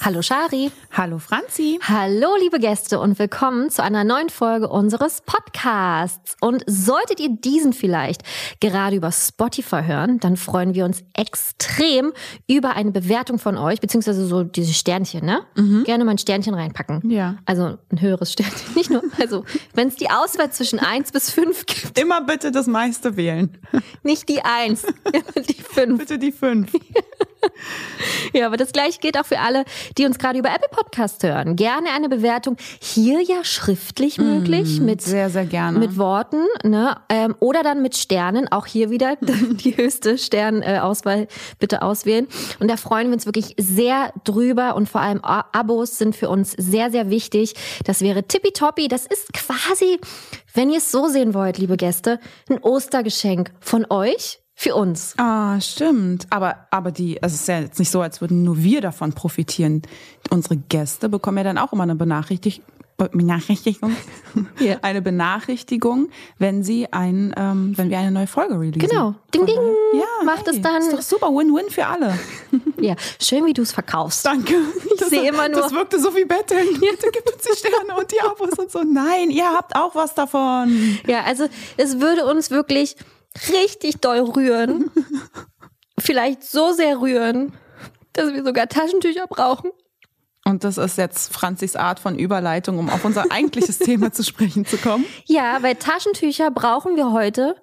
Hallo Shari. Hallo Franzi. Hallo liebe Gäste und willkommen zu einer neuen Folge unseres Podcasts. Und solltet ihr diesen vielleicht gerade über Spotify hören, dann freuen wir uns extrem über eine Bewertung von euch, beziehungsweise so diese Sternchen, ne? Mhm. Gerne mal ein Sternchen reinpacken. Ja. Also ein höheres Sternchen. Nicht nur, also wenn es die Auswahl zwischen eins bis fünf gibt. Immer bitte das meiste wählen. Nicht die eins, die fünf. Bitte die fünf. Ja, aber das gleiche gilt auch für alle, die uns gerade über Apple Podcast hören. Gerne eine Bewertung. Hier ja schriftlich möglich. Mm, mit, sehr, sehr gerne. Mit Worten. Ne? Ähm, oder dann mit Sternen. Auch hier wieder die höchste Sternauswahl bitte auswählen. Und da freuen wir uns wirklich sehr drüber. Und vor allem Abos sind für uns sehr, sehr wichtig. Das wäre tippitoppi. Das ist quasi, wenn ihr es so sehen wollt, liebe Gäste, ein Ostergeschenk von euch für uns. Ah, stimmt. Aber, aber die, also es ist ja jetzt nicht so, als würden nur wir davon profitieren. Unsere Gäste bekommen ja dann auch immer eine Benachrichtigung. Benachrichtigung, yeah. eine Benachrichtigung, wenn sie ein, ähm, wenn wir eine neue Folge releasen. Genau, ding ding, ja, macht hey, es dann. Ist doch super, Win-Win für alle. ja, schön, wie du es verkaufst. Danke. Ich sehe immer nur. Das wirkte so wie Betteln. Bitte gibt uns die Sterne und die Abos und so. Nein, ihr habt auch was davon. Ja, also es würde uns wirklich richtig doll rühren. Vielleicht so sehr rühren, dass wir sogar Taschentücher brauchen. Und das ist jetzt Franzis Art von Überleitung, um auf unser eigentliches Thema zu sprechen zu kommen. Ja, weil Taschentücher brauchen wir heute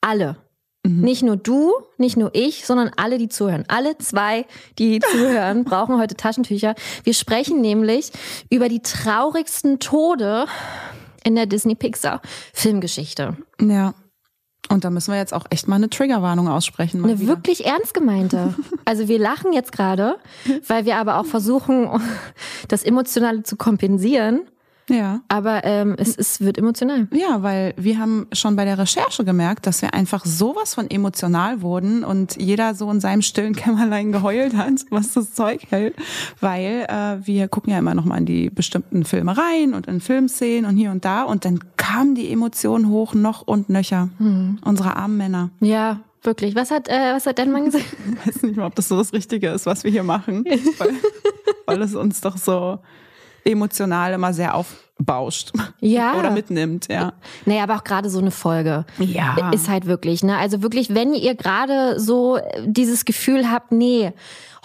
alle. Mhm. Nicht nur du, nicht nur ich, sondern alle, die zuhören. Alle zwei, die zuhören, brauchen heute Taschentücher. Wir sprechen nämlich über die traurigsten Tode in der Disney-Pixar-Filmgeschichte. Ja. Und da müssen wir jetzt auch echt mal eine Triggerwarnung aussprechen. Eine wieder. wirklich ernst gemeinte. Also wir lachen jetzt gerade, weil wir aber auch versuchen, das Emotionale zu kompensieren. Ja. Aber ähm, es, es wird emotional. Ja, weil wir haben schon bei der Recherche gemerkt, dass wir einfach sowas von emotional wurden und jeder so in seinem stillen Kämmerlein geheult hat, was das Zeug hält. Weil äh, wir gucken ja immer noch mal in die bestimmten Filme rein und in Filmszenen und hier und da und dann kamen die Emotionen hoch noch und nöcher. Mhm. Unsere armen Männer. Ja, Wirklich. Was hat, äh, was hat dein Mann gesagt? Ich weiß nicht mal, ob das so das Richtige ist, was wir hier machen. weil, weil es uns doch so emotional immer sehr aufbauscht. Ja. Oder mitnimmt, ja. Naja, aber auch gerade so eine Folge. Ja. Ist halt wirklich, ne? Also wirklich, wenn ihr gerade so dieses Gefühl habt, nee,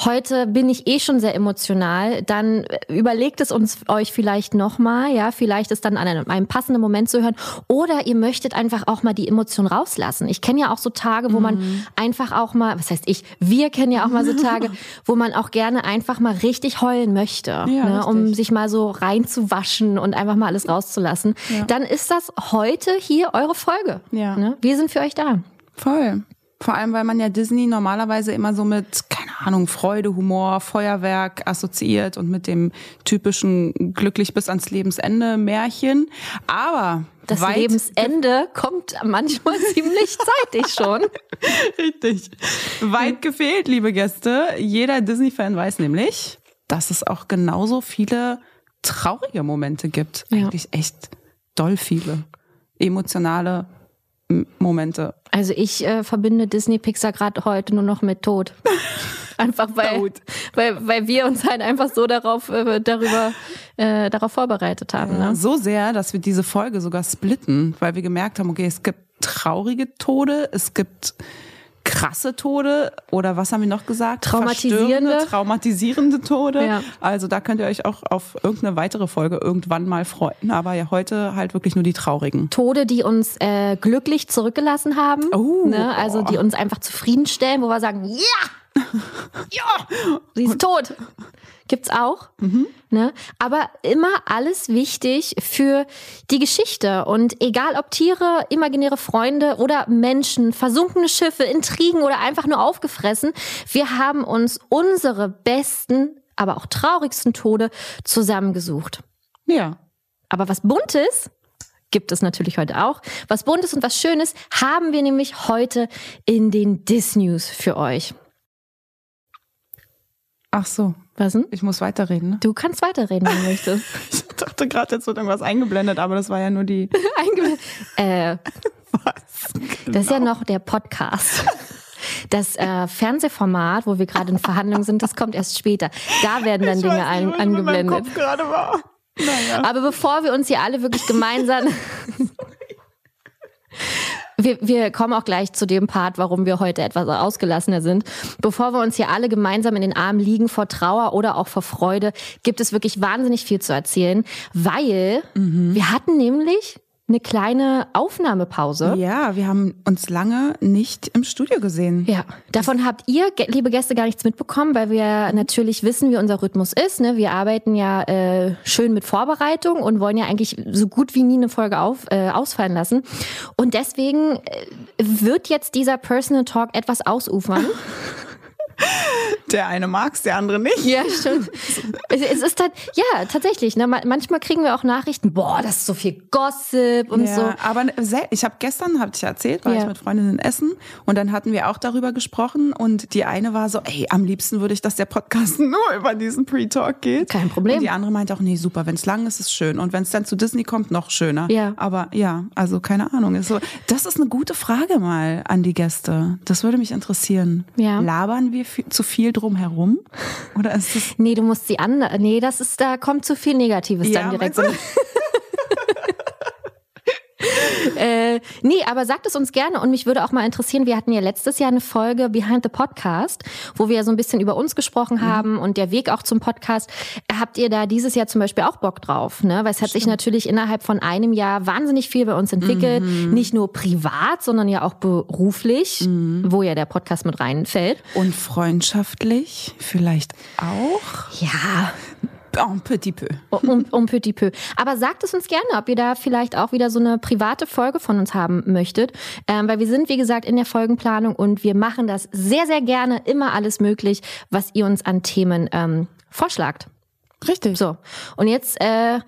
heute bin ich eh schon sehr emotional, dann überlegt es uns euch vielleicht nochmal, ja, vielleicht ist dann an einem, einem, passenden Moment zu hören. Oder ihr möchtet einfach auch mal die Emotion rauslassen. Ich kenne ja auch so Tage, wo man mhm. einfach auch mal, was heißt ich, wir kennen ja auch mal so Tage, wo man auch gerne einfach mal richtig heulen möchte, ja, ne, um sich mal so reinzuwaschen und einfach mal alles rauszulassen. Ja. Dann ist das heute hier eure Folge. Ja. Ne? Wir sind für euch da. Voll. Vor allem, weil man ja Disney normalerweise immer so mit, keine Ahnung, Freude, Humor, Feuerwerk assoziiert und mit dem typischen glücklich bis ans Lebensende Märchen. Aber das Lebensende kommt manchmal ziemlich zeitig schon. Richtig. Weit gefehlt, liebe Gäste. Jeder Disney-Fan weiß nämlich, dass es auch genauso viele traurige Momente gibt. Ja. Eigentlich echt doll viele. Emotionale Momente. Also ich äh, verbinde Disney Pixar gerade heute nur noch mit Tod. Einfach weil, weil, weil wir uns halt einfach so darauf, äh, darüber, äh, darauf vorbereitet haben. Ne? So sehr, dass wir diese Folge sogar splitten, weil wir gemerkt haben, okay, es gibt traurige Tode, es gibt krasse Tode oder was haben wir noch gesagt? Traumatisierende. Traumatisierende Tode. Ja. Also da könnt ihr euch auch auf irgendeine weitere Folge irgendwann mal freuen. Aber ja, heute halt wirklich nur die traurigen. Tode, die uns äh, glücklich zurückgelassen haben. Oh, ne? Also die uns einfach zufriedenstellen, wo wir sagen, ja! ja! Sie ist tot gibt's auch. Mhm. Ne? Aber immer alles wichtig für die Geschichte. Und egal ob Tiere, imaginäre Freunde oder Menschen, versunkene Schiffe, Intrigen oder einfach nur aufgefressen, wir haben uns unsere besten, aber auch traurigsten Tode zusammengesucht. Ja. Aber was Buntes gibt es natürlich heute auch. Was Buntes und was Schönes haben wir nämlich heute in den Dis-News für euch. Ach so. Was denn? Ich muss weiterreden, ne? Du kannst weiterreden, wenn du möchtest. Ich dachte gerade, jetzt wird irgendwas eingeblendet, aber das war ja nur die. Eingeblendet. äh, Was? das ist ja noch der Podcast. Das äh, Fernsehformat, wo wir gerade in Verhandlungen sind, das kommt erst später. Da werden dann Ich Dinge weiß nicht, ein, angeblendet. Kopf gerade war. Naja. Aber bevor wir uns hier alle wirklich gemeinsam. Wir, wir kommen auch gleich zu dem Part, warum wir heute etwas ausgelassener sind. Bevor wir uns hier alle gemeinsam in den Armen liegen vor Trauer oder auch vor Freude, gibt es wirklich wahnsinnig viel zu erzählen, weil wir hatten nämlich eine kleine Aufnahmepause. Ja, wir haben uns lange nicht im Studio gesehen. Ja, davon habt ihr, liebe Gäste, gar nichts mitbekommen, weil wir natürlich wissen, wie unser Rhythmus ist. Ne? Wir arbeiten ja äh, schön mit Vorbereitung und wollen ja eigentlich so gut wie nie eine Folge auf, äh, ausfallen lassen. Und deswegen äh, wird jetzt dieser Personal Talk etwas ausufern. Der eine mag's, der andere nicht. Ja, stimmt. es, es ist halt, ja, tatsächlich. Ne? Ma- Manchmal kriegen wir auch Nachrichten, boah, das ist so viel Gossip und ja, so. aber ich habe gestern, habe ich ja erzählt, war Ja. ich mit Freundinnen essen und dann hatten wir auch darüber gesprochen und die eine war so, ey, am liebsten würde ich, dass der Podcast nur über diesen Pre-Talk geht. Kein Problem. Und die andere meinte auch, nee, super, wenn es lang ist, ist schön und wenn es dann zu Disney kommt, noch schöner. Ja. Aber ja, also keine Ahnung, ist so. Das ist eine gute Frage mal an die Gäste. Das würde mich interessieren. Ja. Labern wir viel, zu viel drum herum oder ist das Nee, du musst sie an. Nee, das ist, da kommt zu viel Negatives Ja, dann direkt. äh, nee, aber sagt es uns gerne und mich würde auch mal interessieren, wir hatten ja letztes Jahr eine Folge Behind the Podcast, wo wir ja so ein bisschen über uns gesprochen haben und der Weg auch zum Podcast. Habt ihr da dieses Jahr zum Beispiel auch Bock drauf? Ne? Weil es hat sich natürlich innerhalb von einem Jahr wahnsinnig viel bei uns entwickelt. Nicht nur privat, sondern ja auch beruflich, wo ja der Podcast mit reinfällt. und freundschaftlich vielleicht auch? Ja, Un petit peu. um, um petit peu. Aber sagt es uns gerne, ob ihr da vielleicht auch wieder so eine private Folge von uns haben möchtet. Ähm, weil wir sind, wie gesagt, in der Folgenplanung und wir machen das sehr, sehr gerne. Immer alles möglich, was ihr uns an Themen ähm, vorschlagt. Richtig. So, und jetzt äh,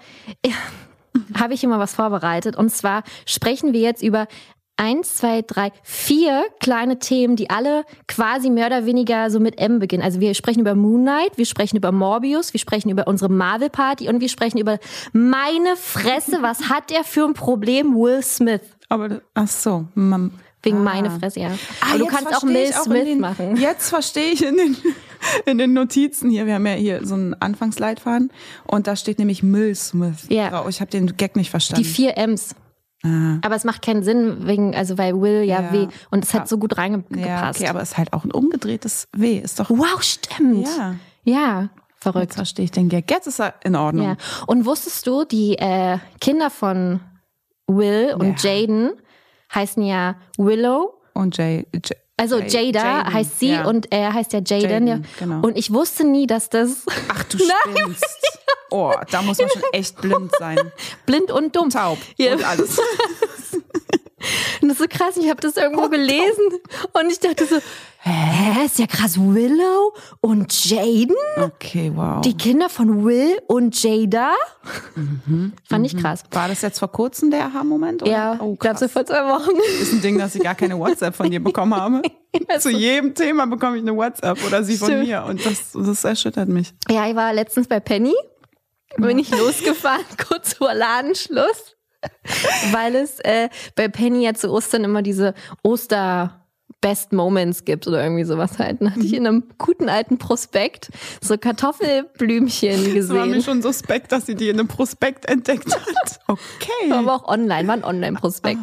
habe ich immer was vorbereitet. Und zwar sprechen wir jetzt über eins, zwei, drei, vier kleine Themen, die alle quasi mehr oder weniger so mit M beginnen. Also wir sprechen über Moon Knight, wir sprechen über Morbius, wir sprechen über unsere Marvel Party und wir sprechen über meine Fresse, was hat der für ein Problem, Will Smith? Aber ach so, Mam- Wegen Ah. meine Fresse, ja. Ah, Aber du kannst auch Will Smith den, machen. Jetzt verstehe ich in den, in den Notizen hier. Wir haben ja hier so einen Anfangsleitfaden und da steht nämlich Will Smith. Ja. drauf. Ich habe den Gag nicht verstanden. Die vier M's. Aber es macht keinen Sinn, wegen, also weil Will ja, Ja. W und es hat so gut reingepasst. ja, okay, aber es ist halt auch ein umgedrehtes W. Ist doch. Wow, stimmt. Ja. Ja, Jetzt verrückt. verstehe ich den Gag. Jetzt ist er in Ordnung. Ja. Und wusstest du, die äh, Kinder von Will und Ja. Jaden heißen ja Willow. Und Jay. Jay Also Jada Jaden, heißt sie ja. und er heißt ja Jaden. Jaden, Ja. genau. Und ich wusste nie, dass das Ach du spinnst. Oh, da muss man schon echt blind sein. blind und dumm. Taub Ja. und alles. Und das ist so krass, ich habe das irgendwo gelesen und ich dachte so, hä, ist ja krass, Willow und Jaden? Okay, wow. Die Kinder von Will und Jada? Fand ich krass. War das jetzt vor kurzem der Aha-Moment? Ja, oh, ich glaube so vor zwei Wochen. ist ein Ding, dass ich gar keine WhatsApp von dir bekommen habe. Zu jedem Thema bekomme ich eine WhatsApp oder sie von Stimmt. mir und das, das erschüttert mich. Ja, ich war letztens bei Penny, bin ich losgefahren, kurz vor Ladenschluss, weil es äh, bei Penny ja zu Ostern immer diese Oster Best Moments gibt oder irgendwie sowas halt. Dann hatte ich in einem guten alten Prospekt so Kartoffelblümchen Es war mir gesehen. schon suspekt, dass sie die in einem Prospekt entdeckt hat. Okay. Aber auch online, war ein Online-Prospekt.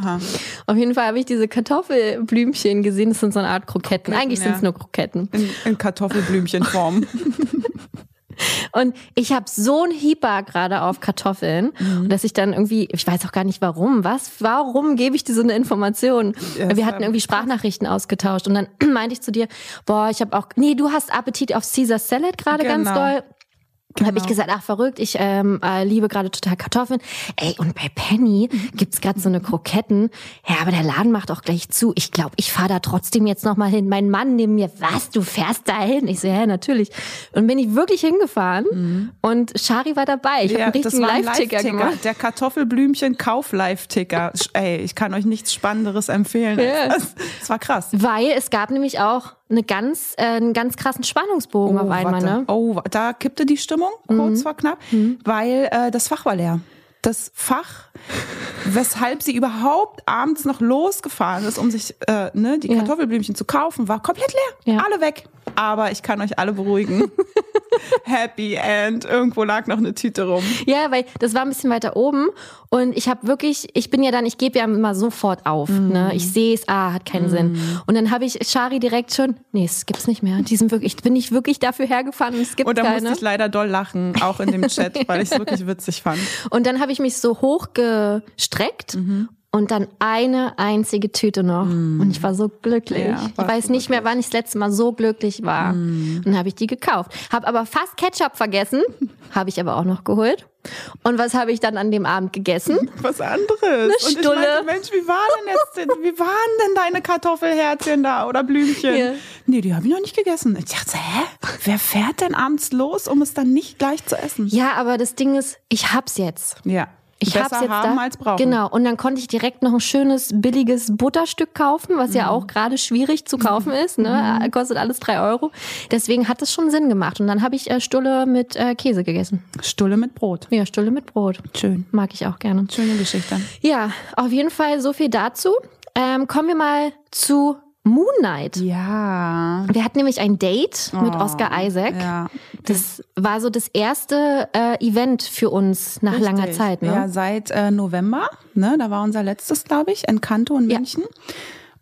Auf jeden Fall habe ich diese Kartoffelblümchen gesehen. Das sind so eine Art Kroketten. Eigentlich ja. sind es nur Kroketten. In, in Kartoffelblümchenform. Und ich habe so ein Hieper gerade auf Kartoffeln, Mhm. dass ich dann irgendwie, ich weiß auch gar nicht warum, was, warum gebe ich dir so eine Information? Ja, Wir hatten irgendwie Sprachnachrichten ausgetauscht und dann meinte ich zu dir, boah, ich habe auch, nee, du hast Appetit auf Caesar Salad gerade ganz Genau. doll. Genau. habe ich gesagt, ach verrückt, ich ähm, äh, liebe gerade total Kartoffeln. Ey, und bei Penny gibt's gerade so eine Kroketten. Ja, aber der Laden macht auch gleich zu. Ich glaube, ich fahre da trotzdem jetzt noch mal hin. Mein Mann neben mir, was, du fährst da hin? Ich so, ja, natürlich. Und bin ich wirklich hingefahren mhm. und Shari war dabei. Ich ja, habe einen richtigen Live-Ticker Live gemacht. Der Kartoffelblümchen Kauf-Live-Ticker. Ey, ich kann euch nichts Spannenderes empfehlen. Ja. Das, das war krass. Weil es gab nämlich auch eine ganz, äh, einen ganz krassen Spannungsbogen oh, auf einmal. Ne? Oh, da kippte die Stimmung kurz mhm. vor knapp, mhm. weil äh, das Fach war leer. Das Fach, weshalb sie überhaupt abends noch losgefahren ist, um sich äh, ne, die ja. Kartoffelblümchen zu kaufen, war komplett leer. Ja. Alle weg. Aber ich kann euch alle beruhigen. Happy End. Irgendwo lag noch eine Tüte rum. Ja, weil das war ein bisschen weiter oben und ich habe wirklich, ich bin ja dann, ich gebe ja immer sofort auf. Mm. Ne? Ich sehe es, ah, hat keinen mm. Sinn. Und dann habe ich Shari direkt schon, nee, es gibt's nicht mehr. Die sind wirklich, bin ich wirklich dafür hergefahren und es gibt Und da keine. musste ich leider doll lachen, auch in dem Chat, weil ich es wirklich witzig fand. Und dann habe ich mich so hochgestreckt mhm und dann eine einzige Tüte noch. Mm. Und ich war so glücklich. Ja, ich weiß nicht mehr, wann ich das letzte Mal so glücklich war. Mm. Und dann habe ich die gekauft. Habe aber fast Ketchup vergessen. habe ich aber auch noch geholt. Und was habe ich dann an dem Abend gegessen? Was anderes. Eine Stulle. Und ich meinte, Mensch, wie war denn jetzt, wie waren denn deine Kartoffelherzchen da oder Blümchen? Ja. Nee, die habe ich noch nicht gegessen. Ich dachte, hä? Wer fährt denn abends los, um es dann nicht gleich zu essen? Ja, aber das Ding ist, ich hab's jetzt. Ja. Ich Besser hab's jetzt haben da. als brauchen. Genau. Und dann konnte ich direkt noch ein schönes, billiges Butterstück kaufen, was mhm. ja auch gerade schwierig zu kaufen ist. Ne? Mhm. Kostet alles drei Euro. Deswegen hat es schon Sinn gemacht. Und dann habe ich äh, Stulle mit äh, Käse gegessen. Stulle mit Brot. Ja, Stulle mit Brot. Schön. Mag ich auch gerne. Schöne Geschichte. Ja, auf jeden Fall so viel dazu. Ähm, kommen wir mal zu Moon Knight. Ja. Wir hatten nämlich ein Date mit oh, Oscar Isaac. Ja. Das war so das erste äh, Event für uns nach Richtig. langer Zeit. Ne? Ja, seit äh, November. Ne, da war unser letztes, glaube ich, in Kanto in München. Ja.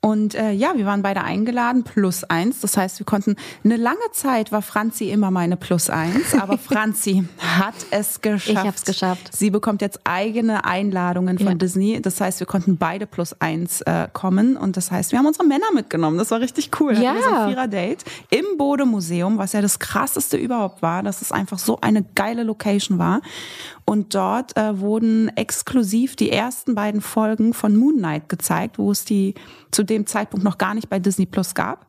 Und äh, ja, wir waren beide eingeladen, plus eins. Das heißt, wir konnten, eine lange Zeit war Franzi immer meine plus eins, aber Franzi hat es geschafft. Ich habe es geschafft. Sie bekommt jetzt eigene Einladungen von ja. Disney. Das heißt, wir konnten beide plus eins äh, kommen. Und das heißt, wir haben unsere Männer mitgenommen. Das war richtig cool. Ja. Wir so ein Vierer-Date im Bode-Museum, was ja das krasseste überhaupt war, dass es einfach so eine geile Location war. Und dort äh, wurden exklusiv die ersten beiden Folgen von Moon Knight gezeigt, wo es die zu dem Zeitpunkt noch gar nicht bei Disney Plus gab.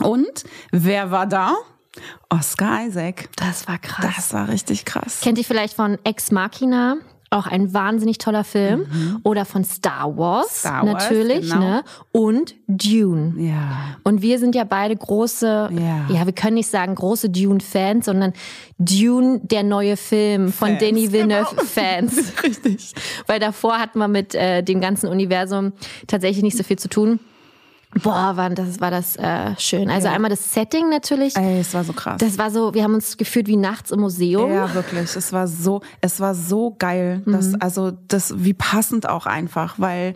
Und wer war da? Oscar Isaac. Das war krass. Das war richtig krass. Kennt ihr vielleicht von Ex Machina? Auch ein wahnsinnig toller Film. Mhm. Oder von Star Wars, Star Wars natürlich, genau. ne? Und Dune. Ja. Und wir sind ja beide große, ja, ja wir können nicht sagen große Dune-Fans, sondern Dune, der neue Film von Fans, Denis Villeneuve genau. Fans. Richtig. Weil davor hatten wir mit äh, dem ganzen Universum tatsächlich nicht so viel zu tun. Boah, war das, war das äh, schön. Also Ja. einmal das Setting natürlich. Ey, es war so krass. Das war so, wir haben uns gefühlt wie nachts im Museum. Ja, wirklich. Es war so, es war so geil. Das, also, das, wie passend auch einfach, weil,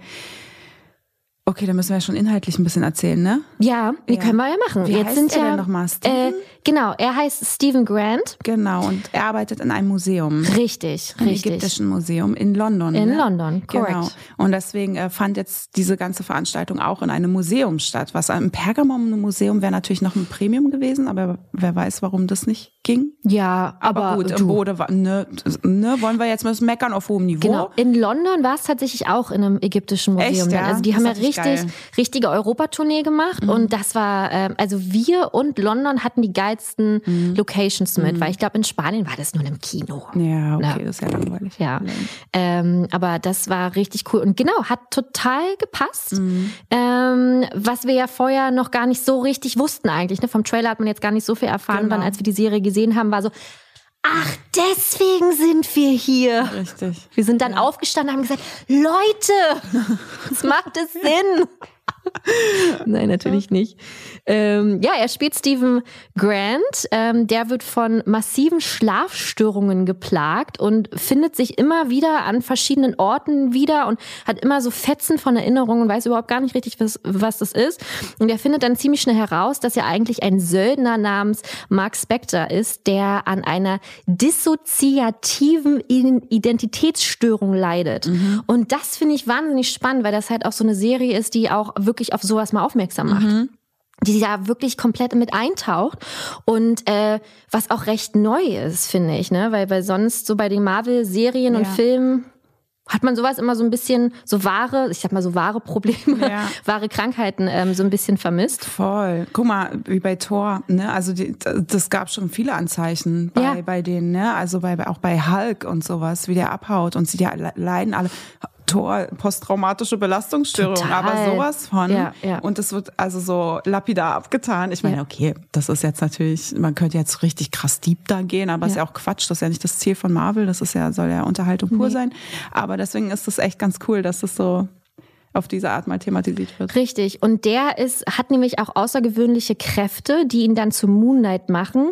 okay, da müssen wir ja schon inhaltlich ein bisschen erzählen, ne? Ja, die Ja. können wir ja machen. Wie Jetzt heißt sind er ja denn nochmal? Steven? Äh, genau, er heißt Stephen Grant. Genau. Und er arbeitet in einem Museum. Richtig, Im richtig. ägyptischen Museum in London. In ne? London, korrekt. Genau. Und deswegen äh, fand jetzt diese ganze Veranstaltung auch in einem Museum statt. Was im Pergamon-Museum wäre natürlich noch ein Premium gewesen, aber wer weiß, warum das nicht ging. Ja, aber, Aber, gut, du, im Bode war, ne, ne, wollen wir jetzt mal meckern auf hohem Niveau. Genau. In London war es tatsächlich auch in einem ägyptischen Museum. Echt, ja? Also die Das haben ja natürlich richtig, geil. Mhm. richtige Europatournee gemacht und das war, ähm, also wir und London hatten die geilsten Mhm. Locations mit, weil ich glaube in Spanien war das nur im Kino. Ja, okay, Ja. das ist ja langweilig. Ja, ähm, aber das war richtig cool und genau, hat total gepasst. Mhm. Ähm, was wir ja vorher noch gar nicht so richtig wussten eigentlich. Ne? Vom Trailer hat man jetzt gar nicht so viel erfahren, Genau. dann als wir die Serie gesehen haben, war so, ach, deswegen sind wir hier. Richtig. Wir sind dann aufgestanden und haben gesagt, Leute, es macht es Sinn. Nein, natürlich nicht. Ähm, ja, er spielt Stephen Grant. Ähm, der wird von massiven Schlafstörungen geplagt und findet sich immer wieder an verschiedenen Orten wieder und hat immer so Fetzen von Erinnerungen und weiß überhaupt gar nicht richtig, was, was das ist. Und er findet dann ziemlich schnell heraus, dass er eigentlich ein Söldner namens Mark Spector ist, der an einer dissoziativen Identitätsstörung leidet. Und das finde ich wahnsinnig spannend, weil das halt auch so eine Serie ist, die auch wirklich auf sowas mal aufmerksam macht. die da wirklich komplett mit eintaucht und äh, was auch recht neu ist, finde ich, ne? Weil, weil sonst so bei den Marvel-Serien und Ja. Filmen hat man sowas immer so ein bisschen, so wahre, ich sag mal so wahre Probleme, Ja. wahre Krankheiten ähm, so ein bisschen vermisst. Voll. Guck mal, wie bei Thor, ne? Also die, das gab schon viele Anzeichen bei, Ja. bei denen, ne? Also bei, auch bei Hulk und sowas, wie der abhaut und sie die le- leiden alle. Thor, posttraumatische Belastungsstörung, Total. aber sowas von. Ja, ja. Und es wird also so lapidar abgetan. Ich meine, Ja. okay, das ist jetzt natürlich, man könnte jetzt richtig krass deep da gehen, aber ist Ja. auch Quatsch. Das ist ja nicht das Ziel von Marvel. Das ist ja, soll ja Unterhaltung pur sein. Aber deswegen ist es echt ganz cool, dass es so auf diese Art mal thematisiert wird. Richtig. Und der ist, hat nämlich auch außergewöhnliche Kräfte, die ihn dann zu Moon Knight machen.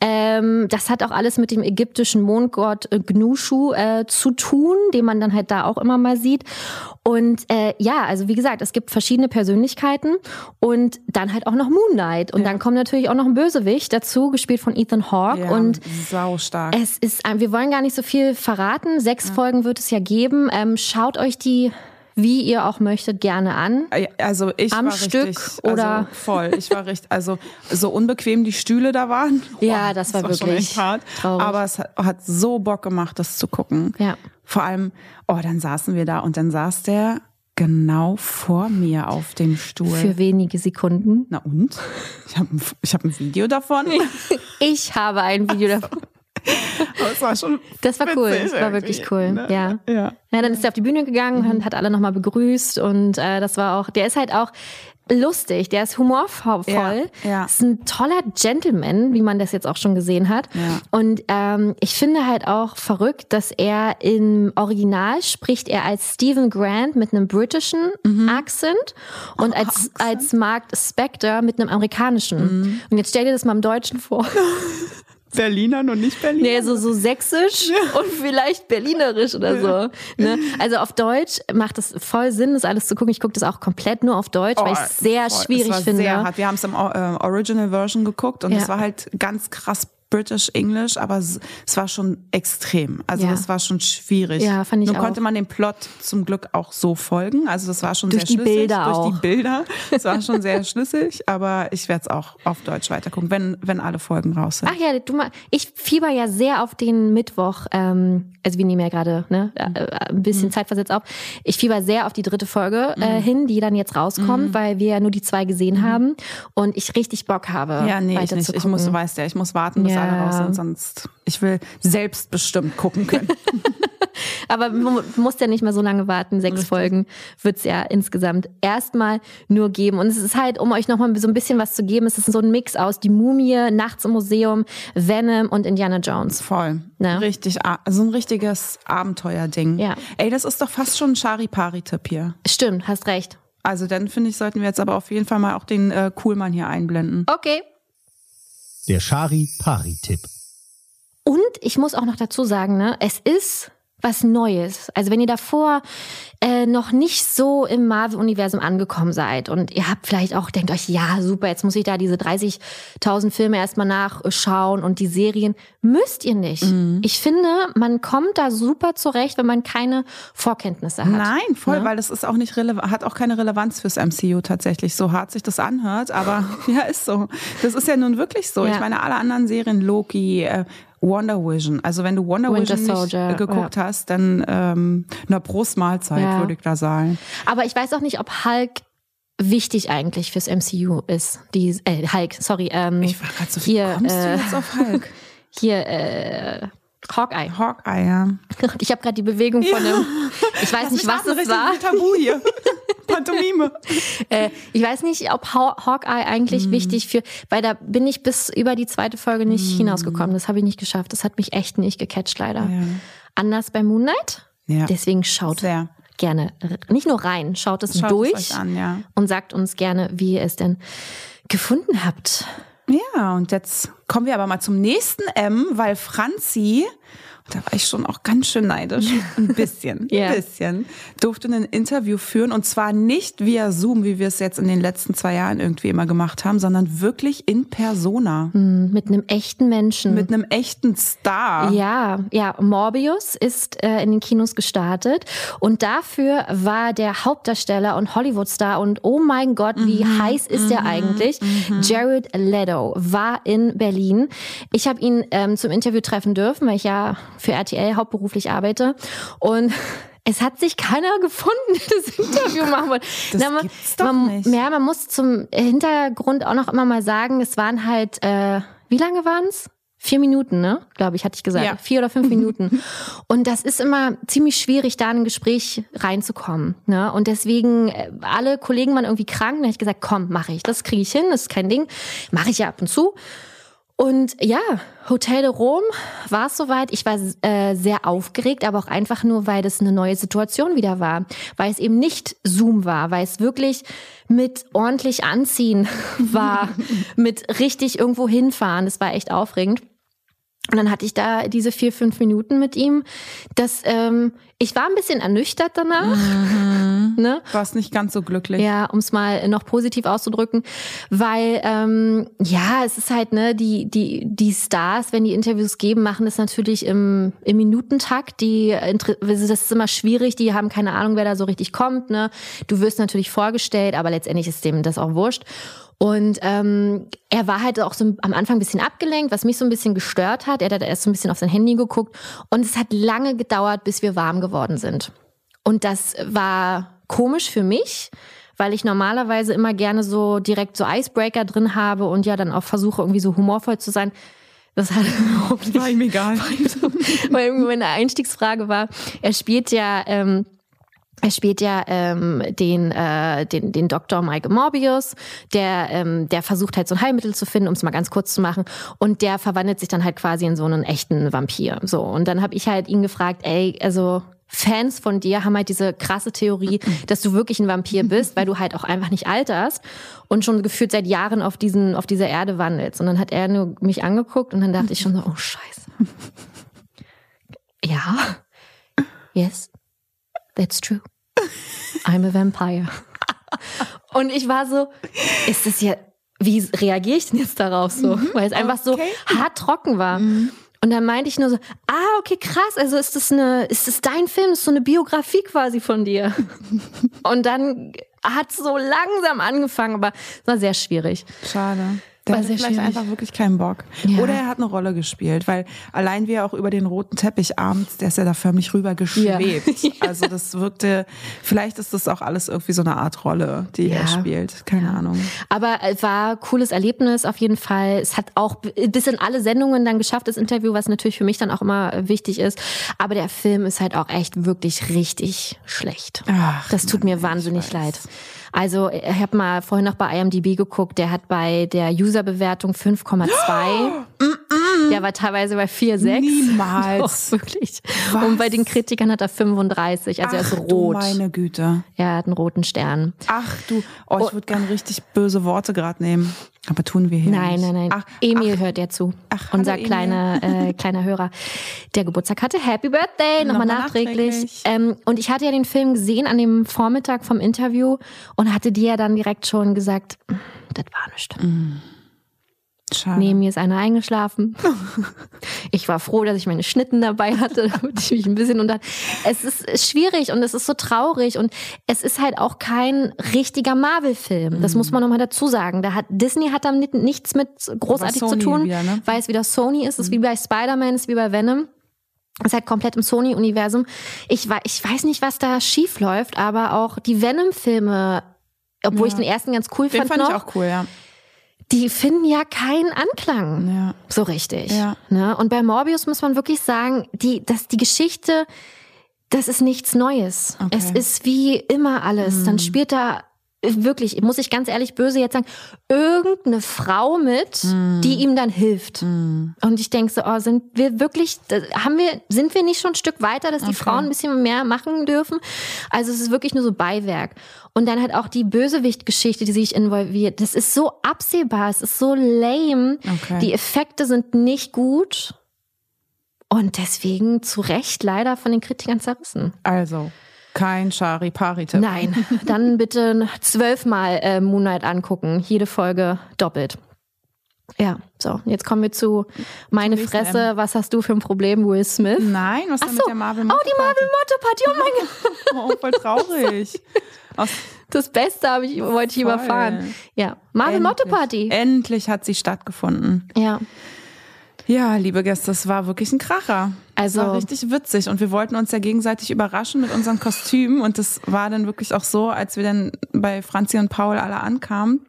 Ähm, das hat auch alles mit dem ägyptischen Mondgott äh, Gnushu äh, zu tun, den man dann halt da auch immer mal sieht. Und äh, ja, also wie gesagt, es gibt verschiedene Persönlichkeiten und dann halt auch noch Moon Knight. Und dann kommt natürlich auch noch ein Bösewicht dazu, gespielt von Ethan Hawke. Ja, Und sau stark. es ist, ein- wir wollen gar nicht so viel verraten. Sechs Folgen wird es ja geben. Ähm, schaut euch die, wie ihr auch möchtet, gerne an. Also ich Am war Stück richtig, oder- also voll. Ich war richtig, also so unbequem die Stühle da waren. Ja, das war schon wirklich echt hart. traurig. Aber es hat, hat so Bock gemacht, das zu gucken. Ja. Vor allem, oh, dann saßen wir da und dann saß der genau vor mir auf dem Stuhl. Für wenige Sekunden. Na und? Ich habe ein, ich hab ein Video davon. Ich habe ein Video davon. Aber es war schon Das war cool. Das war wirklich cool. ne? Ja. Ja. Ja, dann ist er auf die Bühne gegangen und hat alle nochmal begrüßt und äh, das war auch, der ist halt auch lustig, der ist humorvoll, Ja, ja. ist ein toller Gentleman, wie man das jetzt auch schon gesehen hat. Ja. Und ähm, ich finde halt auch verrückt, dass er im Original spricht er als Stephen Grant mit einem britischen Akzent und als, Mhm. Akzent? Mhm. als Mark Spector mit einem amerikanischen. Und jetzt stell dir das mal im Deutschen vor. Berliner und nicht Berliner. Nee, so, so sächsisch und vielleicht berlinerisch oder so. Ne? Also auf Deutsch macht es voll Sinn, das alles zu gucken. Ich gucke das auch komplett nur auf Deutsch, weil ich es sehr Oh, voll. schwierig es war finde. Sehr hart. Wir haben es im äh, Original Version geguckt und Ja. es war halt ganz krass British English, aber es, war schon extrem. Also Ja. es war schon schwierig. Ja, fand ich Nun auch. konnte man dem Plot zum Glück auch so folgen. Also das war schon Durch sehr die schlüssig. Bilder durch auch. die Bilder. Es war schon sehr schlüssig, aber ich werde es auch auf Deutsch weitergucken, wenn, wenn alle Folgen raus sind. Ach ja, du mal, ich fieber ja sehr auf den Mittwoch. Ähm, also wir nehmen ja gerade ne, äh, ein bisschen Mhm. Zeitversetzt auf. Ich fieber sehr auf die dritte Folge äh, hin, die dann jetzt rauskommt, Mhm. weil wir ja nur die zwei gesehen haben und ich richtig Bock habe. Ja, nee, ich nicht. Ich muss, du weißt ja, ich muss warten, bis Ja. Alle raus sind, sonst ich will selbstbestimmt gucken können. Aber man muss ja nicht mehr so lange warten. Sechs Folgen wird's ja insgesamt erstmal nur geben. Und es ist halt, um euch nochmal so ein bisschen was zu geben, es ist so ein Mix aus Die Mumie, Nachts im Museum, Venom und Indiana Jones. Voll. Ne? Richtig, a- so ein richtiges Abenteuerding. Ja. Ey, das ist doch fast schon ein Chari-Pari-Tipp hier. Stimmt, hast recht. Also dann finde ich, sollten wir jetzt aber auf jeden Fall mal auch den äh, Coolmann hier einblenden. Okay. Der Shari-Pari-Tipp. Und ich muss auch noch dazu sagen, ne, es ist was Neues. Also wenn ihr davor äh, noch nicht so im Marvel-Universum angekommen seid und ihr habt vielleicht auch, denkt euch, ja, super, jetzt muss ich da diese 30.000 Filme erstmal nachschauen und die Serien, müsst ihr nicht. Ich finde, man kommt da super zurecht, wenn man keine Vorkenntnisse hat. Nein, voll, Ne? weil das ist auch nicht relevant, hat auch keine Relevanz fürs MCU tatsächlich, so hart sich das anhört, aber ja, ist so. Das ist ja nun wirklich so. Ja. Ich meine, alle anderen Serien, Loki, äh, Wonder Vision, also wenn du Wonder Winter Vision nicht Soldier, äh, geguckt hast, dann ähm, na Prost Mahlzeit, Ja. würde ich da sagen. Aber ich weiß auch nicht, ob Hulk wichtig eigentlich fürs MCU ist. Die, äh, Hulk, sorry. Ähm, Ich war gerade so, wie hier, kommst äh, du jetzt auf Hulk? hier, äh, Hawkeye. Hawkeye, ja. Ich habe gerade die Bewegung von einem, ich weiß nicht, was es war. Tabu hier. Pantomime. Äh, ich weiß nicht, ob Haw Hawkeye eigentlich Mhm. wichtig für, weil da bin ich bis über die zweite Folge nicht hinausgekommen. Das habe ich nicht geschafft. Das hat mich echt nicht gecatcht, leider. Ja. Anders bei Moon Knight. Ja. Deswegen schaut Sehr. gerne, nicht nur rein, schaut es Schaut durch es an, ja. und sagt uns gerne, wie ihr es denn gefunden habt. Ja, und jetzt kommen wir aber mal zum nächsten M, weil Franzi, da war ich schon auch ganz schön neidisch. Ein bisschen, Ja. ein bisschen. Durfte ein Interview führen und zwar nicht via Zoom, wie wir es jetzt in den letzten zwei Jahren irgendwie immer gemacht haben, sondern wirklich in Persona. Mit einem echten Menschen. Mit einem echten Star. Ja, ja, Morbius ist äh, in den Kinos gestartet und dafür war der Hauptdarsteller und Hollywoodstar und oh mein Gott, wie heiß ist der eigentlich? Jared Leto war in Berlin. Ich habe ihn ähm, zum Interview treffen dürfen, weil ich ja für RTL hauptberuflich arbeite und es hat sich keiner gefunden, der das Interview machen wollte. Das man, gibt's doch man, nicht. Ja, man muss zum Hintergrund auch noch immer mal sagen, es waren halt, äh, wie lange waren's? Vier Minuten, ne? Glaube ich, hatte ich gesagt. Ja. Vier oder fünf Minuten. Und das ist immer ziemlich schwierig, da in ein Gespräch reinzukommen. Ne? Und deswegen, äh, alle Kollegen waren irgendwie krank. Da habe ich gesagt, komm, mache ich. Das kriege ich hin, das ist kein Ding. Mache ich ja ab und zu. Und ja, Hotel de Rom war es soweit. Ich war äh, sehr aufgeregt, aber auch einfach nur, weil das eine neue Situation wieder war. Weil es eben nicht Zoom war, weil es wirklich mit ordentlich anziehen war, mit richtig irgendwo hinfahren. Das war echt aufregend. Und dann hatte ich da diese vier, fünf Minuten mit ihm. Das, ähm, ich war ein bisschen ernüchtert danach. Ne? Warst nicht ganz so glücklich. Ja, um es mal noch positiv auszudrücken, weil ähm, ja, es ist halt ne die die die Stars, wenn die Interviews geben, machen das natürlich im im Minutentakt. Die inter- das ist immer schwierig. Die haben keine Ahnung, wer da so richtig kommt. Ne, du wirst natürlich vorgestellt, aber letztendlich ist dem das auch wurscht. Und ähm, er war halt auch so am Anfang ein bisschen abgelenkt, was mich so ein bisschen gestört hat. Er hat erst so ein bisschen auf sein Handy geguckt und es hat lange gedauert, bis wir warm geworden sind. Und das war komisch für mich, weil ich normalerweise immer gerne so direkt so Icebreaker drin habe und ja dann auch versuche irgendwie so humorvoll zu sein. Das hat überhaupt nicht War ihm egal. weil irgendwie meine Einstiegsfrage war, er spielt ja, ähm, er spielt ja ähm, den, äh, den, den Dr. Michael Morbius, der, ähm, der versucht halt so ein Heilmittel zu finden, um es mal ganz kurz zu machen. Und der verwandelt sich dann halt quasi in so einen echten Vampir. So, und dann habe ich halt ihn gefragt, ey, also Fans von dir haben halt diese krasse Theorie, dass du wirklich ein Vampir bist, weil du halt auch einfach nicht alterst und schon gefühlt seit Jahren auf diesen, auf dieser Erde wandelst. Und dann hat er nur mich angeguckt und dann dachte ich schon so, oh Scheiße. Ja. Yes. That's true. I'm a vampire. Und ich war so, ist das ja, wie reagiere ich denn jetzt darauf so? Weil es einfach so okay. hart trocken war. Und dann meinte ich nur so, ah, okay, krass, also ist das eine, ist das dein Film? Ist so eine Biografie quasi von dir. Und dann hat es so langsam angefangen, aber es war sehr schwierig. Schade. Der War sehr vielleicht schwierig. einfach wirklich keinen Bock. Ja. Oder er hat eine Rolle gespielt, weil allein wie er auch über den roten Teppich abends, der ist ja da förmlich rüber geschwebt. Ja. Also das wirkte, vielleicht ist das auch alles irgendwie so eine Art Rolle, die Ja. er spielt. Keine Ahnung. Aber es war ein cooles Erlebnis auf jeden Fall. Es hat auch bis in alle Sendungen dann geschafft, das Interview, was natürlich für mich dann auch immer wichtig ist. Aber der Film ist halt auch echt wirklich richtig schlecht. Ach, das tut mir wahnsinnig leid. Also ich habe mal vorhin noch bei IMDb geguckt, der hat bei der Userbewertung 5,2. Der war teilweise bei 4,6. Niemals. Doch, wirklich. Was? Und bei den Kritikern hat er 35. Also er ist Ach, du rot. meine Güte. Er hat einen roten Stern. Ach du, oh, ich würde gerne richtig böse Worte gerade nehmen. Aber tun wir hier Nein, nicht. nein, nein. Ach, Emil hört ja zu. Ach, unser hallo, kleiner, äh, kleiner Hörer, der Geburtstag hatte. Happy Birthday, nochmal Nochmal nachträglich. nachträglich. Ähm, und ich hatte ja den Film gesehen an dem Vormittag vom Interview und hatte dir ja dann direkt schon gesagt, "Mm, das war nichts. Schade. Neben mir ist einer eingeschlafen. Ich war froh, dass ich meine Schnitten dabei hatte, damit ich mich ein bisschen unter. Es ist schwierig und es ist so traurig und es ist halt auch kein richtiger Marvel-Film. Das muss man nochmal dazu sagen. Da hat Disney hat damit nichts mit großartig zu tun, wieder, ne? weil es wieder Sony ist. Es ist wie bei Spider-Man, es ist wie bei Venom. Es ist halt komplett im Sony-Universum. Ich, ich weiß nicht, was da schief läuft, aber auch die Venom-Filme, obwohl ich den ersten ganz cool Den fand, fand noch, ich auch cool, ja. Die finden ja keinen Anklang. Ja. So richtig. Ja. Ne? Und bei Morbius muss man wirklich sagen, die, dass die Geschichte, das ist nichts Neues. Okay. Es ist wie immer alles. Dann spielt da wirklich, muss ich ganz ehrlich böse jetzt sagen, irgendeine Frau mit, die ihm dann hilft. Und ich denke so, oh, sind wir wirklich, haben wir, sind wir nicht schon ein Stück weiter, dass die Frauen ein bisschen mehr machen dürfen? Also es ist wirklich nur so Beiwerk. Und dann halt auch die Bösewicht-Geschichte, die sich involviert. Das ist so absehbar, es ist so lame. Okay. Die Effekte sind nicht gut. Und deswegen zu Recht leider von den Kritikern zerrissen. Also, kein Chari-Pari-Tipp. Nein, dann bitte zwölfmal äh, Moonlight angucken. Jede Folge doppelt. Ja, so, jetzt kommen wir zu meine nächsten Fresse. Was hast du für ein Problem, Will Smith? Nein, was Ach denn so. mit der Marvel Oh, die Marvel Motto Party. Oh mein Gott. Oh, voll traurig. Aus Das Beste habe ich, wollte ich überfahren. Ja, Marvel Motto. Party. Endlich hat sie stattgefunden. Ja. Ja, liebe Gäste, es war wirklich ein Kracher. Also- war richtig witzig und wir wollten uns ja gegenseitig überraschen mit unseren Kostümen und das war dann wirklich auch so, als wir dann bei Franzi und Paul alle ankamen,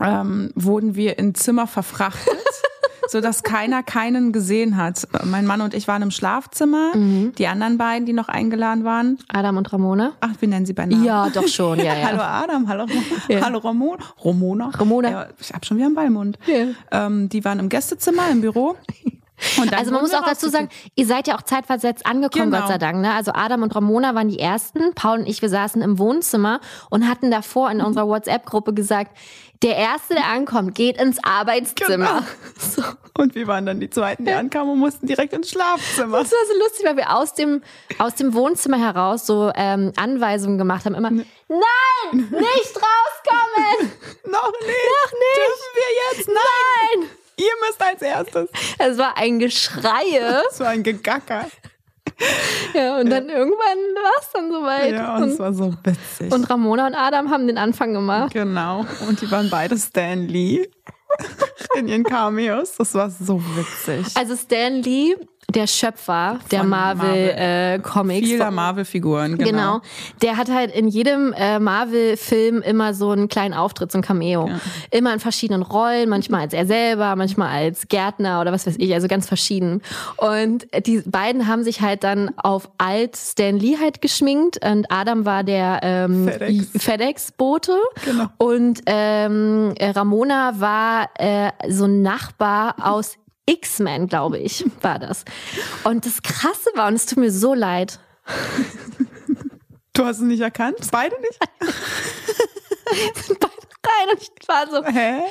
ähm, wurden wir in Zimmer verfrachtet. so dass keiner keinen gesehen hat. Mein Mann und ich waren im Schlafzimmer. Die anderen beiden, die noch eingeladen waren, Adam und Ramona. ach, wir nennen sie bei Namen. Ja, doch schon, ja, ja. Hallo Adam, hallo, Ja. hallo Ramon, Romona. Ramona. Ja, ich hab schon wieder einen Ballmund. Ja. Ähm, die waren im Gästezimmer im Büro. Also man muss auch dazu sagen, ihr seid ja auch zeitversetzt angekommen, Genau. Gott sei Dank. Ne? Also Adam und Ramona waren die ersten. Paul und ich, wir saßen im Wohnzimmer und hatten davor in unserer WhatsApp-Gruppe gesagt, der Erste, der ankommt, geht ins Arbeitszimmer. Genau. So. Und wir waren dann die Zweiten, die ankamen und mussten direkt ins Schlafzimmer. Das war so lustig, weil wir aus dem, aus dem Wohnzimmer heraus so ähm, Anweisungen gemacht haben. Immer, nein, nicht rauskommen! Noch nicht. Noch nicht. Dürfen wir jetzt? Nein. Nein! Ihr müsst als erstes. Es war ein Geschreie. Das war ein Gegacker. Ja, und dann irgendwann war es dann soweit. Ja, und es war so witzig. und Ramona und Adam haben den Anfang gemacht. genau. Und die waren beide Stan Lee in ihren Cameos. Das war so witzig. Also Stan Lee, der Schöpfer der Von Marvel. Äh, Comics. Vieler Marvel-Figuren, genau. Genau. Der hat halt in jedem äh, Marvel-Film immer so einen kleinen Auftritt, so ein Cameo. Immer in verschiedenen Rollen, manchmal als er selber, manchmal als Gärtner oder was weiß ich, also ganz verschieden. Und die beiden haben sich halt dann auf alt Stan Lee halt geschminkt und Adam war der ähm, FedEx. FedEx-Bote Genau. und ähm, Ramona war äh, so ein Nachbar aus X-Men, glaube ich, war das. Und das Krasse war, und es tut mir so leid, Du hast es nicht erkannt? Beide nicht? sind beide rein und ich war so, Hä?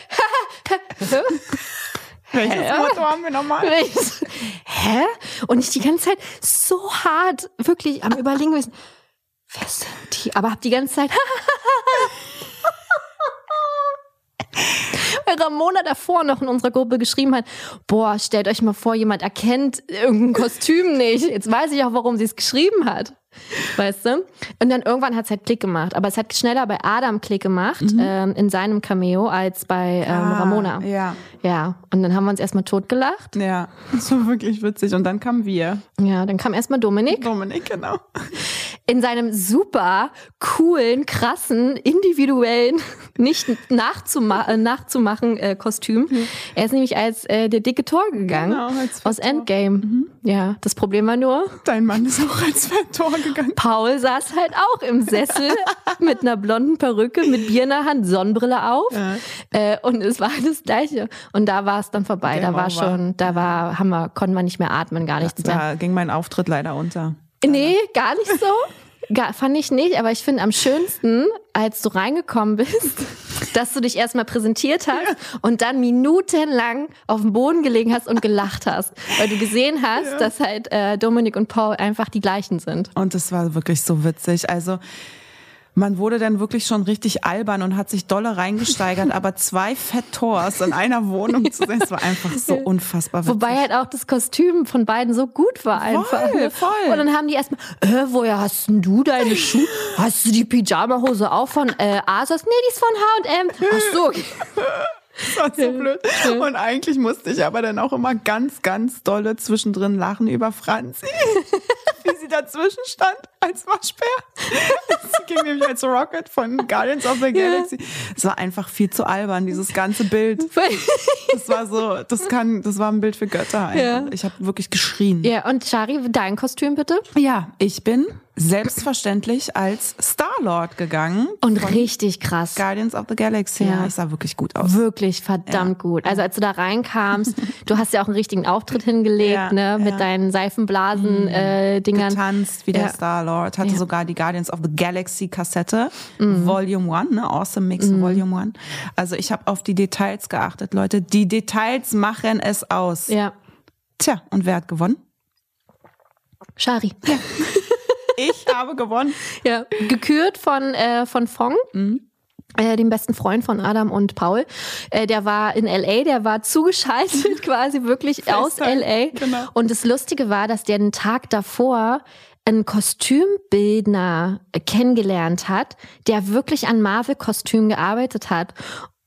Welches Hä? Motto haben wir nochmal? hä? Und ich die ganze Zeit so hart wirklich am überlegen gewesen, wer sind die? Aber hab die ganze Zeit Ramona davor noch in unserer Gruppe geschrieben hat, boah, stellt euch mal vor, jemand erkennt irgendein Kostüm nicht. Jetzt weiß ich auch, warum sie es geschrieben hat. Weißt du? Und dann irgendwann hat es halt Klick gemacht. Aber es hat schneller bei Adam Klick gemacht, ähm, in seinem Cameo, als bei ähm, Ah, Ramona. Ja, Ja, und dann haben wir uns erstmal totgelacht. ja. Das war wirklich witzig. Und dann kamen wir. Ja, dann kam erstmal Dominik Dominik, genau. in seinem super coolen, krassen, individuellen, nicht nachzuma äh, nachzumachen äh, Kostüm. Er ist nämlich als äh, der dicke Tor gegangen Genau, als aus Fett Thor. Endgame. Ja, das Problem war nur, Dein Mann ist auch als Tor gegangen. Paul saß halt auch im Sessel mit einer blonden Perücke, mit Bier in der Hand, Sonnenbrille auf. Ja. Äh, und es war das Gleiche. Und da war es dann vorbei. Game da war over. schon, da war, haben wir, konnten wir nicht mehr atmen, gar nichts mehr. Da ging mein Auftritt leider unter. Nee, gar nicht so. Gar, fand ich nicht, aber ich finde am schönsten, als du reingekommen bist, dass du dich erstmal präsentiert hast und dann minutenlang auf dem Boden gelegen hast und gelacht hast. Weil du gesehen hast, dass halt äh, Dominik und Paul einfach die gleichen sind. Und das war wirklich so witzig. Also man wurde dann wirklich schon richtig albern und hat sich dolle reingesteigert, aber zwei Fett-Tors in einer Wohnung zu sehen, das war einfach so unfassbar witzig. Wobei halt auch das Kostüm von beiden so gut war einfach. Voll, voll. Und dann haben die erstmal, äh, woher hast denn du deine Schuhe? Hast du die Pyjama-Hose auch von äh, Asos? Nee, die ist von H&M. Ach so. okay. Das war so blöd. Und eigentlich musste ich aber dann auch immer ganz, ganz dolle zwischendrin lachen über Franzi. Wie sie dazwischen stand als Waschbär. Sie ging nämlich als Rocket von Guardians of the Galaxy. Es war einfach viel zu albern, dieses ganze Bild. Das war so, das kann, das war ein Bild für Götter. Einfach. Ja. Ich habe wirklich geschrien. Ja, und Shari, dein Kostüm bitte? Ja, ich bin selbstverständlich als Star-Lord gegangen. Und richtig krass. Guardians of the Galaxy. Ja. Ja, ich sah wirklich gut aus. Wirklich verdammt gut. Also als du da reinkamst, du hast ja auch einen richtigen Auftritt hingelegt, Ja, ne, mit ja. deinen Seifenblasen äh, Dingern. getanzt wie der Ja. Star-Lord, hatte Ja. sogar die Guardians of the Galaxy Kassette, Volume One, ne? Awesome Mix Volume One. Also ich habe auf die Details geachtet, Leute. Die Details machen es aus. Ja. Tja, und wer hat gewonnen? Shari. Ich habe gewonnen. Ja, gekürt von, äh, von Fong. Mhm. Äh, dem besten Freund von Adam und Paul. Äh, der war in LA, der war zugeschaltet quasi wirklich aus LA. genau. Und das Lustige war, dass der den Tag davor einen Kostümbildner kennengelernt hat, der wirklich an Marvel-Kostümen gearbeitet hat.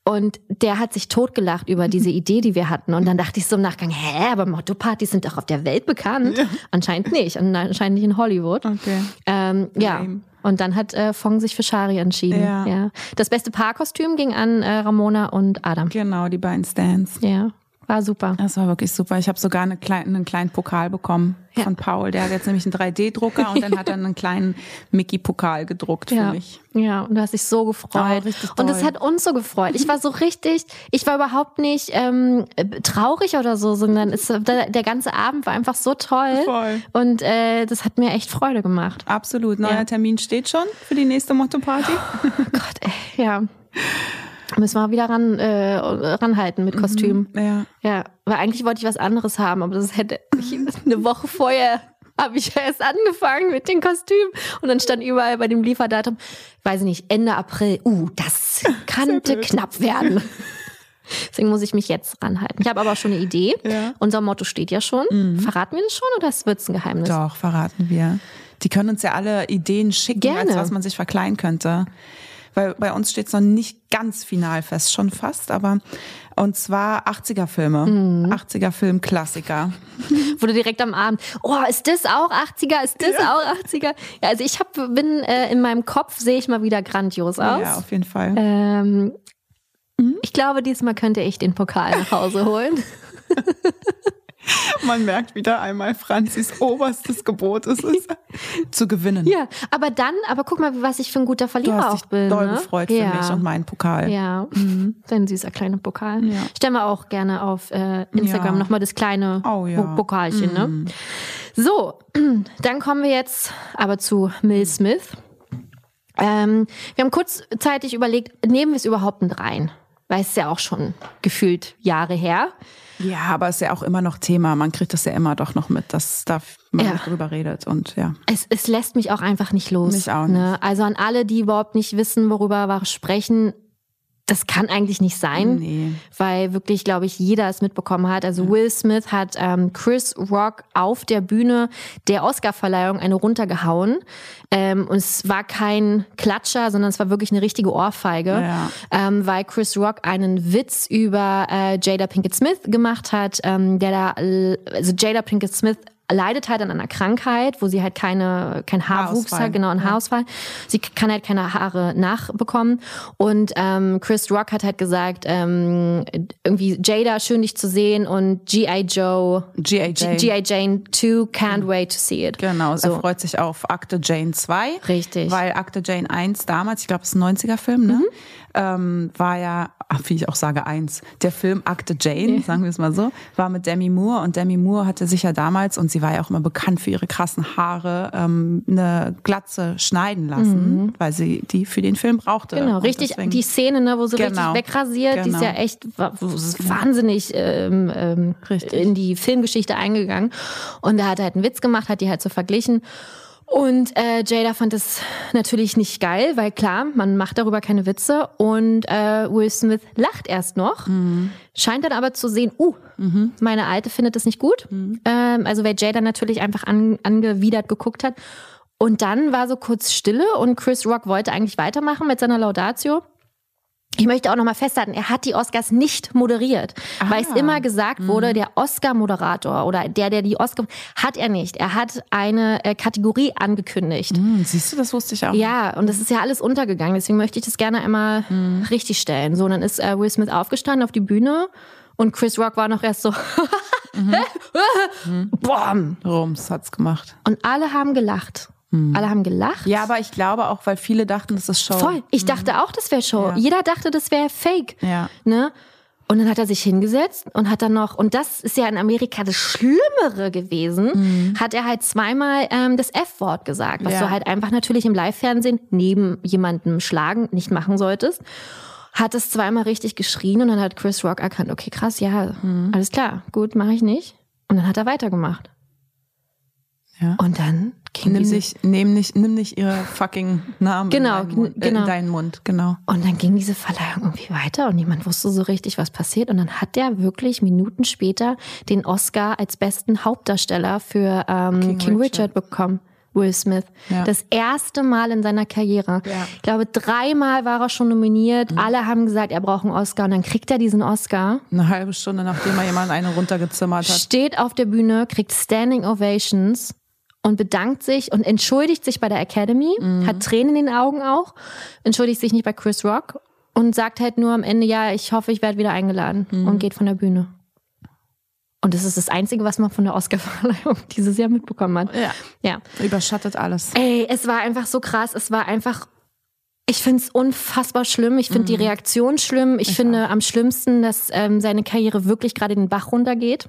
Und der hat sich totgelacht über diese Idee, die wir hatten. Und dann dachte ich so im Nachgang, hä, aber Motto-Partys sind doch auf der Welt bekannt. Anscheinend nicht. Anscheinend nicht in Hollywood. Okay. Ähm, ja. Lame. Und dann hat äh, Fong sich für Shari entschieden. Ja. Ja. Das beste Paarkostüm ging an äh, Ramona und Adam. Genau, die beiden Stands. Ja, war super. Das war wirklich super. Ich habe sogar eine klein, einen kleinen Pokal bekommen Ja. von Paul. Der hat jetzt nämlich einen 3D-Drucker und dann hat er einen kleinen Mickey-Pokal gedruckt für Ja, mich. ja, und du hast dich so gefreut. Oh, und es hat uns so gefreut. Ich war so richtig, ich war überhaupt nicht ähm, äh, traurig oder so, sondern es, der, der ganze Abend war einfach so toll. Voll. Und äh, das hat mir echt Freude gemacht. Absolut. Neuer Ja. Termin steht schon für die nächste Motto-Party. Gott, ey, ja. Müssen wir wieder ran, äh, ranhalten mit Kostüm. Ja. Ja, weil eigentlich wollte ich was anderes haben, aber das hätte ich eine Woche vorher habe ich erst angefangen mit den Kostümen und dann stand überall bei dem Lieferdatum, weiß ich nicht, Ende April. Uh, das könnte knapp werden. Deswegen muss ich mich jetzt ranhalten. Ich habe aber schon eine Idee. Ja. Unser Motto steht ja schon. Verraten wir das schon oder wird es ein Geheimnis? Doch, verraten wir. Die können uns ja alle Ideen schicken, Gerne. als was man sich verkleiden könnte. Weil bei uns steht es noch nicht ganz final fest, schon fast, aber und zwar 80er-Filme. Mhm. 80er-Film-Klassiker. Wurde direkt am Abend. Oh, ist das auch 80er? Ist das auch 80er? Ja, also ich hab, bin äh, in meinem Kopf sehe ich mal wieder grandios aus. Ja, auf jeden Fall. Ähm, Ich glaube, diesmal könnte ich den Pokal nach Hause holen. Man merkt wieder einmal, Franzis oberstes Gebot ist es, zu gewinnen. Ja, aber dann, aber guck mal, was ich für ein guter Du Verlierer hast auch dich bin. doll ne? gefreut ja. für mich und meinen Pokal. Ja, mhm. ein süßer kleiner Pokal. Ja. Stellen wir auch gerne auf äh, Instagram Ja. nochmal das kleine Oh ja. Po- Pokalchen. Ne? So, dann kommen wir jetzt aber zu Mill Smith. Ähm, wir haben kurzzeitig überlegt, nehmen wir es überhaupt mit rein? Weil es ist ja auch schon gefühlt Jahre her. Ja, aber ist ja auch immer noch Thema. Man kriegt das ja immer doch noch mit, dass da man Ja. drüber redet und ja. Es, es lässt mich auch einfach nicht los. Mich auch Ne? Also an alle, die überhaupt nicht wissen, worüber wir sprechen, das kann eigentlich nicht sein, Nee. weil wirklich, glaube ich, jeder es mitbekommen hat. Also Will Smith hat ähm, Chris Rock auf der Bühne der Oscarverleihung eine runtergehauen. Ähm, und es war kein Klatscher, sondern es war wirklich eine richtige Ohrfeige, Ja. ähm, weil Chris Rock einen Witz über äh, Jada Pinkett Smith gemacht hat, ähm, der da, also Jada Pinkett Smith leidet halt an einer Krankheit, wo sie halt keine kein Haarwuchs Haarausfall. hat, genau ein Haarausfall. Sie kann halt keine Haare nachbekommen und ähm, Chris Rock hat halt gesagt, ähm, irgendwie Jada schön dich zu sehen und G.I. Joe, G.I. Jane. G.I. Jane 2 can't wait to see it. Genau, so. er freut sich auf Akte Jane 2. Richtig. Weil Akte Jane 1 damals, ich glaube, es ist ein 90er-Film, ne? Mhm. Ähm, war ja, wie ich auch sage, eins. Der Film Akte Jane, sagen wir es mal so, war mit Demi Moore und Demi Moore hatte sich ja damals, und sie war ja auch immer bekannt für ihre krassen Haare, ähm, eine Glatze schneiden lassen, weil sie die für den Film brauchte. Mhm. Genau, Und richtig deswegen- die Szene, ne, wo sie Genau. richtig wegrasiert, die ist Genau. ja echt wo- ist wahnsinnig ähm, ähm, in die Filmgeschichte eingegangen. Und da hat er halt einen Witz gemacht, hat die halt so verglichen. Und äh, Jada fand es natürlich nicht geil, weil klar, man macht darüber keine Witze. Und äh, Will Smith lacht erst noch, scheint dann aber zu sehen, uh, meine Alte findet das nicht gut. Ähm, also weil Jada natürlich einfach an, angewidert geguckt hat. Und dann war so kurz Stille und Chris Rock wollte eigentlich weitermachen mit seiner Laudatio. Ich möchte auch nochmal festhalten, er hat die Oscars nicht moderiert, weil es immer gesagt wurde, der Oscar-Moderator oder der, der die Oscar, hat er nicht. Er hat eine äh, Kategorie angekündigt. Hm, siehst du, das wusste ich auch. Ja, und das ist ja alles untergegangen. Deswegen möchte ich das gerne einmal richtig stellen. So, und dann ist äh, Will Smith aufgestanden auf die Bühne und Chris Rock war noch erst so, Bom! Rums hat's gemacht. Und alle haben gelacht. Alle haben gelacht. Ja, aber ich glaube auch, weil viele dachten, das ist Show. Voll. Ich dachte auch, das wäre Show. Ja. Jeder dachte, das wäre Fake. Ja. Ne? Und dann hat er sich hingesetzt und hat dann noch, und das ist ja in Amerika das Schlimmere gewesen, hat er halt zweimal ähm, das F-Wort gesagt, was Ja. du halt einfach natürlich im Live-Fernsehen neben jemandem schlagen nicht machen solltest. Hat es zweimal richtig geschrien und dann hat Chris Rock erkannt, okay, krass, ja, alles klar, gut, mache ich nicht. Und dann hat er weitergemacht. Ja. Und dann Nimm nicht, nimm nicht, nimm nicht ihre fucking Namen Genau, in, deinen Mund, äh, genau. in deinen Mund. Genau. und dann ging diese Verleihung irgendwie weiter und niemand wusste so richtig, was passiert. Und dann hat der wirklich Minuten später den Oscar als besten Hauptdarsteller für ähm, King, King Richard. Richard. bekommen. Will Smith. Ja. Das erste Mal in seiner Karriere. Ja. Mhm. Ich glaube, dreimal war er schon nominiert. Alle haben gesagt, er braucht einen Oscar. Und dann kriegt er diesen Oscar. Eine halbe Stunde, nachdem er jemand eine runtergezimmert hat. steht auf der Bühne, kriegt Standing Ovations und bedankt sich und entschuldigt sich bei der Academy, hat Tränen in den Augen auch, entschuldigt sich nicht bei Chris Rock und sagt halt nur am Ende, ja, ich hoffe, ich werde wieder eingeladen und geht von der Bühne. Und das ist das Einzige, was man von der Oscarverleihung dieses Jahr mitbekommen hat. Ja. Ja. Überschattet alles. Ey, es war einfach so krass. Es war einfach. Ich finde es unfassbar schlimm. Ich finde die Reaktion schlimm. Ich, finde am schlimmsten, dass ähm, seine Karriere wirklich gerade den Bach runtergeht.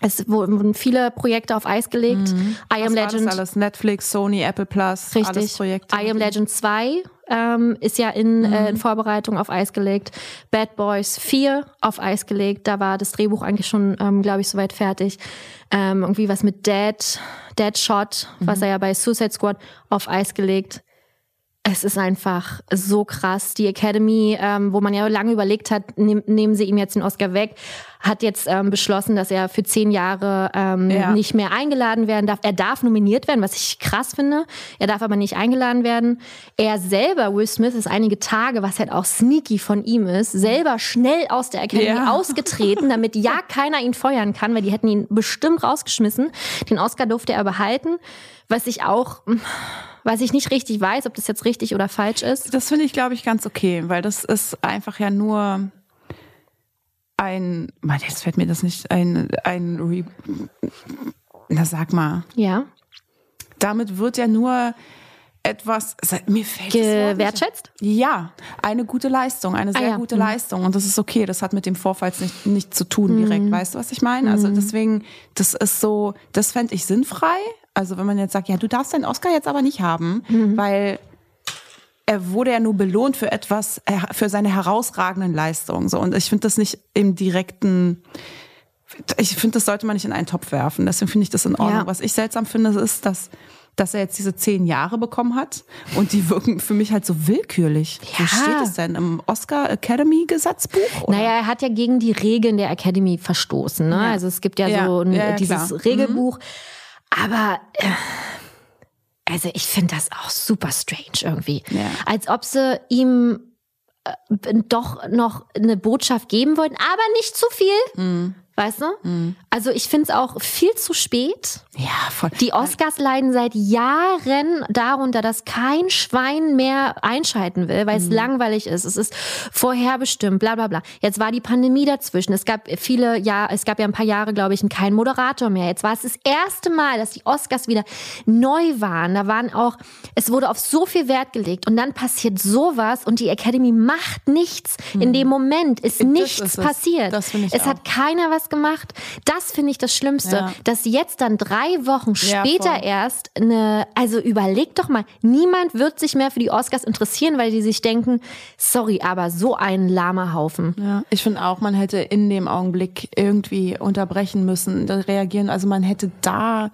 Es wurden viele Projekte auf Eis gelegt. I Am Was war das Legend. alles? Netflix, Sony, Apple Plus, Richtig. Projekte. I Am Legend 2 ähm, ist ja in, äh, in Vorbereitung auf Eis gelegt. Bad Boys 4 auf Eis gelegt. Da war das Drehbuch eigentlich schon, ähm, glaube ich, soweit fertig. Ähm, irgendwie was mit Dead, Dead Shot, was er ja bei Suicide Squad auf Eis gelegt. Es ist einfach so krass. Die Academy, ähm, wo man ja lange überlegt hat, nehm, nehmen sie ihm jetzt den Oscar weg, hat jetzt ähm, beschlossen, dass er für zehn Jahre ähm, Ja. nicht mehr eingeladen werden darf. Er darf nominiert werden, was ich krass finde. Er darf aber nicht eingeladen werden. Er selber, Will Smith, ist einige Tage, was halt auch sneaky von ihm ist, selber schnell aus der Academy Ja. ausgetreten, damit ja keiner ihn feuern kann, weil die hätten ihn bestimmt rausgeschmissen. Den Oscar durfte er behalten, was ich auch, was ich nicht richtig weiß, ob das jetzt richtig oder falsch ist. Das finde ich, glaube ich, ganz okay, weil das ist einfach ja nur ein, Mann, jetzt fällt mir das nicht, ein, ein, Re na sag mal, Ja. damit wird ja nur etwas, mir fällt nicht Gewertschätzt? Ja, eine gute Leistung, eine sehr Ah ja, gute mhm. Leistung. Und das ist okay. Das hat mit dem Vorfall nicht, nichts zu tun direkt. Mhm. Weißt du, was ich meine? Also deswegen, das ist so, das fände ich sinnfrei. Also wenn man jetzt sagt, ja, du darfst deinen Oscar jetzt aber nicht haben, Mhm. weil er wurde ja nur belohnt für etwas, äh, für seine herausragenden Leistungen. So. Und ich finde das nicht im direkten, ich finde, das sollte man nicht in einen Topf werfen. Deswegen finde ich das in Ordnung. Ja. Was ich seltsam finde, ist, dass, dass er jetzt diese zehn Jahre bekommen hat und die wirken für mich halt so willkürlich. Wo Ja. steht es denn? Im Oscar Academy Gesetzbuch? Oder? Naja, er hat ja gegen die Regeln der Academy verstoßen. Ne? Also es gibt ja, Ja, so ein, ja, ja, dieses klar. Mhm. Regelbuch. Aber äh, also ich finde das auch super strange irgendwie. Ja. Als ob sie ihm äh, doch noch eine Botschaft geben wollten, aber nicht zu viel. Mhm. Weißt du? Also ich finde es auch viel zu spät. Ja, voll. Die Oscars leiden seit Jahren darunter, dass kein Schwein mehr einschalten will, weil es langweilig ist. Es ist vorherbestimmt, bla bla bla. Jetzt war die Pandemie dazwischen. Es gab viele Jahr, es gab ja ein paar Jahre, glaube ich, keinen Moderator mehr. Jetzt war es das erste Mal, dass die Oscars wieder neu waren. Da waren auch, es wurde auf so viel Wert gelegt und dann passiert sowas und die Academy macht nichts. In dem Moment ist nichts ist passiert. Das finde ich es hat auch. keiner was gemacht. Das finde ich das Schlimmste, Ja. dass jetzt dann drei Wochen Ja, später voll. erst eine, also überleg doch mal, niemand wird sich mehr für die Oscars interessieren, weil die sich denken, sorry, aber so ein lahmer Haufen. Ja, ich finde auch, man hätte in dem Augenblick irgendwie unterbrechen müssen, reagieren. Also man hätte da,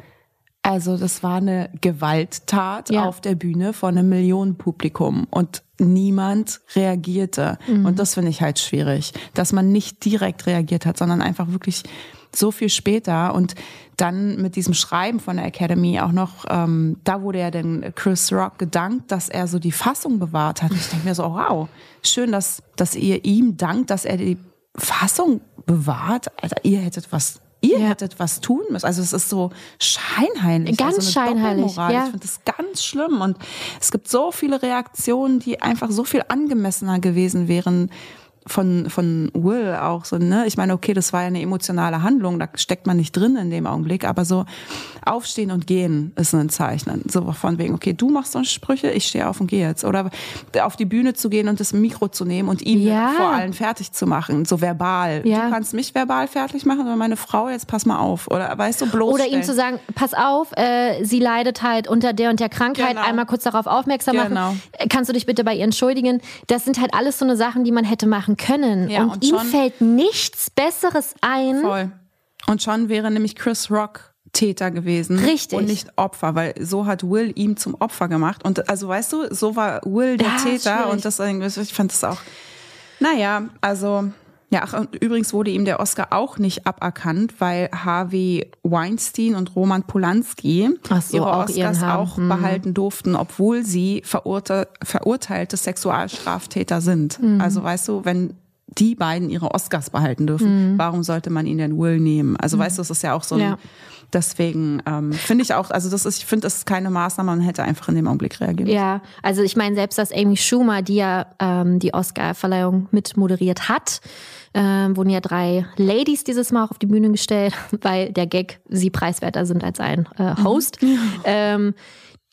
also das war eine Gewalttat Ja. auf der Bühne von einem Millionenpublikum und niemand reagierte. Mhm. Und das finde ich halt schwierig, dass man nicht direkt reagiert hat, sondern einfach wirklich so viel später und dann mit diesem Schreiben von der Academy auch noch, ähm, da wurde ja dann Chris Rock gedankt, dass er so die Fassung bewahrt hat. Und ich denke mir so, oh, wow, schön, dass, dass ihr ihm dankt, dass er die Fassung bewahrt. Alter, ihr hättet was, ihr Ja. hättet was tun müssen. Also es ist so scheinheilig. Ganz also scheinheilig, ja. Ich finde das ganz schlimm. Und es gibt so viele Reaktionen, die einfach so viel angemessener gewesen wären von, von Will auch so, ne? Ich meine, okay, das war ja eine emotionale Handlung, da steckt man nicht drin in dem Augenblick, aber so aufstehen und gehen ist ein Zeichen. So von wegen, okay, du machst so Sprüche, ich stehe auf und gehe jetzt. Oder auf die Bühne zu gehen und das Mikro zu nehmen und ihn Ja. vor allen fertig zu machen, so verbal. Ja. Du kannst mich verbal fertig machen, aber meine Frau, jetzt pass mal auf. Oder weißt du, bloß. Oder ihm zu sagen, pass auf, äh, sie leidet halt unter der und der Krankheit, Genau. einmal kurz darauf aufmerksam Genau. machen. Äh, Kannst du dich bitte bei ihr entschuldigen? Das sind halt alles so eine Sachen, die man hätte machen können. Ja, und, und ihm fällt nichts Besseres ein. Voll. Und schon wäre nämlich Chris Rock Täter gewesen Richtig. und nicht Opfer, weil so hat Will ihm zum Opfer gemacht und also weißt du, so war Will der Ja, Täter und das irgendwie- ich fand das auch naja, also ja, ach, und übrigens wurde ihm der Oscar auch nicht aberkannt, weil Harvey Weinstein und Roman Polanski so, ihre auch Oscars auch Mhm. behalten durften, obwohl sie verurte verurteilte Sexualstraftäter sind. Mhm. Also weißt du, wenn die beiden ihre Oscars behalten dürfen, warum sollte man ihnen denn Will nehmen? Also weißt du, das ist ja auch so ein, Mhm. Ja. Deswegen ähm, finde ich auch, also das ist, ich finde, das ist keine Maßnahme, man hätte einfach in dem Augenblick müssen. Ja, also ich meine, selbst dass Amy Schumer, die ja ähm, die Oscar-Verleihung mit moderiert hat, ähm, wurden ja drei Ladies dieses Mal auch auf die Bühne gestellt, weil der Gag sie preiswerter sind als ein äh, Host. Ähm,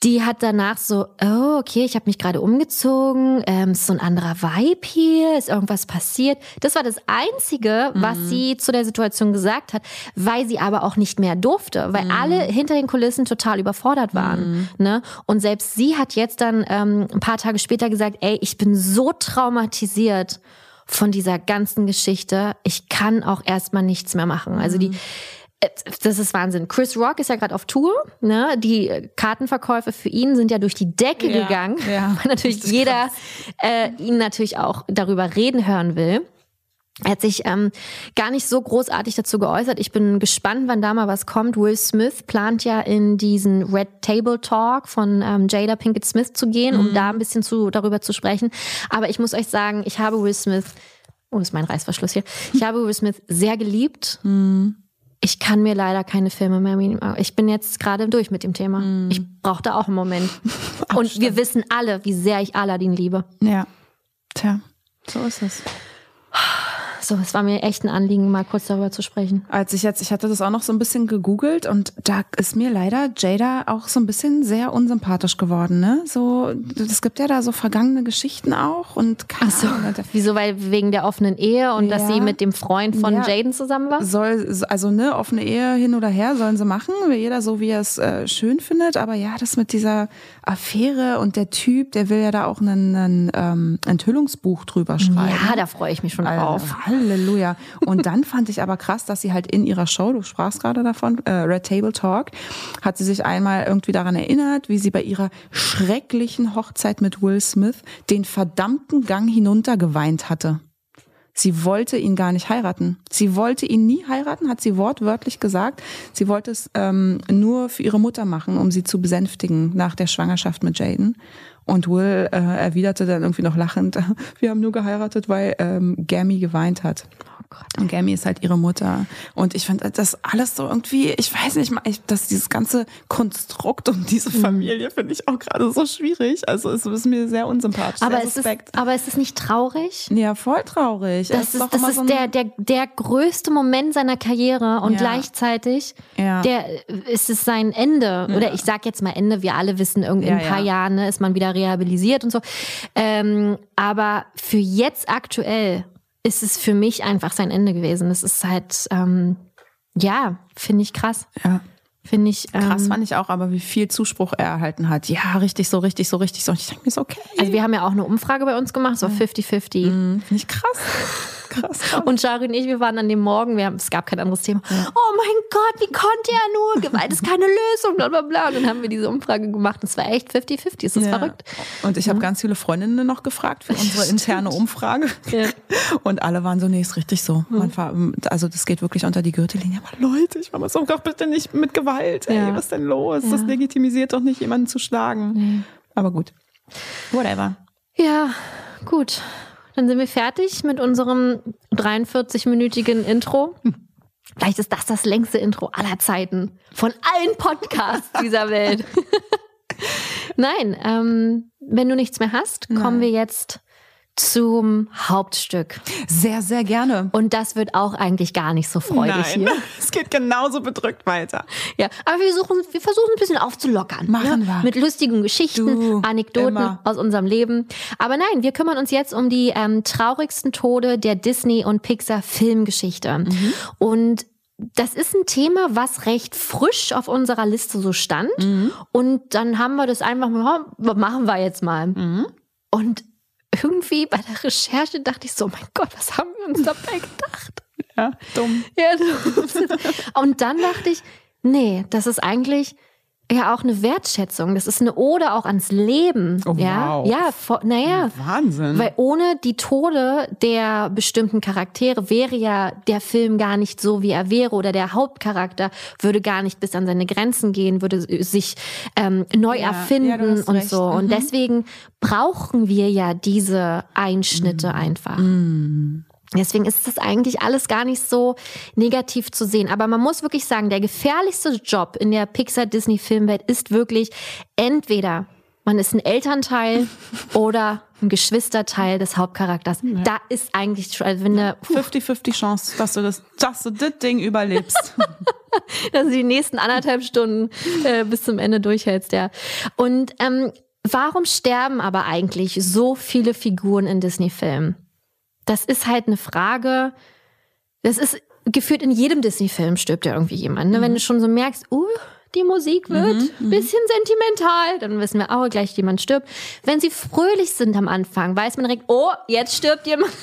die hat danach so, oh, okay, ich habe mich gerade umgezogen, ähm, ist so ein anderer Vibe hier, ist irgendwas passiert. Das war das Einzige, was sie zu der Situation gesagt hat, weil sie aber auch nicht mehr durfte, weil alle hinter den Kulissen total überfordert waren. Ne? Und selbst sie hat jetzt dann ähm, ein paar Tage später gesagt, ey, ich bin so traumatisiert von dieser ganzen Geschichte, ich kann auch erstmal nichts mehr machen. Also die das ist Wahnsinn. Chris Rock ist ja gerade auf Tour. Ne? Die Kartenverkäufe für ihn sind ja durch die Decke Ja, gegangen, ja. weil natürlich jeder äh, ihn natürlich auch darüber reden hören will. Er hat sich ähm, gar nicht so großartig dazu geäußert. Ich bin gespannt, wann da mal was kommt. Will Smith plant ja in diesen Red Table Talk von ähm, Jada Pinkett Smith zu gehen, um da ein bisschen zu, darüber zu sprechen. Aber ich muss euch sagen, ich habe Will Smith, oh, ist mein Reißverschluss hier. Ich habe Will Smith sehr geliebt. Ich kann mir leider keine Filme mehr. Ich bin jetzt gerade durch mit dem Thema. Ich brauchte auch einen Moment. Und wir wissen alle, wie sehr ich Aladdin liebe. Ja. Tja, so ist es. So, es war mir echt ein Anliegen, mal kurz darüber zu sprechen. Als ich jetzt, ich hatte das auch noch so ein bisschen gegoogelt und da ist mir leider Jada auch so ein bisschen sehr unsympathisch geworden, ne? So, es gibt ja da so vergangene Geschichten auch und keine So, Ahnung. wieso? Weil wegen der offenen Ehe und dass Ja. sie mit dem Freund von Ja. Jaden zusammen war? Soll, also ne, offene Ehe hin oder her sollen sie machen, jeder so wie er es äh, schön findet, aber ja, das mit dieser Affäre und der Typ, der will ja da auch einen ähm, Enthüllungsbuch drüber schreiben. Ja, da freue ich mich schon Alter, drauf. Halleluja. Und dann fand ich aber krass, dass sie halt in ihrer Show, du sprachst gerade davon, äh, Red Table Talk, hat sie sich einmal irgendwie daran erinnert, wie sie bei ihrer schrecklichen Hochzeit mit Will Smith den verdammten Gang hinunter geweint hatte. Sie wollte ihn gar nicht heiraten. Sie wollte ihn nie heiraten, hat sie wortwörtlich gesagt. Sie wollte es ähm, nur für ihre Mutter machen, um sie zu besänftigen nach der Schwangerschaft mit Jaden. Und Will äh, erwiderte dann irgendwie noch lachend, wir haben nur geheiratet, weil ähm, Gammy geweint hat. Gott. Und Gammy ist halt ihre Mutter. Und ich fand das alles so irgendwie, ich weiß nicht, ich, dass dieses ganze Konstrukt und diese Mhm. Familie finde ich auch gerade so schwierig. Also es ist mir sehr unsympathisch. Aber sehr ist, es, suspekt. aber ist es nicht traurig? Ja, voll traurig. Es Das ist, doch das ist so der, der, der größte Moment seiner Karriere und Ja. gleichzeitig Ja. der, ist es sein Ende. Oder ich sag jetzt mal Ende, wir alle wissen, irgendwie in Ja, ein paar ja. Jahren ne, ist man wieder rehabilitiert und so. Ähm, aber für jetzt aktuell ist es für mich einfach sein Ende gewesen. Es ist halt, ähm, ja, finde ich krass. Ja. Finde ich. Ähm, Krass fand ich auch, aber wie viel Zuspruch er erhalten hat. Ja, richtig so, richtig so, richtig so. Und ich denke mir so, okay. Also wir haben ja auch eine Umfrage bei uns gemacht, so 50-50. Mhm, Finde ich krass. Krass. Und Shari und ich, wir waren an dem Morgen, wir haben, es gab kein anderes Thema. Oh mein Gott, wie konnte er nur? Gewalt ist keine Lösung, bla bla bla. Und dann haben wir diese Umfrage gemacht. Und es war echt 50-50. Ist das Ja. verrückt? Und ich habe ganz viele Freundinnen noch gefragt für unsere interne Umfrage. Ja. Und alle waren so, nee, ist richtig so. Man ver- also das geht wirklich unter die Gürtellinie. Aber Leute, ich war mal so, doch bitte nicht mit Gewalt. Ey, Ja. was ist denn los? Das Ja. legitimisiert doch nicht, jemanden zu schlagen. Aber gut. Whatever. Ja, gut. Dann sind wir fertig mit unserem 43-minütigen Intro. Vielleicht ist das das längste Intro aller Zeiten von allen Podcasts dieser Welt. Nein, ähm, wenn du nichts mehr hast, kommen wir jetzt zum Hauptstück. Sehr, sehr gerne. Und das wird auch eigentlich gar nicht so freudig hier. es geht genauso bedrückt weiter. Ja, aber wir, suchen, wir versuchen ein bisschen aufzulockern. Machen ne? wir. Mit lustigen Geschichten, Du, Anekdoten immer. aus unserem Leben. Aber nein, wir kümmern uns jetzt um die ähm, traurigsten Tode der Disney- und Pixar-Filmgeschichte. Mhm. Und das ist ein Thema, was recht frisch auf unserer Liste so stand. Mhm. Und dann haben wir das einfach ja, machen wir jetzt mal. Mhm. Und irgendwie bei der Recherche dachte ich so, mein Gott, was haben wir uns dabei gedacht? Ja, dumm. Ja, du- und dann dachte ich, Nee, das ist eigentlich ja auch eine Wertschätzung. Das ist eine Ode auch ans Leben. Oh, ja, wow. ja, naja. Wahnsinn. Weil ohne die Tode der bestimmten Charaktere wäre ja der Film gar nicht so, wie er wäre. Oder der Hauptcharakter würde gar nicht bis an seine Grenzen gehen, würde sich ähm, neu Ja, ja, erfinden hast und recht. so. Und Mhm. deswegen brauchen wir ja diese Einschnitte Mhm. einfach. Deswegen ist das eigentlich alles gar nicht so negativ zu sehen. Aber man muss wirklich sagen, der gefährlichste Job in der Pixar-Disney-Filmwelt ist wirklich entweder man ist ein Elternteil oder ein Geschwisterteil des Hauptcharakters. Da ist eigentlich schon, also wenn der, 50-50 Chance, dass du das, dass du das Ding überlebst. dass du die nächsten anderthalb Stunden äh, bis zum Ende durchhältst, ja. Und ähm, warum sterben aber eigentlich so viele Figuren in Disney-Filmen? Das ist halt eine Frage. Das ist gefühlt in jedem Disney-Film stirbt ja irgendwie jemand. Ne? Wenn du schon so merkst, uh, die Musik wird ein bisschen sentimental, dann wissen wir auch gleich, jemand stirbt. Wenn sie fröhlich sind am Anfang, weiß man direkt, oh, jetzt stirbt jemand.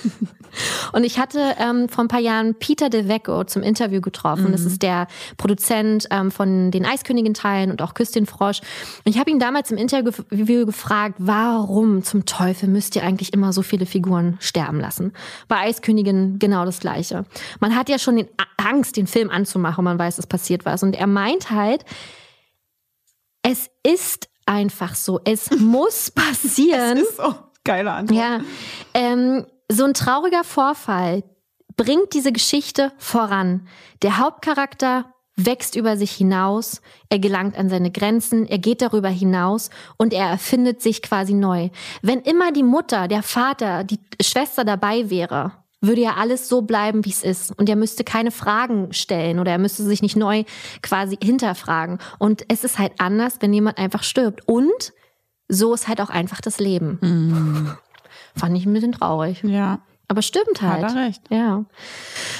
Und ich hatte ähm, vor ein paar Jahren Peter DeVecco zum Interview getroffen. Das ist der Produzent ähm, von den Eiskönigin-Teilen und auch Küss den Frosch. Und ich habe ihn damals im Interview gefragt, warum zum Teufel müsst ihr eigentlich immer so viele Figuren sterben lassen? Bei Eiskönigin genau das Gleiche. Man hat ja schon den Angst, den Film anzumachen, man weiß, es passiert was. Und er meint halt, es ist einfach so. Es muss passieren. ist so geile Antwort. Ja, ähm, so ein trauriger Vorfall bringt diese Geschichte voran. Der Hauptcharakter wächst über sich hinaus, er gelangt an seine Grenzen, er geht darüber hinaus und er erfindet sich quasi neu. Wenn immer die Mutter, der Vater, die Schwester dabei wäre, würde ja alles so bleiben, wie es ist. Und er müsste keine Fragen stellen oder er müsste sich nicht neu quasi hinterfragen. Und es ist halt anders, wenn jemand einfach stirbt. Und so ist halt auch einfach das Leben. Fand ich ein bisschen traurig. Ja. Aber stimmt halt. Hat er recht. Ja.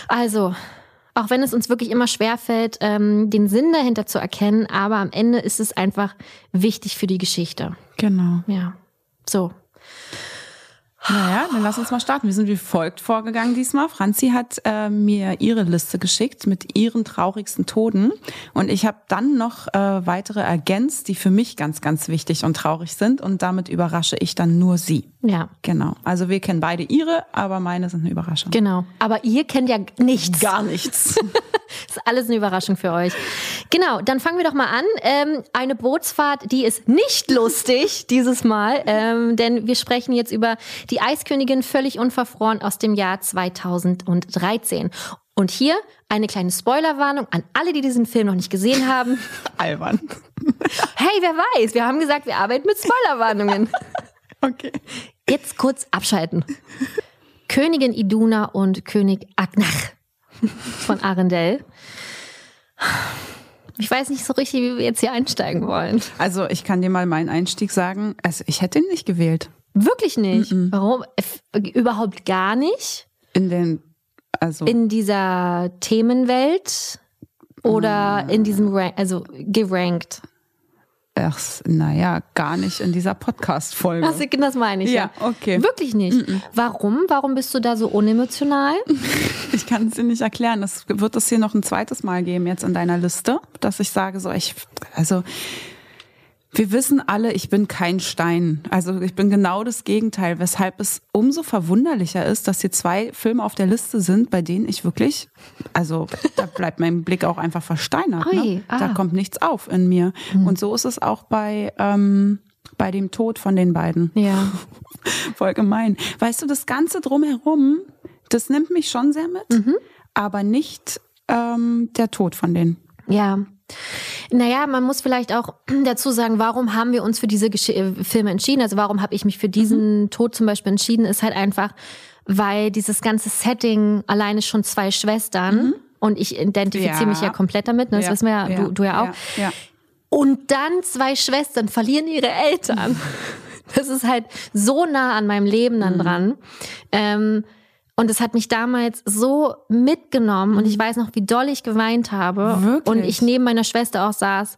Also, auch wenn es uns wirklich immer schwerfällt, ähm, den Sinn dahinter zu erkennen, aber am Ende ist es einfach wichtig für die Geschichte. Genau. Ja. So. Naja, dann lass uns mal starten. Wir sind wie folgt vorgegangen diesmal. Franzi hat äh, mir ihre Liste geschickt mit ihren traurigsten Toden. Und ich habe dann noch äh, weitere ergänzt, die für mich ganz, ganz wichtig und traurig sind. Und damit überrasche ich dann nur sie. Ja. Genau. Also wir kennen beide ihre, aber meine sind eine Überraschung. Genau. Aber ihr kennt ja nichts. Gar nichts. Das ist alles eine Überraschung für euch. Genau, dann fangen wir doch mal an. Ähm, eine Bootsfahrt, die ist nicht lustig dieses Mal, ähm, denn wir sprechen jetzt über die Eiskönigin völlig unverfroren aus dem Jahr 2013. Und hier eine kleine Spoilerwarnung an alle, die diesen Film noch nicht gesehen haben. Albern. Hey, wer weiß, wir haben gesagt, wir arbeiten mit Spoilerwarnungen. Okay. Jetzt kurz abschalten. Königin Iduna und König Agnach von Arendelle. Ich weiß nicht so richtig, wie wir jetzt hier einsteigen wollen. Also ich kann dir mal meinen Einstieg sagen. Also ich hätte ihn nicht gewählt. Wirklich nicht. Warum? F- Überhaupt gar nicht In den, also in dieser Themenwelt oder in diesem Rank, also gerankt. ach, naja, gar nicht in dieser Podcast-Folge. Das, das meine ich ja. Ja, okay. Wirklich nicht. Warum? Warum bist du da so unemotional? Ich kann es dir nicht erklären. Es wird es hier noch ein zweites Mal geben jetzt in deiner Liste, dass ich sage, so ich, also wir wissen alle, ich bin kein Stein. Also ich bin genau das Gegenteil, weshalb es umso verwunderlicher ist, dass hier zwei Filme auf der Liste sind, bei denen ich wirklich, also da bleibt mein Blick auch einfach versteinert. Ui, ne? Da ah. Hm. kommt nichts auf in mir. Und so ist es auch bei ähm, bei dem Tod von den beiden. Ja. Voll gemein. Weißt du, das Ganze drumherum, das nimmt mich schon sehr mit, Mhm. aber nicht ähm, der Tod von denen. Ja. Naja, man muss vielleicht auch dazu sagen, warum haben wir uns für diese Gesch äh, Filme entschieden? Also warum habe ich mich für diesen Tod zum Beispiel entschieden? Ist halt einfach, weil dieses ganze Setting alleine schon zwei Schwestern und ich identifiziere Ja. mich ja komplett damit, ne? das wissen wir ja, Du, du ja auch. Ja, ja. Und dann zwei Schwestern verlieren ihre Eltern. Das ist halt so nah an meinem Leben dann dran. Ähm, und es hat mich damals so mitgenommen und ich weiß noch, wie doll ich geweint habe. Wirklich? Und ich neben meiner Schwester auch saß.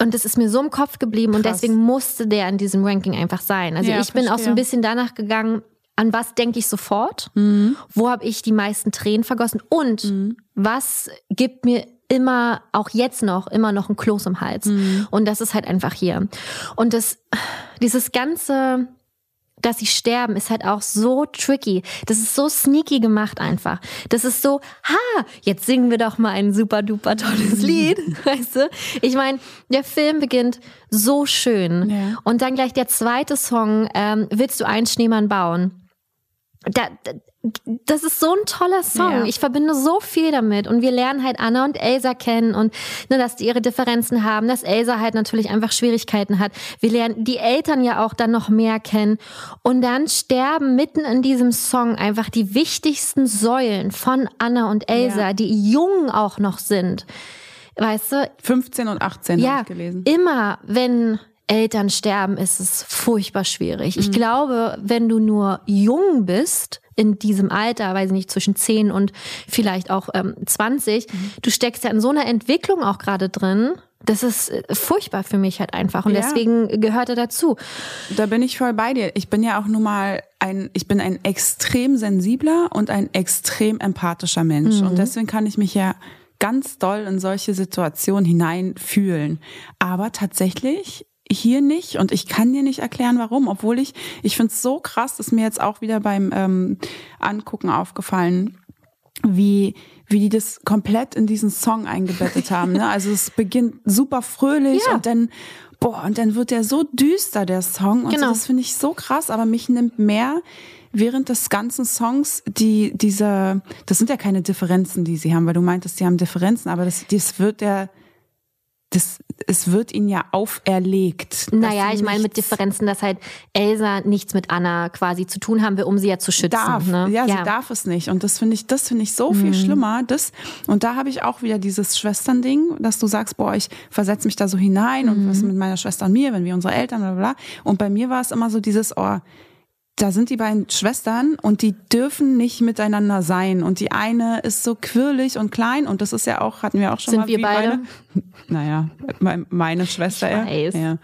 Und das ist mir so im Kopf geblieben und Krass. deswegen musste der in diesem Ranking einfach sein. Also Ja, ich bin auch so verstehe. ein bisschen danach gegangen, an was denke ich sofort? Mhm. Wo habe ich die meisten Tränen vergossen? Und was gibt mir immer, auch jetzt noch, immer noch ein Kloß im Hals. Mhm. Und das ist halt einfach hier. Und das, dieses ganze, dass sie sterben, ist halt auch so tricky. Das ist so sneaky gemacht einfach. Das ist so, ha, jetzt singen wir doch mal ein super duper tolles Lied, weißt du? Ich meine, der Film beginnt so schön. Ja. Und dann gleich der zweite Song, ähm, Willst du einen Schneemann bauen? Da, da, das ist so ein toller Song. Ja. Ich verbinde so viel damit. Und wir lernen halt Anna und Elsa kennen und ne, dass die ihre Differenzen haben, dass Elsa halt natürlich einfach Schwierigkeiten hat. Wir lernen die Eltern ja auch dann noch mehr kennen. Und dann sterben mitten in diesem Song einfach die wichtigsten Säulen von Anna und Elsa, ja. die jung auch noch sind. Weißt du? 15 und 18 ja, habe ich gelesen. Immer, wenn Eltern sterben, ist es furchtbar schwierig. Mhm. Ich glaube, wenn du nur jung bist, in diesem Alter, weiß ich nicht, zwischen 10 und vielleicht auch ähm, 20, mhm. du steckst ja in so einer Entwicklung auch gerade drin. Das ist äh, furchtbar für mich halt einfach und ja. deswegen gehört er dazu. Da bin ich voll bei dir. Ich bin ja auch nun mal ein, ich bin ein extrem sensibler und ein extrem empathischer Mensch mhm. und deswegen kann ich mich ja ganz doll in solche Situationen hineinfühlen. Aber tatsächlich hier nicht und ich kann dir nicht erklären, warum, obwohl ich, ich finde es so krass, ist mir jetzt auch wieder beim ähm, Angucken aufgefallen, wie wie die das komplett in diesen Song eingebettet haben. Ne? Also es beginnt super fröhlich ja. und dann boah und dann wird der so düster der Song und genau. so, das finde ich so krass. Aber mich nimmt mehr während des ganzen Songs die diese das sind ja keine Differenzen, die sie haben, weil du meintest, sie haben Differenzen, aber das das wird der das, es wird ihnen ja auferlegt. Naja, ich meine mit Differenzen, dass halt Elsa nichts mit Anna quasi zu tun haben will, um sie ja zu schützen. Darf. Ne? Ja, ja, sie darf es nicht. Und das finde ich, das finde ich so viel mhm. schlimmer. Das, und da habe ich auch wieder dieses Schwesternding, dass du sagst, boah, ich versetze mich da so hinein mhm. und was mit meiner Schwester und mir, wenn wir unsere Eltern, bla, bla. Und bei mir war es immer so dieses, oh, da sind die beiden Schwestern und die dürfen nicht miteinander sein. Und die eine ist so quirlig und klein und das ist ja auch, hatten wir auch schon sind mal. Sind wir beide? Meine, naja, meine Schwester. Ich weiß. Ja.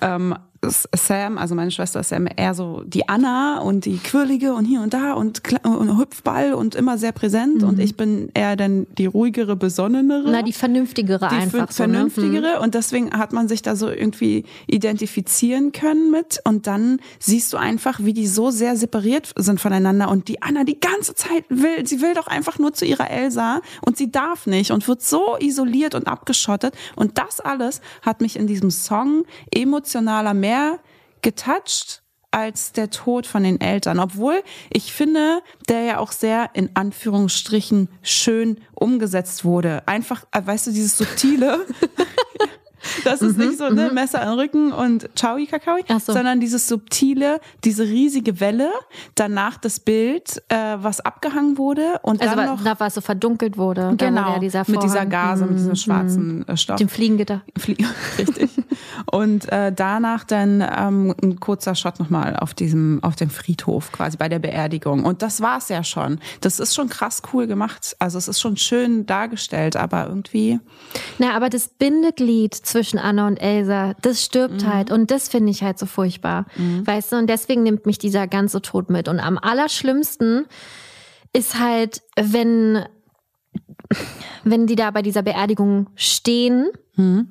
Ähm, Sam, also meine Schwester ist Sam, eher so die Anna und die Quirlige und hier und da und, und Hüpfball und immer sehr präsent mhm. und ich bin eher dann die ruhigere, besonnenere. Na, die vernünftigere die einfach. Die vernünftigere so, ne? und deswegen hat man sich da so irgendwie identifizieren können mit und dann siehst du einfach, wie die so sehr separiert sind voneinander und die Anna die ganze Zeit will, sie will doch einfach nur zu ihrer Elsa und sie darf nicht und wird so isoliert und abgeschottet und das alles hat mich in diesem Song emotionaler mehr mehr getoucht als der Tod von den Eltern. Obwohl ich finde, der ja auch sehr in Anführungsstrichen schön umgesetzt wurde. Einfach, äh, weißt du, dieses subtile. Das ist mhm, nicht so, ne, mhm. Messer an Rücken und Ciao, Kakao, so. sondern dieses subtile, diese riesige Welle, danach das Bild, äh, was abgehangen wurde und also dann noch, da was so verdunkelt wurde. Genau, dieser mit dieser Gase, mhm. mit diesem mhm, schwarzen mhm. Stoff. Dem Fliegengitter. Flie Richtig. Und äh, danach dann ähm, ein kurzer Shot nochmal auf diesem, auf dem Friedhof quasi bei der Beerdigung. Und das war's ja schon. Das ist schon krass cool gemacht. Also es ist schon schön dargestellt, aber irgendwie. Na, aber das Bindeglied zwischen Anna und Elsa, das stirbt mhm. halt und das finde ich halt so furchtbar. Mhm. Weißt du, und deswegen nimmt mich dieser ganze Tod mit. Und am allerschlimmsten ist halt, wenn, wenn die da bei dieser Beerdigung stehen. Mhm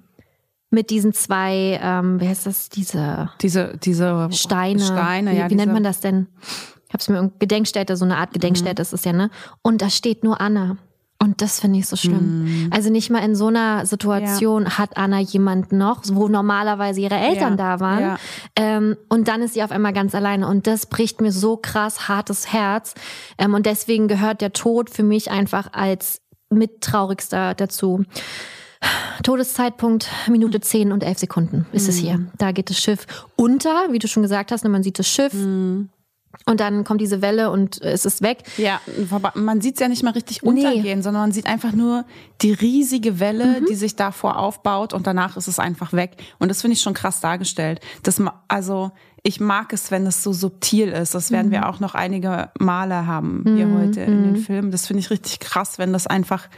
mit diesen zwei, ähm, wie heißt das, diese, diese, diese Steine. Steine wie, ja, wie nennt man das denn? Ich hab's mir Gedenkstätte, so eine Art Gedenkstätte mhm. ist es ja, ne? Und da steht nur Anna. Und das finde ich so schlimm. Mhm. Also nicht mal in so einer Situation ja. hat Anna jemand noch, wo normalerweise ihre Eltern ja. da waren. Ja. Ähm, und dann ist sie auf einmal ganz alleine. Und das bricht mir so krass hartes Herz. Ähm, und deswegen gehört der Tod für mich einfach als mittraurigster dazu. Todeszeitpunkt Minute 10 und 11 Sekunden ist mhm. es hier. Da geht das Schiff unter, wie du schon gesagt hast, ne, man sieht das Schiff. Mhm. Und dann kommt diese Welle und es ist weg. Ja, man sieht es ja nicht mal richtig untergehen, nee. sondern man sieht einfach nur die riesige Welle, mhm. die sich davor aufbaut und danach ist es einfach weg. Und das finde ich schon krass dargestellt. Das, also ich mag es, wenn es so subtil ist. Das werden mhm. wir auch noch einige Male haben hier mhm. heute in den mhm. Filmen. Das finde ich richtig krass, wenn das einfach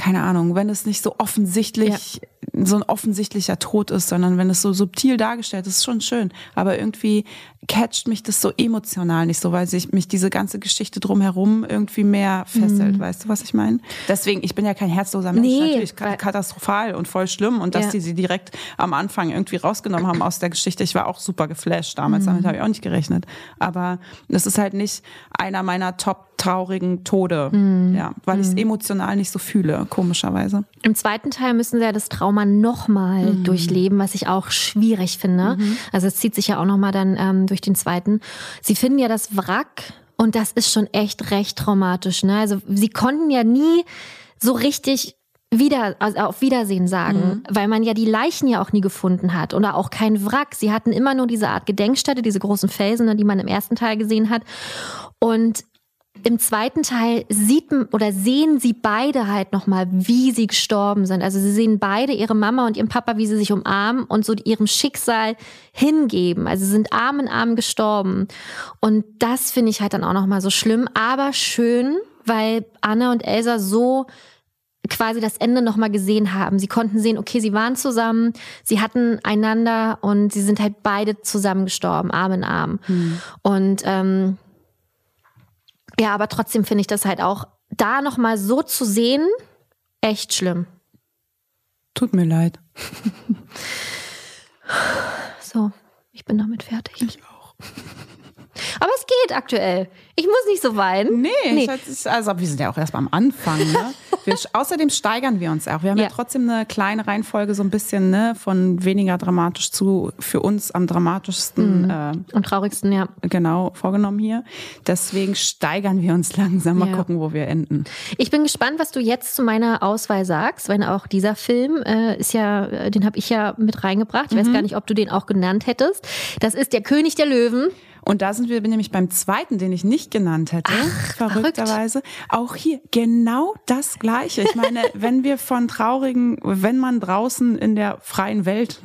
keine Ahnung, wenn es nicht so offensichtlich ja. so ein offensichtlicher Tod ist, sondern wenn es so subtil dargestellt ist, ist schon schön. Aber irgendwie catcht mich das so emotional nicht so, weil sich mich diese ganze Geschichte drumherum irgendwie mehr fesselt. Mhm. Weißt du, was ich meine? Deswegen, ich bin ja kein herzloser Mensch, nee, natürlich katastrophal und voll schlimm. Und dass ja. die sie direkt am Anfang irgendwie rausgenommen haben aus der Geschichte, ich war auch super geflasht damals, mhm. damit habe ich auch nicht gerechnet. Aber das ist halt nicht einer meiner top traurigen Tode, mhm. ja, weil ich es mhm. emotional nicht so fühle, komischerweise. Im zweiten Teil müssen sie ja das Trauma nochmal mhm. durchleben, was ich auch schwierig finde. Mhm. Also es zieht sich ja auch nochmal dann ähm, durch den zweiten. Sie finden ja das Wrack und das ist schon echt recht traumatisch. Ne? Also sie konnten ja nie so richtig wieder, also auf Wiedersehen sagen, mhm. weil man ja die Leichen ja auch nie gefunden hat oder auch kein Wrack. Sie hatten immer nur diese Art Gedenkstätte, diese großen Felsen, ne, die man im ersten Teil gesehen hat. Und im zweiten Teil sieht oder sehen sie beide halt nochmal, wie sie gestorben sind. Also sie sehen beide ihre Mama und ihren Papa, wie sie sich umarmen und so ihrem Schicksal hingeben. Also sie sind Arm in Arm gestorben. Und das finde ich halt dann auch nochmal so schlimm, aber schön, weil Anna und Elsa so quasi das Ende nochmal gesehen haben. Sie konnten sehen, okay, sie waren zusammen, sie hatten einander und sie sind halt beide zusammen gestorben, Arm in Arm. Hm. Und ähm, ja, aber trotzdem finde ich das halt auch da nochmal so zu sehen, echt schlimm. Tut mir leid. so, ich bin damit fertig. Ich auch. Aber es geht aktuell. Ich muss nicht so weinen. Nee, nee. Ich, also wir sind ja auch erst am Anfang. Ne? Wir, außerdem steigern wir uns auch. Wir haben ja. ja. trotzdem eine kleine Reihenfolge, so ein bisschen ne, von weniger dramatisch zu für uns am dramatischsten mhm. äh, und traurigsten, ja. Genau, vorgenommen hier. Deswegen steigern wir uns langsam. Mal ja. gucken, wo wir enden. Ich bin gespannt, was du jetzt zu meiner Auswahl sagst, wenn auch dieser Film äh, ist ja, äh, den habe ich ja mit reingebracht. Ich mhm. weiß gar nicht, ob du den auch genannt hättest. Das ist der König der Löwen. Und da sind wir nämlich beim zweiten, den ich nicht genannt hätte, Ach, verrückterweise. Verrückt. Auch hier genau das Gleiche. Ich meine, wenn wir von traurigen, wenn man draußen in der freien Welt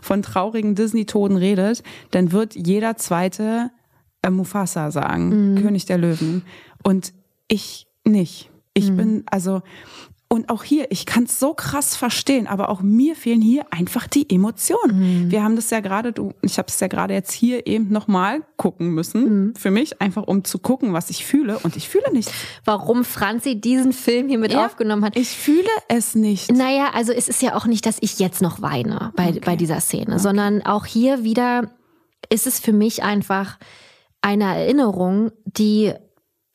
von traurigen Disney-Toden redet, dann wird jeder zweite äh, Mufasa sagen, mhm. König der Löwen. Und ich nicht. Ich mhm. bin, also und auch hier, ich kann es so krass verstehen, aber auch mir fehlen hier einfach die Emotionen. Mhm. Wir haben das ja gerade, du, ich habe es ja gerade jetzt hier eben nochmal gucken müssen, mhm. für mich, einfach um zu gucken, was ich fühle. Und ich fühle nichts. Warum Franzi diesen Film hier mit ja, aufgenommen hat. Ich fühle es nicht. Naja, also es ist ja auch nicht, dass ich jetzt noch weine bei, okay. bei dieser Szene, okay. sondern auch hier wieder ist es für mich einfach eine Erinnerung, die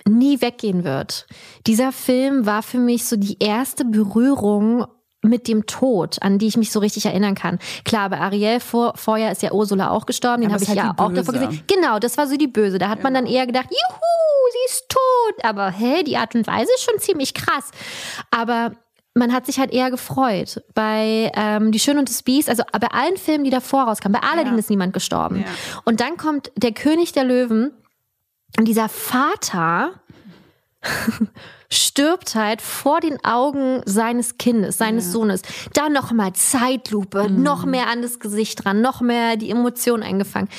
nie weggehen wird. Dieser Film war für mich so die erste Berührung mit dem Tod, an die ich mich so richtig erinnern kann. Klar, bei Ariel vor, vorher ist ja Ursula auch gestorben, den habe ich halt ja auch davor gesehen. Genau, das war so die Böse. Da hat ja. man dann eher gedacht, juhu, sie ist tot. Aber hä, die Art und Weise ist schon ziemlich krass. Aber man hat sich halt eher gefreut. Bei ähm, Die Schöne und das Biest, also bei allen Filmen, die davor rauskamen, bei Aladdin ja. ist niemand gestorben. Ja. Und dann kommt der König der Löwen und dieser Vater stirbt halt vor den Augen seines Kindes, seines ja. Sohnes. Da nochmal Zeitlupe, mhm. noch mehr an das Gesicht dran, noch mehr die Emotionen eingefangen.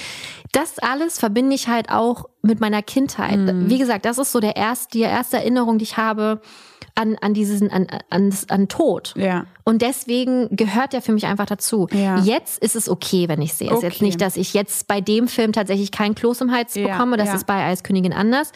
Das alles verbinde ich halt auch mit meiner Kindheit. Mhm. Wie gesagt, das ist so der erste, die erste Erinnerung, die ich habe an, an diesen, an, an, an Tod. Ja. Und deswegen gehört der für mich einfach dazu. Ja. Jetzt ist es okay, wenn ich sehe. Es okay. ist jetzt nicht, dass ich jetzt bei dem Film tatsächlich keinen Kloß im Hals ja. bekomme. Das ist bei Eiskönigin anders.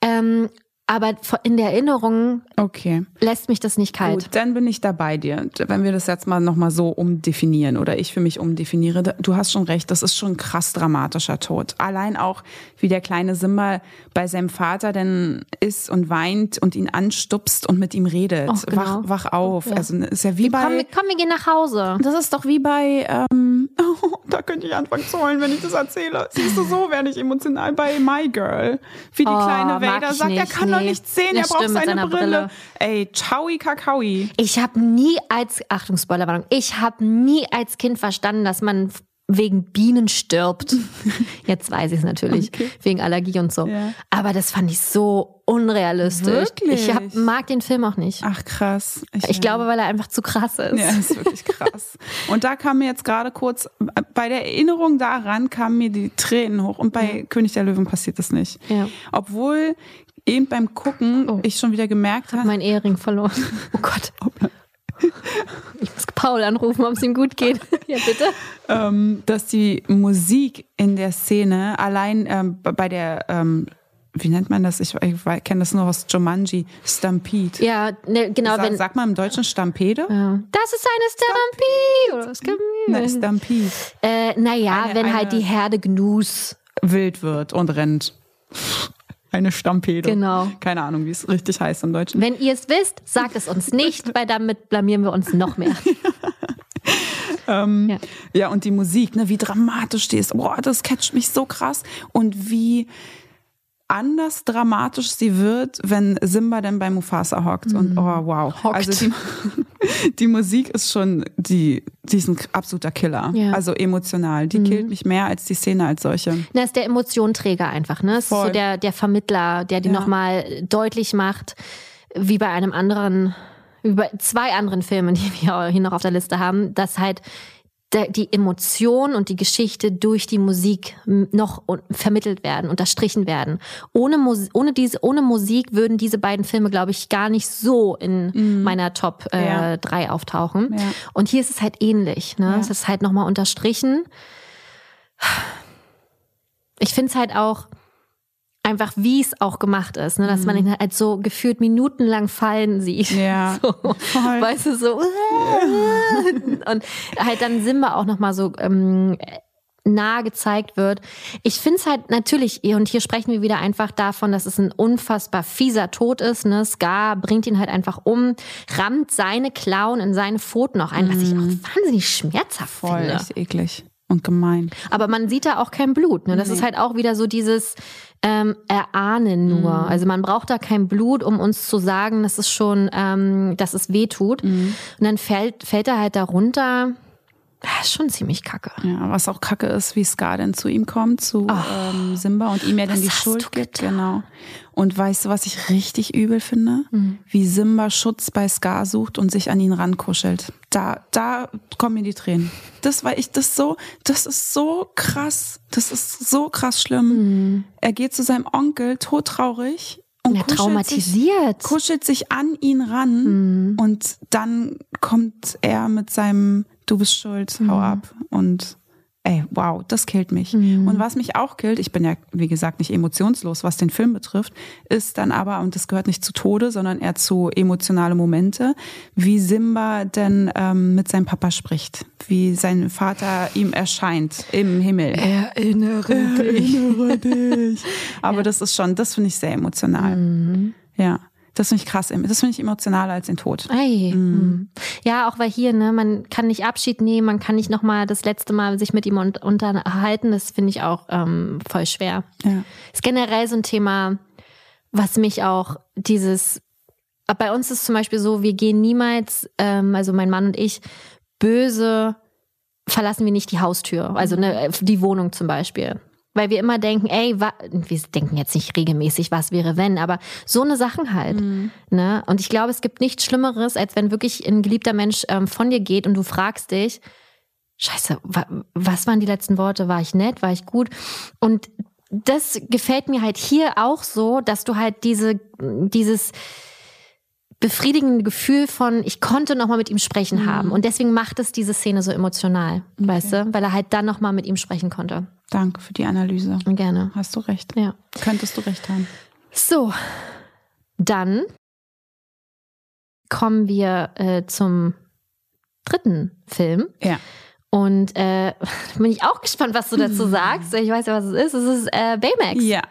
Ähm, aber in der Erinnerung okay. lässt mich das nicht kalt. Gut, dann bin ich da bei dir. Wenn wir das jetzt mal nochmal so umdefinieren oder ich für mich umdefiniere, du hast schon recht, das ist schon ein krass dramatischer Tod. Allein auch, wie der kleine Simba bei seinem Vater denn ist und weint und ihn anstupst und mit ihm redet. Oh, genau. wach, wach auf. Ja. Also ist ja wie bei. Komm, komm, wir gehen nach Hause. Das ist doch wie bei. Ähm, oh, da könnte ich anfangen zu heulen, wenn ich das erzähle. Siehst du, so werde ich emotional bei My Girl. Wie die oh, kleine Vader sagt, er kann doch nichts sehen, er braucht seine Brille. Brille. Ey, Chaui Kakaoi. Ich habe nie als, Achtung, Spoilerwarnung, ich habe nie als Kind verstanden, dass man wegen Bienen stirbt. Jetzt weiß ich es natürlich, okay. wegen Allergie und so. Ja. Aber das fand ich so unrealistisch. Wirklich? Ich hab, mag den Film auch nicht. Ach krass. Ich, ich glaube, weil er einfach zu krass ist. Ja, ist wirklich krass. und da kam mir jetzt gerade kurz, bei der Erinnerung daran kamen mir die Tränen hoch und bei ja. König der Löwen passiert das nicht. Ja. Obwohl eben beim Gucken oh. ich schon wieder gemerkt habe. Mein Ehering verloren. Oh Gott. Ich muss Paul anrufen, ob es ihm gut geht. ja, bitte. Ähm, dass die Musik in der Szene allein ähm, bei der ähm, wie nennt man das? Ich, ich kenne das nur aus Jumanji, Stampede. Ja, ne, genau. Sag, wenn, sagt man im Deutschen Stampede? Ja. Das ist eine Stampede. Stampede. Ne, Stampede. Äh, naja, Eine- wenn halt eine- die Herde Gnus. Wild wird und rennt. Eine Stampede. Genau. Keine Ahnung, wie es richtig heißt im Deutschen. Wenn ihr es wisst, sagt es uns nicht, weil damit blamieren wir uns noch mehr. ja. Ja, und die Musik, ne, wie dramatisch die ist. Boah, das catcht mich so krass. Und wie anders dramatisch sie wird, wenn Simba dann bei Mufasa hockt. Und oh, wow. Hockt. Also die, die Musik ist schon, die, die ist ein absoluter Killer. Ja. Also emotional. Die killt mich mehr als die Szene als solche. Das ist der Emotionenträger einfach, ne? Das ist so der, der Vermittler, der dir Ja. nochmal deutlich macht, wie bei einem anderen, wie bei zwei anderen Filmen, die wir hier noch auf der Liste haben, dass halt die Emotion und die Geschichte durch die Musik noch vermittelt werden, unterstrichen werden. Ohne, Mus ohne, diese, ohne Musik würden diese beiden Filme, glaube ich, gar nicht so in meiner Top äh, Ja. 3 auftauchen. Ja. Und hier ist es halt ähnlich. Ne? Ja. Es ist halt nochmal unterstrichen. Ich finde es halt auch einfach, wie es auch gemacht ist, ne? dass man ihn halt so gefühlt minutenlang fallen sieht. Ja, So, voll. weißt du, so. Und halt dann Simba auch nochmal so ähm, nah gezeigt wird. Ich finde es halt natürlich, und hier sprechen wir wieder einfach davon, dass es ein unfassbar fieser Tod ist. Ne? Scar bringt ihn halt einfach um, rammt seine Klauen in seine Pfoten auch ein, was ich auch wahnsinnig schmerzhaft Voll finde. echt eklig und gemein. Aber man sieht da auch kein Blut. Ne? Das ist halt auch wieder so dieses ähm, Erahnen nur. Also man braucht da kein Blut, um uns zu sagen, dass es schon, ähm, dass es weh tut. Und dann fällt, fällt er halt da runter. Das ist schon ziemlich kacke. Ja, was auch kacke ist, wie Scar denn zu ihm kommt, zu ähm, Simba und ihm ja dann die Schuld gibt. Genau. Und weißt du, was ich richtig übel finde? Wie Simba Schutz bei Scar sucht und sich an ihn rankuschelt. Da, da kommen mir die Tränen. Das war ich, das so, das ist so krass. Das ist so krass schlimm. Er geht zu seinem Onkel, todtraurig. Und Ja, kuschelt sich, traumatisiert. kuschelt sich an ihn ran und dann kommt er mit seinem Du bist schuld, hau ab und ey, wow, das killt mich. Und was mich auch killt, ich bin ja, wie gesagt, nicht emotionslos, was den Film betrifft, ist dann aber, und das gehört nicht zu Tode, sondern eher zu emotionale Momente, wie Simba denn ähm, mit seinem Papa spricht, wie sein Vater ihm erscheint im Himmel. Erinnere Erinnere dich. Aber das ist schon, das finde ich sehr emotional. Ja, das finde ich krass. Das finde ich emotionaler als den Tod. Ei. Mhm. Ja, auch weil hier, ne, man kann nicht Abschied nehmen, man kann nicht nochmal das letzte Mal sich mit ihm un unterhalten. Das finde ich auch ähm, voll schwer. Ja. Ist generell so ein Thema, was mich auch dieses. Bei uns ist zum Beispiel so, wir gehen niemals, ähm, also mein Mann und ich, böse verlassen wir nicht die Haustür, also ne, die Wohnung zum Beispiel. Weil wir immer denken, ey, wa wir denken jetzt nicht regelmäßig, was wäre wenn, aber so eine Sachen halt. Ne? Und ich glaube, es gibt nichts Schlimmeres, als wenn wirklich ein geliebter Mensch ähm, von dir geht und du fragst dich, Scheiße, wa was waren die letzten Worte? War ich nett? War ich gut? Und das gefällt mir halt hier auch so, dass du halt diese, dieses befriedigende Gefühl von, ich konnte noch mal mit ihm sprechen haben. Und deswegen macht es diese Szene so emotional, weißt du? Weil er halt dann noch mal mit ihm sprechen konnte. Danke für die Analyse. Gerne. Hast du recht. Ja. Könntest du recht haben. So, dann kommen wir äh, zum dritten Film. Ja. Und äh, bin ich auch gespannt, was du dazu sagst. Ich weiß ja, was es ist. Es ist äh, Baymax. Ja.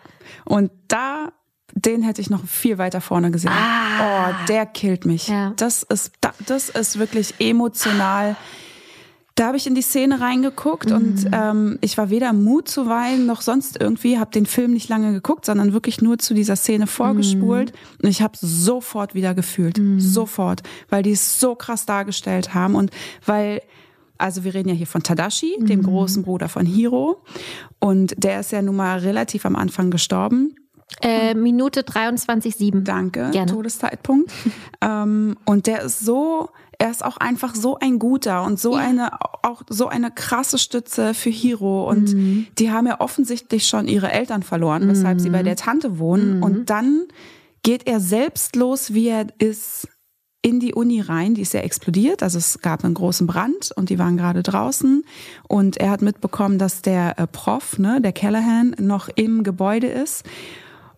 Und da, den hätte ich noch viel weiter vorne gesehen. Ah. Oh, der killt mich. Ja. Das ist, da- das ist wirklich emotional. Da habe ich in die Szene reingeguckt Mhm. und ähm, ich war weder Mut zu weinen noch sonst irgendwie, habe den Film nicht lange geguckt, sondern wirklich nur zu dieser Szene vorgespult. Und ich habe sofort wieder gefühlt, sofort, weil die es so krass dargestellt haben und weil also wir reden ja hier von Tadashi, dem großen Bruder von Hiro. Und der ist ja nun mal relativ am Anfang gestorben. Äh, Minute 23,7. Danke, Gerne. Todeszeitpunkt. ähm, und der ist so, er ist auch einfach so ein guter und so eine, auch so eine krasse Stütze für Hiro. Und Mhm. die haben ja offensichtlich schon ihre Eltern verloren, weshalb sie bei der Tante wohnen. Mhm. Und dann geht er selbstlos, wie er ist, in die Uni rein, die ist ja explodiert, also es gab einen großen Brand und die waren gerade draußen und er hat mitbekommen, dass der äh, Prof, ne, der Callahan, noch im Gebäude ist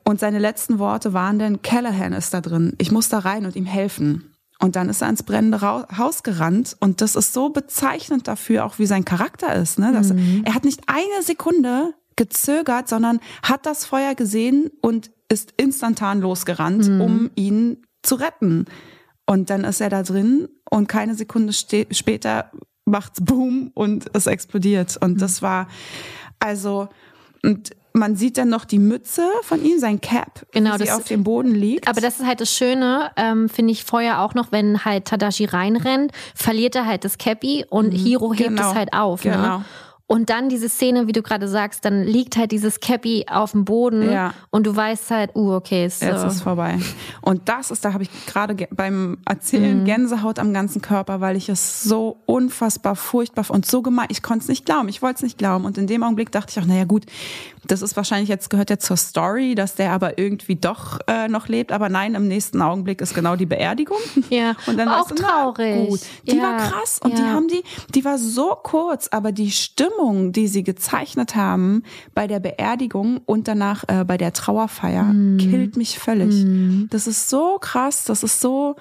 und seine letzten Worte waren dann, Callahan ist da drin, ich muss da rein und ihm helfen. Und dann ist er ins brennende Haus gerannt und das ist so bezeichnend dafür, auch wie sein Charakter ist. Ne? Dass mhm. Er hat nicht eine Sekunde gezögert, sondern hat das Feuer gesehen und ist instantan losgerannt, mhm. um ihn zu retten. Und dann ist er da drin und keine Sekunde später macht's Boom und es explodiert. Und das war also und man sieht dann noch die Mütze von ihm, sein Cap, genau, das, auf dem Boden liegt. Aber das ist halt das Schöne, ähm, finde ich vorher auch noch, wenn halt Tadashi reinrennt, verliert er halt das Cappy und mhm, Hiro hebt genau, es halt auf. Ne? Genau. Ne? Und dann diese Szene, wie du gerade sagst, dann liegt halt dieses Cappy auf dem Boden ja. und du weißt halt, uh, okay, ist, jetzt ist vorbei. Und das ist, da habe ich gerade beim Erzählen mhm. Gänsehaut am ganzen Körper, weil ich es so unfassbar furchtbar und so gemein, ich konnte es nicht glauben, ich wollte es nicht glauben. Und in dem Augenblick dachte ich auch, naja gut, das ist wahrscheinlich jetzt gehört ja zur Story, dass der aber irgendwie doch äh, noch lebt. Aber nein, im nächsten Augenblick ist genau die Beerdigung. Ja, und dann auch du, traurig. Gut. Die ja. war krass und ja. die haben die, die war so kurz, aber die Stimmung, die sie gezeichnet haben bei der Beerdigung und danach äh, bei der Trauerfeier, mm. killt mich völlig. Mm. Das ist so krass, das ist so.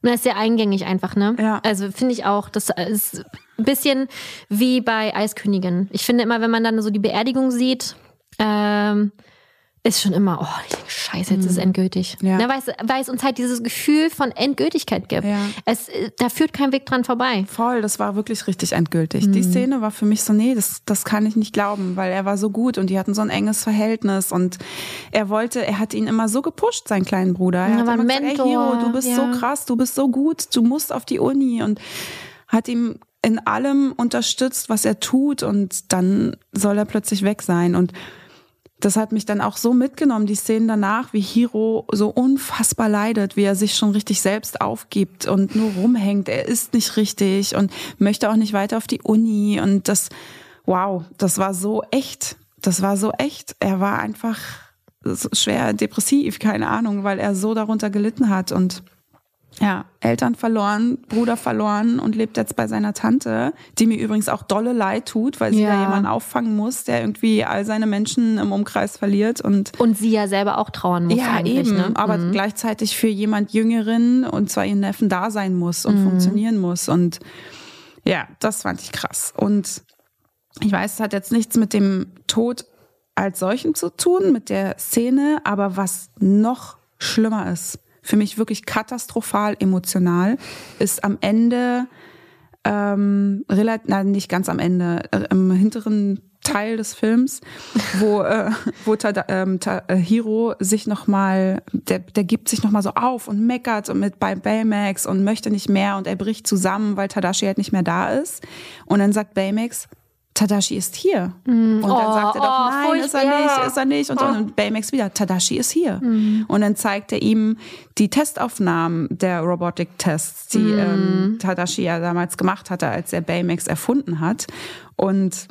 Das ist sehr eingängig einfach, ne? Ja. Also finde ich auch, das ist ein bisschen wie bei Eiskönigin. Ich finde immer, wenn man dann so die Beerdigung sieht, ähm, ist schon immer, oh, ich denke, scheiße, jetzt ist es mhm. endgültig. Ja. Na, weil, es, weil es uns halt dieses Gefühl von Endgültigkeit gibt. Ja. Es, da führt kein Weg dran vorbei. Voll, das war wirklich richtig endgültig. Mhm. Die Szene war für mich so, nee, das, das kann ich nicht glauben, weil er war so gut und die hatten so ein enges Verhältnis und er wollte, er hat ihn immer so gepusht, seinen kleinen Bruder. Er ja, hat immer Mentor. Gesagt, Ey, Hero, du bist ja. so krass, du bist so gut, du musst auf die Uni und hat ihm in allem unterstützt, was er tut und dann soll er plötzlich weg sein und das hat mich dann auch so mitgenommen, die Szenen danach, wie Hiro so unfassbar leidet, wie er sich schon richtig selbst aufgibt und nur rumhängt. Er ist nicht richtig und möchte auch nicht weiter auf die Uni. Und das, wow, das war so echt. Das war so echt. Er war einfach schwer depressiv, keine Ahnung, weil er so darunter gelitten hat und ja, Eltern verloren, Bruder verloren und lebt jetzt bei seiner Tante, die mir übrigens auch dolle leid tut, weil sie ja. da jemanden auffangen muss, der irgendwie all seine Menschen im Umkreis verliert und und sie ja selber auch trauern muss. Ja, eben, ne? aber mhm. gleichzeitig für jemand Jüngeren und zwar ihren Neffen da sein muss und mhm. funktionieren muss und ja, das fand ich krass und ich weiß, es hat jetzt nichts mit dem Tod als solchen zu tun, mit der Szene, aber was noch schlimmer ist, für mich wirklich katastrophal emotional, ist am Ende, ähm, relativ, nein, nicht ganz am Ende, äh, im hinteren Teil des Films, wo äh, wo Tada, ähm, äh, Hiro sich noch mal, der der gibt sich noch mal so auf und meckert und mit bei Baymax und möchte nicht mehr und er bricht zusammen, weil Tadashi halt nicht mehr da ist. Und dann sagt Baymax Tadashi ist hier. Mm. Und dann oh, sagt er doch, oh, nein, ist er nicht, ist er nicht. Und, oh. und Baymax wieder, Tadashi ist hier. Mm. Und dann zeigt er ihm die Testaufnahmen der Robotic-Tests, die mm. ähm, Tadashi ja damals gemacht hatte, als er Baymax erfunden hat. Und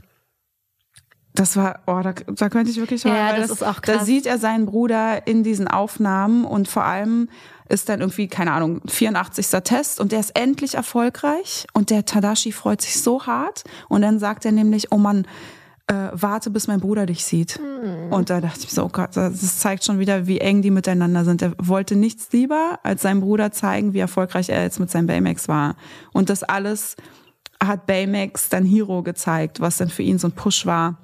das war, oh, da, da könnte ich wirklich sagen, ja, das, das, ist auch krass. Da sieht er seinen Bruder in diesen Aufnahmen und vor allem ist dann irgendwie, keine Ahnung, 84. Test und der ist endlich erfolgreich und der Tadashi freut sich so hart und dann sagt er nämlich, oh Mann, äh, warte, bis mein Bruder dich sieht. Mhm. Und da dachte ich so, oh Gott, das zeigt schon wieder, wie eng die miteinander sind. Er wollte nichts lieber, als seinem Bruder zeigen, wie erfolgreich er jetzt mit seinem Baymax war. Und das alles hat Baymax dann Hero gezeigt, was dann für ihn so ein Push war,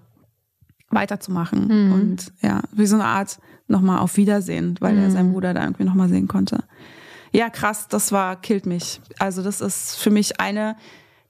weiterzumachen. Mhm. Und ja, wie so eine Art nochmal auf Wiedersehen, weil mhm. er seinen Bruder da irgendwie nochmal sehen konnte. Ja, krass, das war, killt mich. Also das ist für mich eine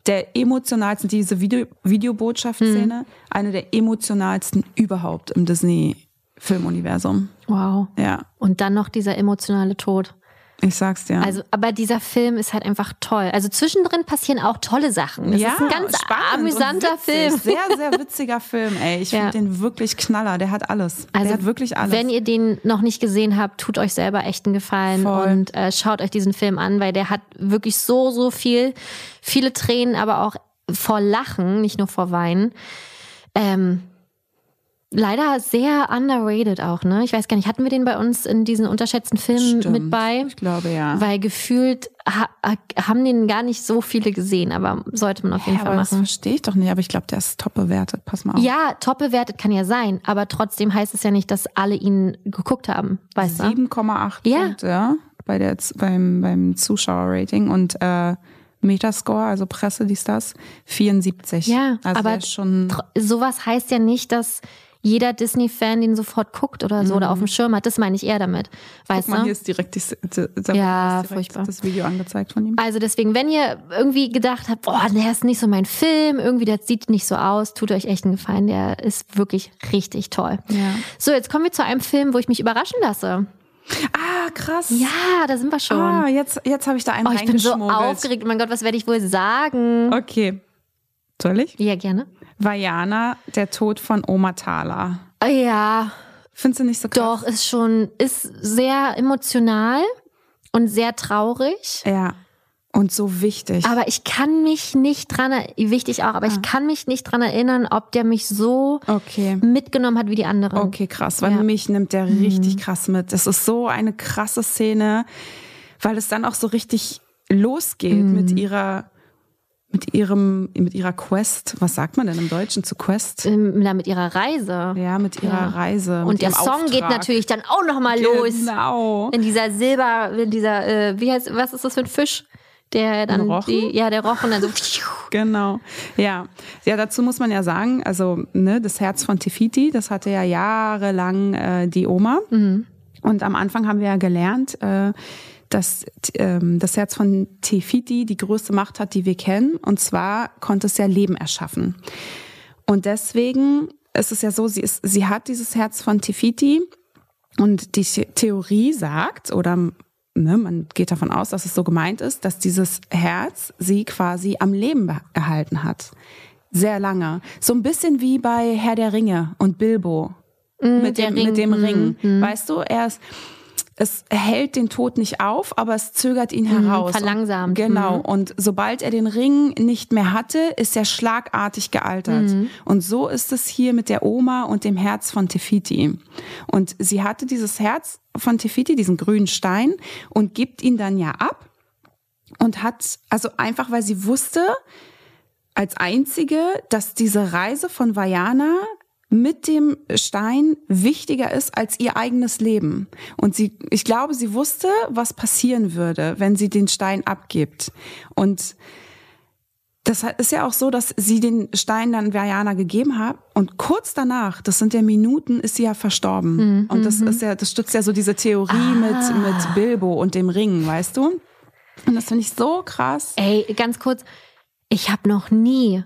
der emotionalsten, diese Video, Videobotschaftsszene, mhm. eine der emotionalsten überhaupt im Disney-Filmuniversum. Wow. Ja. Und dann noch dieser emotionale Tod. Ich sag's dir. Also, aber dieser Film ist halt einfach toll. Also zwischendrin passieren auch tolle Sachen. Das ja, ist ein ganz amüsanter Film. Sehr, sehr witziger Film, ey. Ich ja. finde den wirklich knaller. Der hat alles. Also, der hat wirklich alles. Wenn ihr den noch nicht gesehen habt, tut euch selber echt einen Gefallen Voll. und äh, schaut euch diesen Film an, weil der hat wirklich so, so viel, viele Tränen, aber auch vor Lachen, nicht nur vor Weinen. Ähm, Leider sehr underrated auch, ne? Ich weiß gar nicht, hatten wir den bei uns in diesen unterschätzten Filmen Stimmt. mit bei? Ich glaube ja. Weil gefühlt ha haben den gar nicht so viele gesehen, aber sollte man auf jeden ja, Fall aber das machen. verstehe ich doch nicht, aber ich glaube, der ist top bewertet. Pass mal auf. Ja, top bewertet kann ja sein, aber trotzdem heißt es ja nicht, dass alle ihn geguckt haben, weißt du? 7,8 Ja. Punkte bei der, beim, beim Zuschauerrating und äh, Metascore, also Presse, dies, das, 74. Ja, also aber schon. Sowas heißt ja nicht, dass jeder Disney-Fan den sofort guckt oder so oder auf dem Schirm hat. Das meine ich eher damit, Guck weißt mal, du? hier ist direkt, die, die, Ja, direkt furchtbar. das Video angezeigt von ihm. Also deswegen, wenn ihr irgendwie gedacht habt, boah, der ist nicht so mein Film, irgendwie der sieht nicht so aus, tut euch echt einen Gefallen, der ist wirklich richtig toll. Ja. So, jetzt kommen wir zu einem Film, wo ich mich überraschen lasse. Ah, krass. Ja, da sind wir schon. Ah, jetzt, jetzt habe ich da einen oh, ich bin so aufgeregt. Oh mein Gott, was werde ich wohl sagen? Okay. Soll ich? Ja, gerne. Vajana, der Tod von Oma Thala. Ah, Ja, Findest du nicht so krass? doch, ist schon, ist sehr emotional und sehr traurig. Ja. Und so wichtig. Aber ich kann mich nicht dran, wichtig auch, aber Ah. ich kann mich nicht dran erinnern, ob der mich so okay. mitgenommen hat wie die anderen. Okay, krass, weil Ja. Mhm. mich nimmt der richtig krass mit. Das ist so eine krasse Szene, weil es dann auch so richtig losgeht Mhm. mit ihrer mit ihrem mit ihrer Quest. Was sagt man denn im Deutschen zu Quest? Ähm, da mit ihrer Reise. Ja, mit ihrer Ja. Reise. Und der Song geht Auftrag. natürlich dann auch noch mal los. Genau. In dieser Silber, in dieser, äh, wie heißt, was ist das für ein Fisch? Der dann die, ja, der Rochen dann so. Genau. Ja. Ja, dazu muss man ja sagen, also ne, das Herz von Tefiti, das hatte ja jahrelang äh, die Oma. Mhm. Und am Anfang haben wir ja gelernt, äh, dass ähm, das Herz von Tefiti die größte Macht hat, die wir kennen. Und zwar konnte es ja Leben erschaffen. Und deswegen ist es ja so, sie, ist, sie hat dieses Herz von Tefiti und die The- Theorie sagt, oder ne, man geht davon aus, dass es so gemeint ist, dass dieses Herz sie quasi am Leben erhalten hat. Sehr lange. So ein bisschen wie bei Herr der Ringe und Bilbo mit, der dem, Ring, mit dem Ring. Weißt du, er ist, es hält den Tod nicht auf, aber es zögert ihn heraus. verlangsamt, Genau. Und sobald er den Ring nicht mehr hatte, ist er schlagartig gealtert. Und so ist es hier mit der Oma und dem Herz von Tefiti. Und sie hatte dieses Herz von Tefiti, diesen grünen Stein, und gibt ihn dann ja ab und hat, also einfach, weil sie wusste, als einzige, dass diese Reise von Vajana mit dem Stein wichtiger ist als ihr eigenes Leben. Und sie, ich glaube, sie wusste, was passieren würde, wenn sie den Stein abgibt. Und das ist ja auch so, dass sie den Stein dann Vajana gegeben hat und kurz danach, das sind ja Minuten, ist sie ja verstorben. Und das ist ja, das stützt ja so diese Theorie mit, mit Bilbo und dem Ring, weißt du? Und das finde ich so krass. Ey, ganz kurz, ich habe noch nie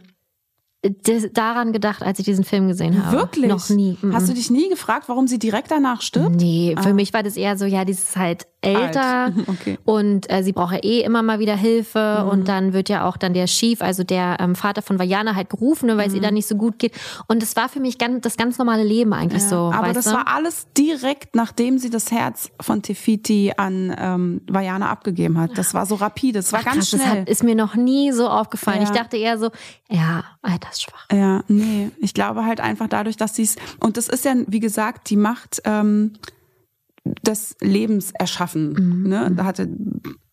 daran gedacht, als ich diesen Film gesehen habe. Wirklich? Noch nie. Mhm. Hast du dich nie gefragt, warum sie direkt danach stirbt? Nee, für mich war das eher so, ja, die ist halt älter. Okay. und äh, sie braucht ja eh immer mal wieder Hilfe Mhm. und dann wird ja auch dann der Chief, also der ähm, Vater von Vajana halt gerufen, weil es ihr Mhm. dann nicht so gut geht und es war für mich ganz, das ganz normale Leben eigentlich so, Aber das du? war alles direkt, nachdem sie das Herz von Tefiti an ähm, Vajana abgegeben hat. Das war so rapide, das war Ach, ganz krass, das schnell. hat, ist mir noch nie so aufgefallen. Ja. Ich dachte eher so, ja, altersschwach. Ja, nee. Ich glaube halt einfach dadurch, dass sie es. Und das ist ja, wie gesagt, die Macht ähm, des Lebens erschaffen. Ne? Da hatte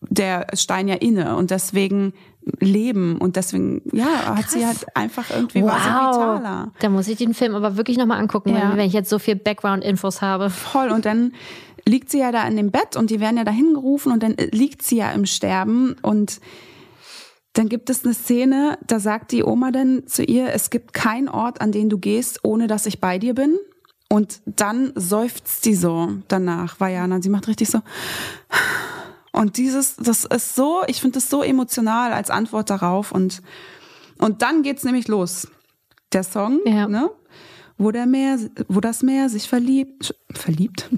der Stein ja inne und deswegen Leben und deswegen, ja, hat sie halt einfach irgendwie war sie vitaler. Da muss ich den Film aber wirklich nochmal angucken, Ja. wenn, wenn ich jetzt so viel Background-Infos habe. Voll. Und dann liegt sie ja da in dem Bett und die werden ja dahin gerufen und dann liegt sie ja im Sterben und dann gibt es eine Szene, da sagt die Oma dann zu ihr, es gibt keinen Ort, an den du gehst, ohne dass ich bei dir bin. Und dann seufzt sie so danach, Vajana. Sie macht richtig so. Und dieses, das ist so, ich finde das so emotional als Antwort darauf. Und, und dann geht's nämlich los. Der Song, Ja. ne? Wo der Meer, wo das Meer sich verliebt, verliebt,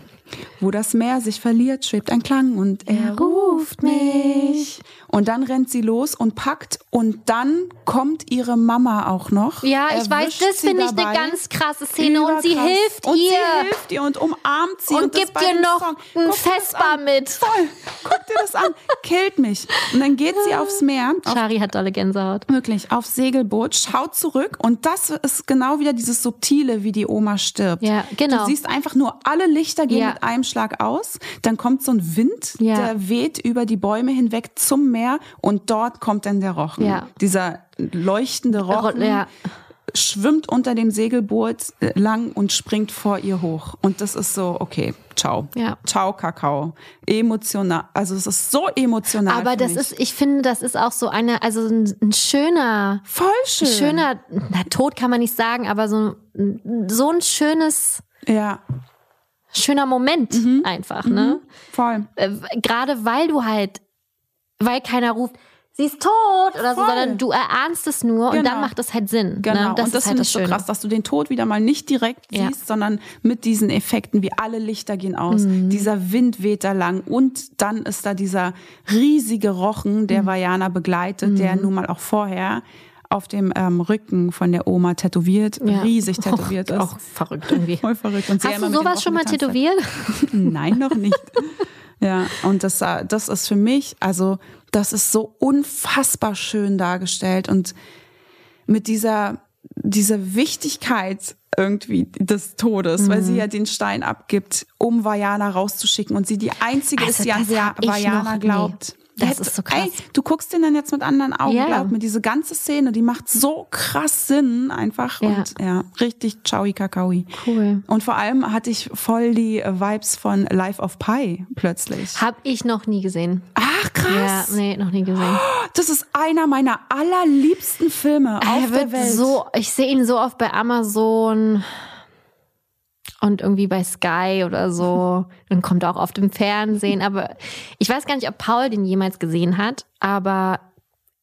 Wo das Meer sich verliert, schwebt ein Klang und er ruft mich. Und dann rennt sie los und packt und dann kommt ihre Mama auch noch. Ja, ich weiß, das finde ich eine ganz krasse Szene und sie Überkrass. hilft und ihr. Sie hilft ihr und umarmt sie. Und das gibt ihr noch Song. ein Guck Vespa mit. Voll. Guck dir das an. Killt mich. Und dann geht sie aufs Meer, auf Shari hat dolle Gänsehaut. Wirklich, aufs Segelboot, schaut zurück und das ist genau wieder dieses Subtile, wie die Oma stirbt. Ja, genau. Du siehst einfach nur, alle Lichter gehen Ja. mit einem Schlag aus, dann kommt so ein Wind, Ja. der weht über die Bäume hinweg zum Meer und dort kommt dann der Rochen. Ja. Dieser leuchtende Rochen Ja. schwimmt unter dem Segelboot äh, lang und springt vor ihr hoch. Und das ist so, okay, ciao. Ja. Ciao, Kakao. Emotional. Also es ist so emotional. Aber das mich. ist, ich finde, das ist auch so eine, also ein, ein schöner, voll schön. schöner, na, Tod kann man nicht sagen, aber so, ein- so ein schönes, Ja, schöner Moment einfach, ne? voll. Äh, Gerade weil du halt, weil keiner ruft, sie ist tot oder so, Voll. sondern du erahnst es nur und Genau. dann macht es halt Sinn. Genau, Ne? Das und das ist halt finde das ich so Schöne. krass, dass du den Tod wieder mal nicht direkt Ja. siehst, sondern mit diesen Effekten, wie alle Lichter gehen aus, Mhm. dieser Wind weht da lang und dann ist da dieser riesige Rochen, Mhm. der Vajana begleitet, der nun mal auch vorher auf dem ähm, Rücken von der Oma tätowiert, Ja. riesig tätowiert ist. Auch verrückt irgendwie. Voll verrückt. Und Hast du sowas schon mal tätowiert? Nein, noch nicht. Ja, und das, das ist für mich, also das ist so unfassbar schön dargestellt und mit dieser, dieser Wichtigkeit irgendwie des Todes, weil Mhm. sie ja den Stein abgibt, um Vajana rauszuschicken und sie die einzige Also ist, die an Vajana noch nie. Das Hätte- ist so krass. Ey, du guckst den dann jetzt mit anderen Augen, Ja. glaub mir, diese ganze Szene, die macht so krass Sinn einfach Ja. und ja, richtig Chaui Kakaoi. Cool. Und vor allem hatte ich voll die äh, Vibes von Life of Pi plötzlich. Hab ich noch nie gesehen. Ach, Ja, krass. nee, noch nie gesehen. Das ist einer meiner allerliebsten Filme auf er der wird Welt. so, ich sehe ihn so oft bei Amazon und irgendwie bei Sky oder so. Dann kommt er auch oft im Fernsehen. Aber ich weiß gar nicht, ob Paul den jemals gesehen hat, aber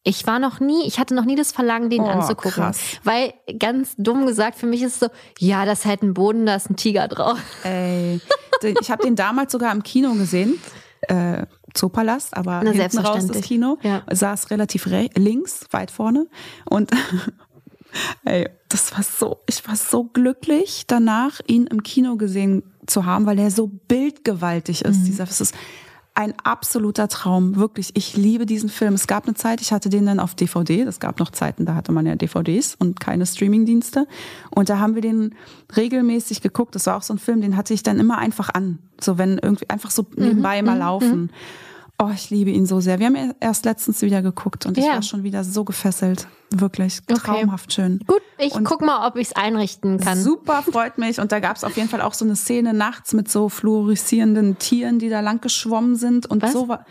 ich war noch nie, ich hatte noch nie das Verlangen, den Oh, anzugucken. krass. Weil, ganz dumm gesagt, für mich ist es so, ja, das ist halt ein Boden, da ist ein Tiger drauf. Ey, ich habe den damals sogar im Kino gesehen. Äh, Zoopalast, aber Na, hinten raus das. Kino. Ja. Saß relativ re links, weit vorne. Und ey, das war so, ich war so glücklich danach, ihn im Kino gesehen zu haben, weil er so bildgewaltig ist. Dieser, es ist ein absoluter Traum, wirklich. Ich liebe diesen Film. Es gab eine Zeit, ich hatte den dann auf DVD. Es gab noch Zeiten, da hatte man ja DVDs und keine Streamingdienste. Und da haben wir den regelmäßig geguckt. Das war auch so ein Film, den hatte ich dann immer einfach an. So wenn irgendwie einfach so nebenbei mal laufen. Oh, ich liebe ihn so sehr. Wir haben erst letztens wieder geguckt und ich Ja. war schon wieder so gefesselt. Wirklich Okay. traumhaft schön. Gut, ich Und- guck mal, ob ich es einrichten kann. Super, freut mich. Und da gab es auf jeden Fall auch so eine Szene nachts mit so fluoreszierenden Tieren, die da lang geschwommen sind. Und Was? so war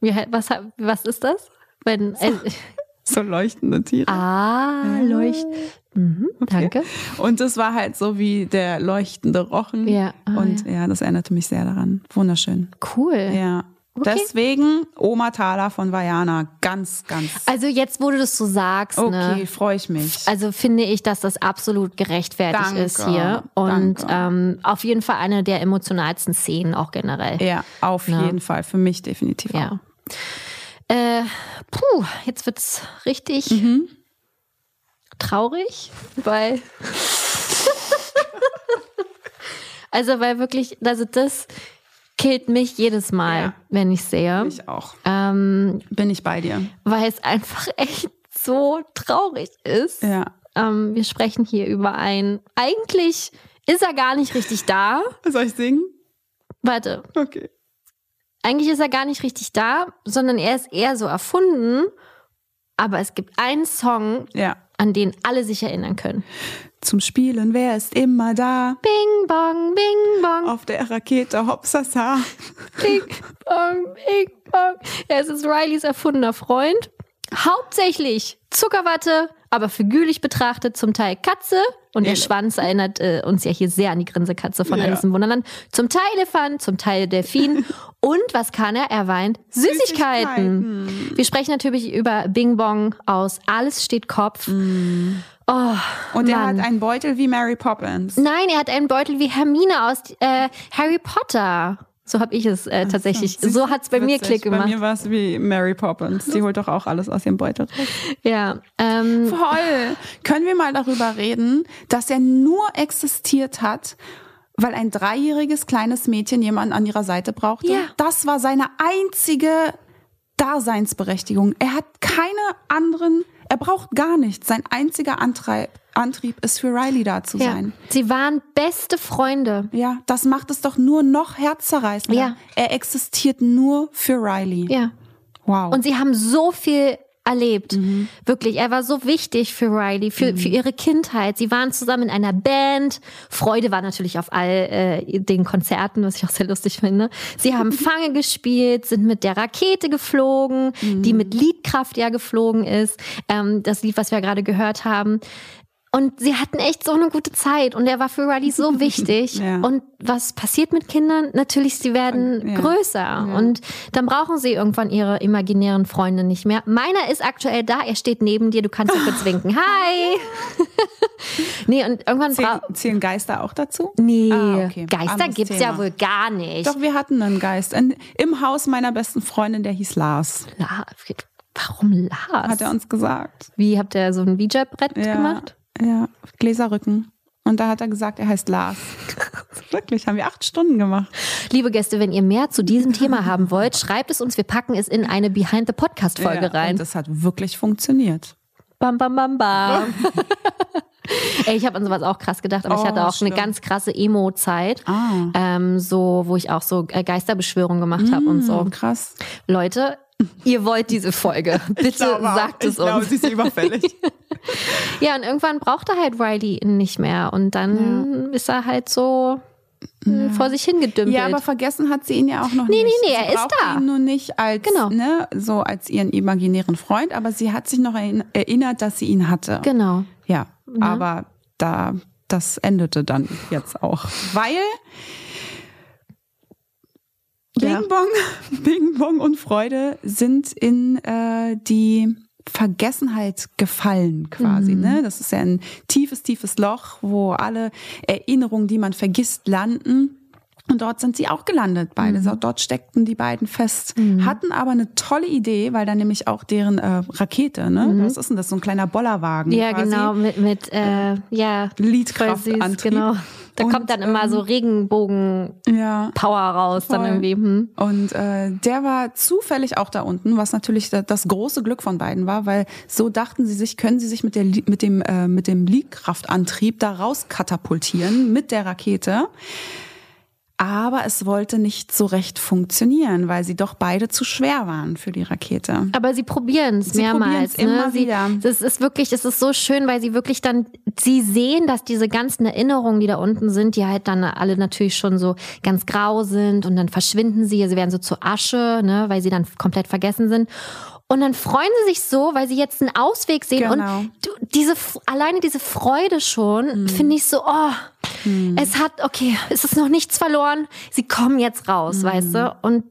was, was ist das? Wenn, äh, so leuchtende Tiere. ah, leucht. Mhm, Danke. Und das war halt so wie der leuchtende Rochen. Ja. Ah, und ja. das erinnerte mich sehr daran. Wunderschön. Cool. Ja. Okay. Deswegen Oma Thala von Vajana. Ganz, ganz. Also jetzt, wo du das so sagst, Okay, ne? freue ich mich. Also finde ich, dass das absolut gerechtfertigt Danke, ist hier. Und ähm, auf jeden Fall eine der emotionalsten Szenen auch generell. ja, auf Ja. jeden Fall. Für mich definitiv auch. Ja. Äh, puh, jetzt wird's richtig Mhm. traurig, weil. also, weil wirklich, also das killt mich jedes Mal, Ja. wenn ich sehe. Ich auch. Ähm, Bin ich bei dir. weil es einfach echt so traurig ist. Ja. Ähm, wir sprechen hier über ein. Eigentlich ist er gar nicht richtig da. Soll ich singen? Warte, Okay. eigentlich ist er gar nicht richtig da, sondern er ist eher so erfunden. Aber es gibt einen Song, Ja. An den alle sich erinnern können. Zum Spielen, wer ist immer da? Bing bong, bing bong, Auf der Rakete Hopsasa. bing bong, bing bong. Ja, es ist Rileys erfundener Freund. Hauptsächlich Zuckerwatte, aber figürlich betrachtet zum Teil Katze. Und der Schwanz erinnert äh, uns ja hier sehr an die Grinsekatze von Ja. Alice im Wunderland. Zum Teil Elefant, zum Teil Delfin. Und was kann er? Er weint Süßigkeiten. Wir sprechen natürlich über Bing Bong aus Alles steht Kopf. Oh, Und er hat einen Beutel wie Mary Poppins. Nein, er hat einen Beutel wie Hermine aus äh, Harry Potter. So habe ich es äh, tatsächlich. Siehst So du? hat's bei mir Witzig. Klick gemacht. Bei mir war es wie Mary Poppins. Die holt doch auch alles aus ihrem Beutel ja. Ähm, Voll. Können wir mal darüber reden, dass er nur existiert hat, weil ein dreijähriges kleines Mädchen jemanden an ihrer Seite brauchte? Ja. Das war seine einzige Daseinsberechtigung. Er hat keine anderen, er braucht gar nichts. Sein einziger Antreib, Antrieb ist für Riley da zu ja. sein. Sie waren beste Freunde. Ja, das macht es doch nur noch herzzerreißender. Ja. Er existiert nur für Riley. Ja. Wow. Und sie haben so viel erlebt. Mhm. Wirklich. Er war so wichtig für Riley, für, für ihre Kindheit. Sie waren zusammen in einer Band. Freude war natürlich auf all äh, den Konzerten, was ich auch sehr lustig finde. Sie haben Fange gespielt, sind mit der Rakete geflogen, Mhm. die mit Liedkraft ja geflogen ist. Ähm, das Lied, was wir gerade gehört haben. Und sie hatten echt so eine gute Zeit und er war für Riley so wichtig. Ja. Und was passiert mit Kindern? Natürlich, sie werden Ja. größer und dann brauchen sie irgendwann ihre imaginären Freunde nicht mehr. Meiner ist aktuell da, er steht neben dir, du kannst ihn kurz winken. Hi! nee, und irgendwann Zählen, zählen Geister auch dazu? Nee, Ah, okay. Geister Anderes gibt's Thema. ja wohl gar nicht. Doch, wir hatten einen Geist. In, Im Haus meiner besten Freundin, der hieß Lars, La Warum Lars? hat er uns gesagt. Wie habt ihr so ein Ouija-Brett Ja, gemacht? Ja, Gläserrücken. Und da hat er gesagt, er heißt Lars. Wirklich, haben wir acht Stunden gemacht. Liebe Gäste, wenn ihr mehr zu diesem Thema haben wollt, schreibt es uns. Wir packen es in eine Behind the Podcast Folge ja, rein. Und das hat wirklich funktioniert. Bam, bam, bam, bam. Ey, ich habe an sowas auch krass gedacht, aber ich Oh, hatte auch schlimm. eine ganz krasse Emo-Zeit, Ah. ähm, so, wo ich auch so äh, Geisterbeschwörungen gemacht habe und so. Krass. Leute, ihr wollt diese Folge. Bitte sagt es uns. sie ist überfällig. Ja, und irgendwann brauchte halt Riley ihn nicht mehr und dann ist er halt so äh, vor sich hingedümpelt. ja, aber vergessen hat sie ihn ja auch noch Nee, nicht. nee, nee, sie er ist da. ihn nur nicht als, Genau. ne, so als ihren imaginären Freund, aber sie hat sich noch erinn- erinnert, dass sie ihn hatte. genau. Ja, aber da das endete dann jetzt auch, weil Ja. Bing Bong, Bing Bong und Freude sind in äh, die Vergessenheit gefallen quasi. Ne? Das ist ja ein tiefes, tiefes Loch, wo alle Erinnerungen, die man vergisst, landen. Und dort sind sie auch gelandet, beide. So, dort steckten die beiden fest. Hatten aber eine tolle Idee, weil da nämlich auch deren äh, Rakete, ne? Was ist denn das? So ein kleiner Bollerwagen. Ja, quasi. genau, mit, mit äh, ja, voll süß, Liedkraftantrieb. genau. Da Und, kommt dann immer so Regenbogen-Power Ja. raus, dann Voll. irgendwie. Hm. Und äh, der war zufällig auch da unten, was natürlich da- das große Glück von beiden war, weil so dachten sie sich, können sie sich mit, der, mit dem, äh, mit dem Liedkraftantrieb da raus katapultieren mit der Rakete. Aber es wollte nicht so recht funktionieren, weil sie doch beide zu schwer waren für die Rakete. Aber sie probieren es mehrmals. probieren's immer ne? sie, wieder. Das ist wirklich, es ist so schön, weil sie wirklich dann, sie sehen, dass diese ganzen Erinnerungen, die da unten sind, die halt dann alle natürlich schon so ganz grau sind und dann verschwinden sie, sie werden so zu Asche, ne, weil sie dann komplett vergessen sind. Und dann freuen sie sich so, weil sie jetzt einen Ausweg sehen. Genau. Und diese, alleine diese Freude schon, finde ich so, oh, es hat, okay, es ist noch nichts verloren. Sie kommen jetzt raus, weißt du? Und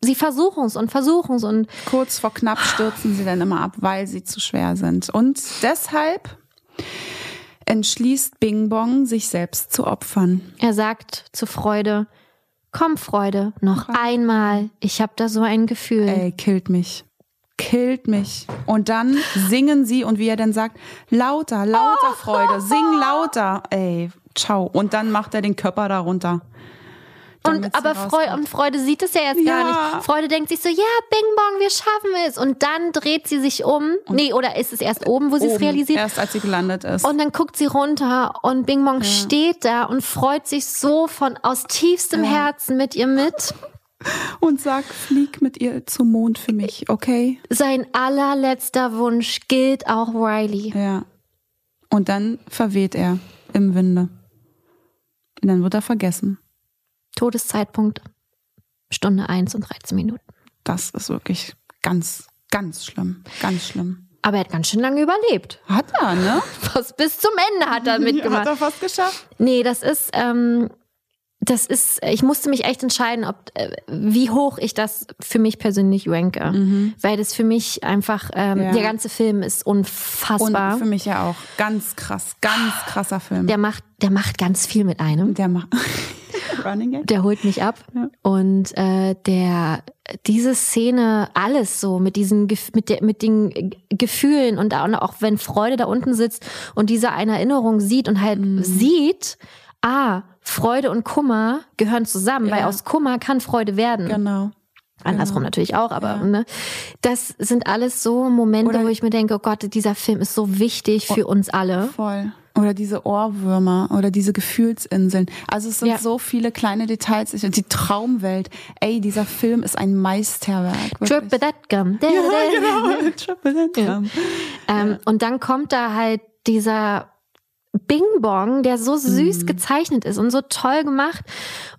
sie versuchen es und versuchen es und Kurz vor knapp stürzen sie dann immer ab, weil sie zu schwer sind. Und deshalb entschließt Bing Bong, sich selbst zu opfern. Er sagt zu Freude, komm Freude, noch einmal, ich habe da so ein Gefühl. Ey, killt mich. Killt mich. Und dann singen sie und wie er dann sagt, lauter, lauter Freude, sing lauter. Ey, ciao. Und dann macht er den Körper darunter. und aber Freude, und Freude sieht es ja jetzt gar Ja. nicht. Freude denkt sich so, ja, Bing Bong, wir schaffen es. Und dann dreht sie sich um. nee, oder ist es erst oben, wo sie es realisiert? Erst als sie gelandet ist. Und dann guckt sie runter und Bing Bong steht da und freut sich so von aus tiefstem Herzen mit ihr mit. und sagt, flieg mit ihr zum Mond für mich, okay? Sein allerletzter Wunsch gilt auch Riley. Ja. Und dann verweht er im Winde. Und dann wird er vergessen. Todeszeitpunkt Stunde 1 und 13 Minuten. Das ist wirklich ganz, ganz schlimm. Ganz schlimm. Aber er hat ganz schön lange überlebt. Hat er, ne? Fast bis zum Ende hat er mitgemacht. Hat er fast geschafft. Nee, das ist, ähm, das ist, ich musste mich echt entscheiden, ob äh, wie hoch ich das für mich persönlich ranke. Weil das für mich einfach, ähm, Ja. der ganze Film ist Und unfassbar. für mich ja auch. Ganz krass, ganz krasser Film. Der macht, der macht ganz viel mit einem. Der macht. Running Gag? Der holt mich ab. Und äh, der diese Szene, alles so mit diesen mit der mit den Gefühlen und auch auch wenn Freude da unten sitzt und diese eine Erinnerung sieht und halt sieht, ah, Freude und Kummer gehören zusammen, weil Ja. aus Kummer kann Freude werden. Genau. Andersrum natürlich auch, aber ne, das sind alles so Momente, Oder- wo ich mir denke, oh Gott, dieser Film ist so wichtig für uns alle. Voll. Oder diese Ohrwürmer oder diese Gefühlsinseln. Also es sind Ja. so viele kleine Details. Die Traumwelt. Ey, dieser Film ist ein Meisterwerk. wirklich. Triple that gum. Ja, genau. Triple that Ja. gum. Ähm, Und dann kommt da halt dieser Bing Bong, der so süß Mhm. gezeichnet ist und so toll gemacht.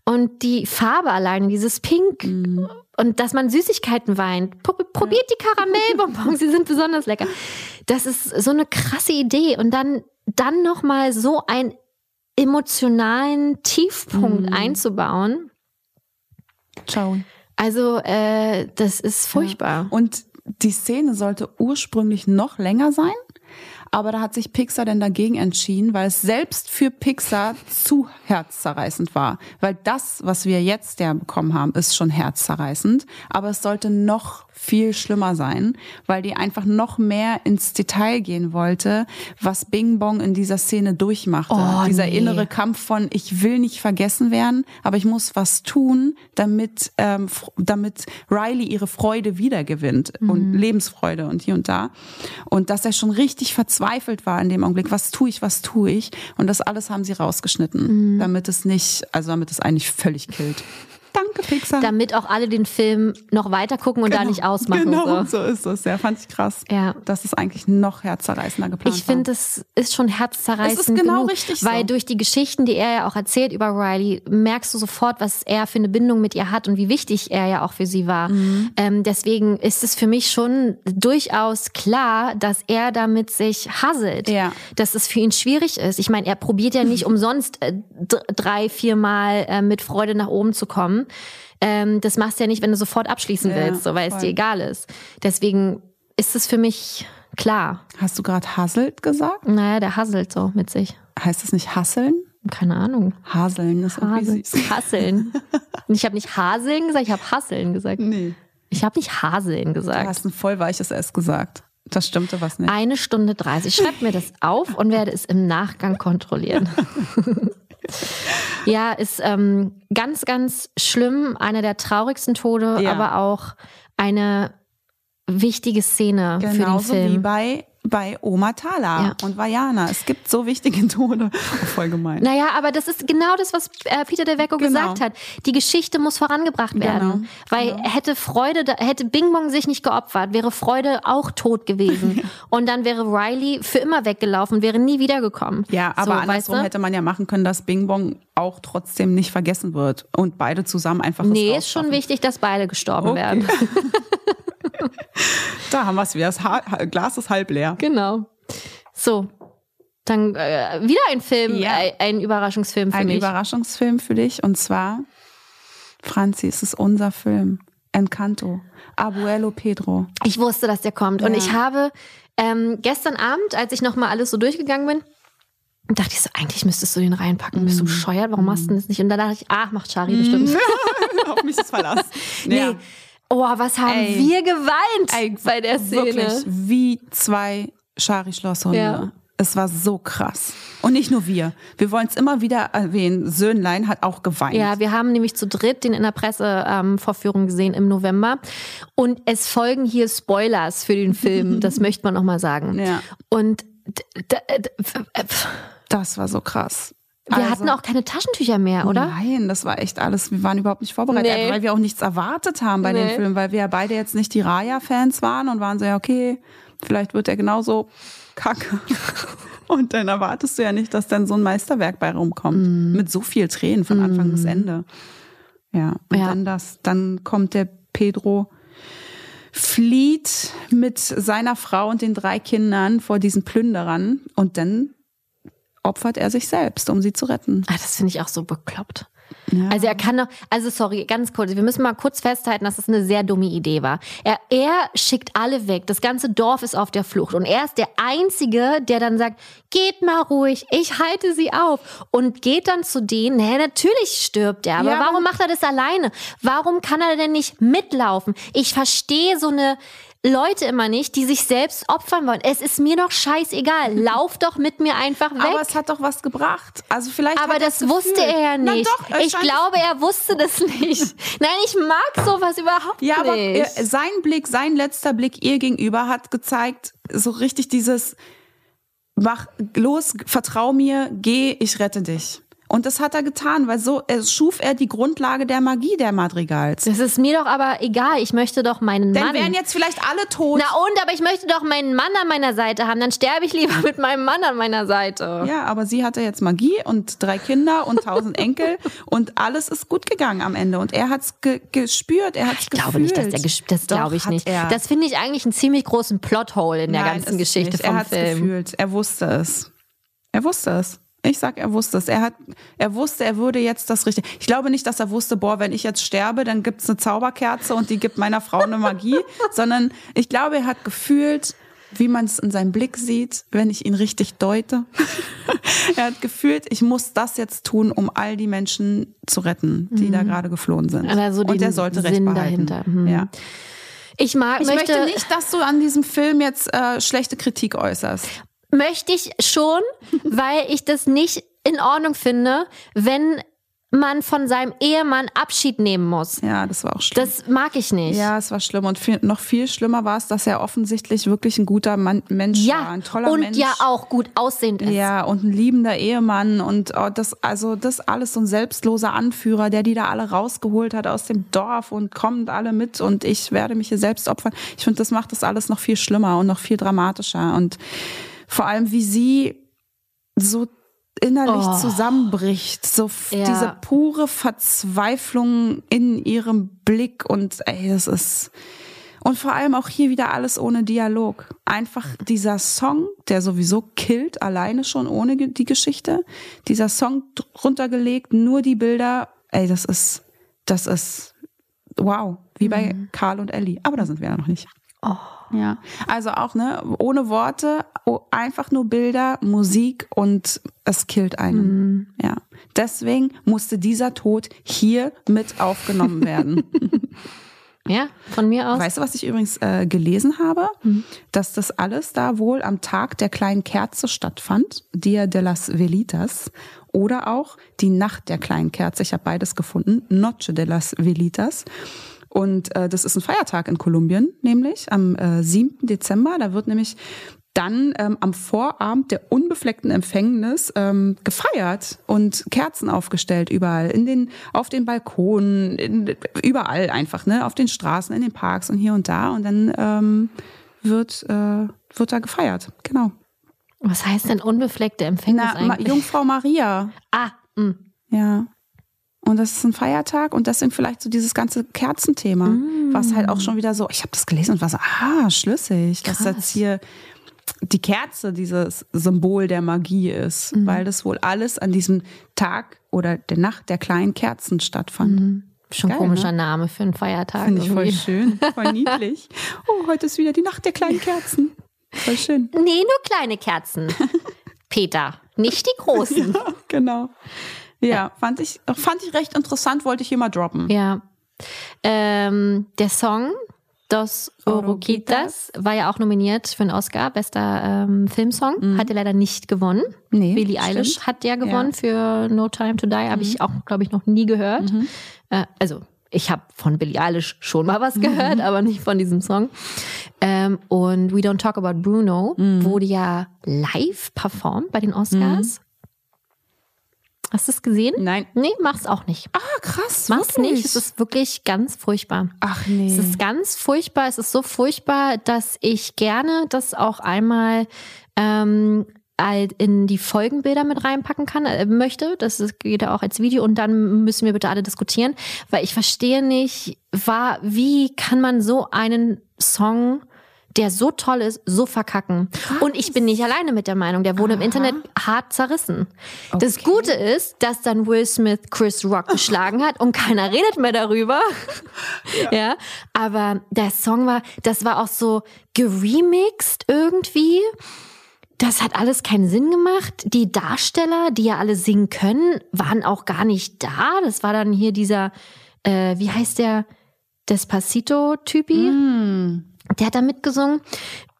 Und die Farbe alleine, dieses Pink. Mhm. Und dass man Süßigkeiten weint. Pro- Probiert die Karamellbonbons, sie sind besonders lecker. Das ist so eine krasse Idee. Und dann, dann nochmal so einen emotionalen Tiefpunkt Mhm. einzubauen. Ciao. Also, äh, das ist furchtbar. Und die Szene sollte ursprünglich noch länger sein, aber da hat sich Pixar dann dagegen entschieden, weil es selbst für Pixar zu herzzerreißend war. Weil das, was wir jetzt ja bekommen haben, ist schon herzzerreißend, aber es sollte noch viel schlimmer sein, weil die einfach noch mehr ins Detail gehen wollte, was Bing Bong in dieser Szene durchmachte. Oh, Dieser nee. innere Kampf von ich will nicht vergessen werden, aber ich muss was tun, damit ähm, damit Riley ihre Freude wiedergewinnt und Lebensfreude und hier und da und dass er schon richtig verzweifelt war in dem Augenblick. Was tue ich? Was tue ich? Und das alles haben sie rausgeschnitten, damit es nicht, also damit es eigentlich völlig killt. Danke Pixar. Damit auch alle den Film noch weiter gucken und da nicht ausmachen. Genau, So. so ist es. Ja, fand ich krass. Ja. Dass es eigentlich noch herzzerreißender geplant Ich finde, es ist schon herzzerreißend Es ist genau genug, richtig so. weil durch die Geschichten, die er ja auch erzählt über Riley, merkst du sofort, was er für eine Bindung mit ihr hat und wie wichtig er ja auch für sie war. Mhm. Ähm, deswegen ist es für mich schon durchaus klar, dass er damit sich hasselt, Ja. dass es für ihn schwierig ist. Ich meine, er probiert ja nicht umsonst äh, drei, vier Mal äh, mit Freude nach oben zu kommen. Ähm, das machst du ja nicht, wenn du sofort abschließen Ja, willst, so, weil es voll. dir egal ist. Deswegen ist es für mich klar. Hast du gerade hasselt gesagt? Naja, der hasselt so mit sich. Heißt es nicht hasseln? Keine Ahnung. Haseln ist irgendwie Hasel. süß. Hasseln. Ich habe nicht Haseln gesagt, ich habe Hasseln gesagt. Nee. Ich habe nicht Haseln Du gesagt. hast ein voll weiches S gesagt. Das stimmte was nicht. Eine Stunde 30. Schreib mir das auf und werde es im Nachgang kontrollieren. ja, ist ähm, ganz, ganz schlimm. Einer der traurigsten Tode, Ja. aber auch eine wichtige Szene für den Genauso wie Film. bei, bei Oma Thala Ja. und Vajana. Es gibt so wichtige Tode. Oh, voll gemein. Naja, aber das ist genau das, was äh, Peter de Vecco Genau. gesagt hat. Die Geschichte muss vorangebracht werden. Genau, Weil hätte Freude, hätte Bing Bong sich nicht geopfert, wäre Freude auch tot gewesen. Und dann wäre Riley für immer weggelaufen, wäre nie wiedergekommen. Ja, aber so, andersrum weißt du? hätte man ja machen können, dass Bing Bong auch trotzdem nicht vergessen wird und beide zusammen einfach Nee, ist schon wichtig, dass beide gestorben Okay. werden. Da haben wir es wieder. Das ha Glas ist halb leer. Genau. So. Dann äh, wieder ein Film, Ja. äh, ein Überraschungsfilm für Ein mich. Überraschungsfilm für dich und zwar, Franzi, es ist unser Film. Encanto. Abuelo Pedro. Ich wusste, dass der kommt. Und Ja. ich habe ähm, gestern Abend, als ich nochmal alles so durchgegangen bin, dachte ich so, eigentlich müsstest du den reinpacken. Bist du Mhm. bescheuert? Warum machst du das nicht? Und dann dachte ich, ach, macht Shari bestimmt. Auf mich ist Verlass. Nee. Oh, was haben Ey. wir geweint Ey, bei der Szene. Wirklich, wie zwei Schari-Schlosshunde. Ja. Es war so krass. Und nicht nur wir. Wir wollen es immer wieder erwähnen. Söhnlein hat auch geweint. Ja, wir haben nämlich zu dritt den in der Pressevorführung ähm, gesehen im November. Und es folgen hier Spoilers für den Film. Das möchte man nochmal sagen. Ja. Und Das war so krass. Wir Also- hatten auch keine Taschentücher mehr, oder? Nein, das war echt alles. Wir waren überhaupt nicht vorbereitet, Nee. weil wir auch nichts erwartet haben bei Nee. dem Film, weil wir ja beide jetzt nicht die Raya-Fans waren und waren so, ja, okay, vielleicht wird er genauso kacke. Und dann erwartest du ja nicht, dass dann so ein Meisterwerk bei rumkommt. Mhm. Mit so viel Tränen von Anfang bis Ende. Ja. Und Ja. dann das, dann kommt der Pedro, flieht mit seiner Frau und den drei Kindern vor diesen Plünderern und dann opfert er sich selbst, um sie zu retten. Ah, das finde ich auch so bekloppt. Ja. Also er kann doch, also sorry, ganz kurz, wir müssen mal kurz festhalten, dass das eine sehr dumme Idee war. Er, er schickt alle weg, das ganze Dorf ist auf der Flucht und er ist der Einzige, der dann sagt, geht mal ruhig, ich halte sie auf und geht dann zu denen, naja, natürlich stirbt er, aber Ja, warum macht er das alleine? Warum kann er denn nicht mitlaufen? Ich verstehe so eine Leute immer nicht, die sich selbst opfern wollen. Es ist mir doch scheißegal. Lauf doch mit mir einfach weg. Aber es hat doch was gebracht. Also vielleicht Aber hat er das es wusste er ja nicht. doch, ich glaube, er wusste das nicht. Nein, ich mag sowas überhaupt Ja, aber nicht. er, sein Blick, sein letzter Blick ihr gegenüber hat gezeigt, so richtig dieses, mach los, vertrau mir, geh, ich rette dich. Und das hat er getan, weil so er schuf er die Grundlage der Magie der Madrigals. das ist mir doch aber egal. Ich möchte doch meinen Dann Mann. wären jetzt vielleicht alle tot. Na und, aber ich möchte doch meinen Mann an meiner Seite haben. Dann sterbe ich lieber mit meinem Mann an meiner Seite. ja, aber sie hatte jetzt Magie und drei Kinder und tausend Enkel und alles ist gut gegangen am Ende. Und er hat's ge gespürt, er hat's Ich glaube nicht, dass der gefühlt. ges- das glaube ich hat nicht. Er. Das finde ich eigentlich einen ziemlich großen Plothole in der Nein, ganzen Geschichte nicht. Er vom hat's Film. gefühlt. Er wusste es. Er wusste es. Ich sag, er wusste es. Er hat, er wusste, er würde jetzt das Richtige. Ich glaube nicht, dass er wusste, boah, wenn ich jetzt sterbe, dann gibt's eine Zauberkerze und die gibt meiner Frau eine Magie, sondern ich glaube, er hat gefühlt, wie man es in seinem Blick sieht, wenn ich ihn richtig deute. er hat gefühlt, ich muss das jetzt tun, um all die Menschen zu retten, die da gerade geflohen sind. Also und er sollte Recht Sinn behalten. dahinter. Hm. Ja. Ich mag, Ich möchte, möchte nicht, dass du an diesem Film jetzt äh, schlechte Kritik äußerst. Möchte ich schon, weil ich das nicht in Ordnung finde, wenn man von seinem Ehemann Abschied nehmen muss. Ja, das war auch schlimm. Das mag ich nicht. ja, es war schlimm. Und viel, noch viel schlimmer war es, dass er offensichtlich wirklich ein guter Mann, Mensch war, Ja, ein toller und Mensch. ja auch gut aussehend ist. Ja, und ein liebender Ehemann und oh, das, also das alles so ein selbstloser Anführer, der die da alle rausgeholt hat aus dem Dorf und kommt alle mit und ich werde mich hier selbst opfern. Ich finde, das macht das alles noch viel schlimmer und noch viel dramatischer und vor allem, wie sie so innerlich Oh. zusammenbricht, so Ja. diese pure Verzweiflung in ihrem Blick und ey, das ist und vor allem auch hier wieder alles ohne Dialog. Einfach dieser Song, der sowieso killt, alleine schon ohne die Geschichte. Dieser Song drunter gelegt, nur die Bilder. Ey, das ist, das ist, wow. Wie bei Karl und Ellie. Aber da sind wir ja noch nicht. Ja. Also auch, ne, ohne Worte, oh, einfach nur Bilder, Musik und es killt einen. Ja. Deswegen musste dieser Tod hier mit aufgenommen werden. Ja, von mir aus. Weißt du, was ich übrigens äh, gelesen habe? Dass das alles da wohl am Tag der kleinen Kerze stattfand, Dia de las Velitas, oder auch die Nacht der kleinen Kerze. Ich habe beides gefunden, Noche de las Velitas. Und äh, das ist ein Feiertag in Kolumbien, nämlich am äh, 7. Dezember. Da wird nämlich dann ähm, am Vorabend der unbefleckten Empfängnis ähm, gefeiert und Kerzen aufgestellt überall in den auf den Balkonen in, überall einfach ne auf den Straßen in den Parks und hier und da und dann ähm, wird äh, wird da gefeiert genau Was heißt denn unbefleckte Empfängnis Na, Ma eigentlich? Jungfrau Maria ah, mh. ja und das ist ein Feiertag und deswegen vielleicht so dieses ganze Kerzenthema, was halt auch schon wieder so, ich habe das gelesen und war so, ah, schlüssig, dass Krass. jetzt hier die Kerze dieses Symbol der Magie ist, Mhm. weil das wohl alles an diesem Tag oder der Nacht der kleinen Kerzen stattfand. schon Geil, komischer ne? Name für einen Feiertag. Finde ich voll irgendwie. schön, voll niedlich. Oh, heute ist wieder die Nacht der kleinen Kerzen. Voll schön. Nee, nur kleine Kerzen. Peter, nicht die großen. Genau. Ja, fand ich, fand ich recht interessant, wollte ich hier mal droppen. Ja. Ähm, der Song Dos Oroquitas war ja auch nominiert für einen Oscar, bester ähm, Filmsong. Hatte leider nicht gewonnen. Mhm. Nee, Billie stimmt. Eilish hat ja gewonnen für No Time to Die. Habe ich auch, glaube ich, noch nie gehört. Mhm. Äh, also ich habe von Billie Eilish schon mal Mhm. was gehört, aber nicht von diesem Song. Ähm, und We Don't Talk About Bruno Mhm. wurde ja live performt bei den Oscars. Hast du es gesehen? Nein. Nee, mach's auch nicht. Ah, krass. Mach's wirklich? nicht. Es ist wirklich ganz furchtbar. Ach nee. Es ist ganz furchtbar. Es ist so furchtbar, dass ich gerne das auch einmal ähm, halt in die Folgenbilder mit reinpacken kann, äh, möchte. Das geht ja auch als Video und dann müssen wir bitte alle diskutieren, weil ich verstehe nicht, war, wie kann man so einen Song der so toll ist, so verkacken. Und ich bin nicht alleine mit der Meinung, der wurde im Internet hart zerrissen. Das Okay. Gute ist, dass dann Will Smith Chris Rock geschlagen hat und keiner redet mehr darüber. Ja. Aber der Song war, das war auch so geremixed irgendwie. Das hat alles keinen Sinn gemacht. Die Darsteller, die ja alle singen können, waren auch gar nicht da. Das war dann hier dieser, äh, wie heißt der, Despacito-Typi. Hm, Der hat da mitgesungen.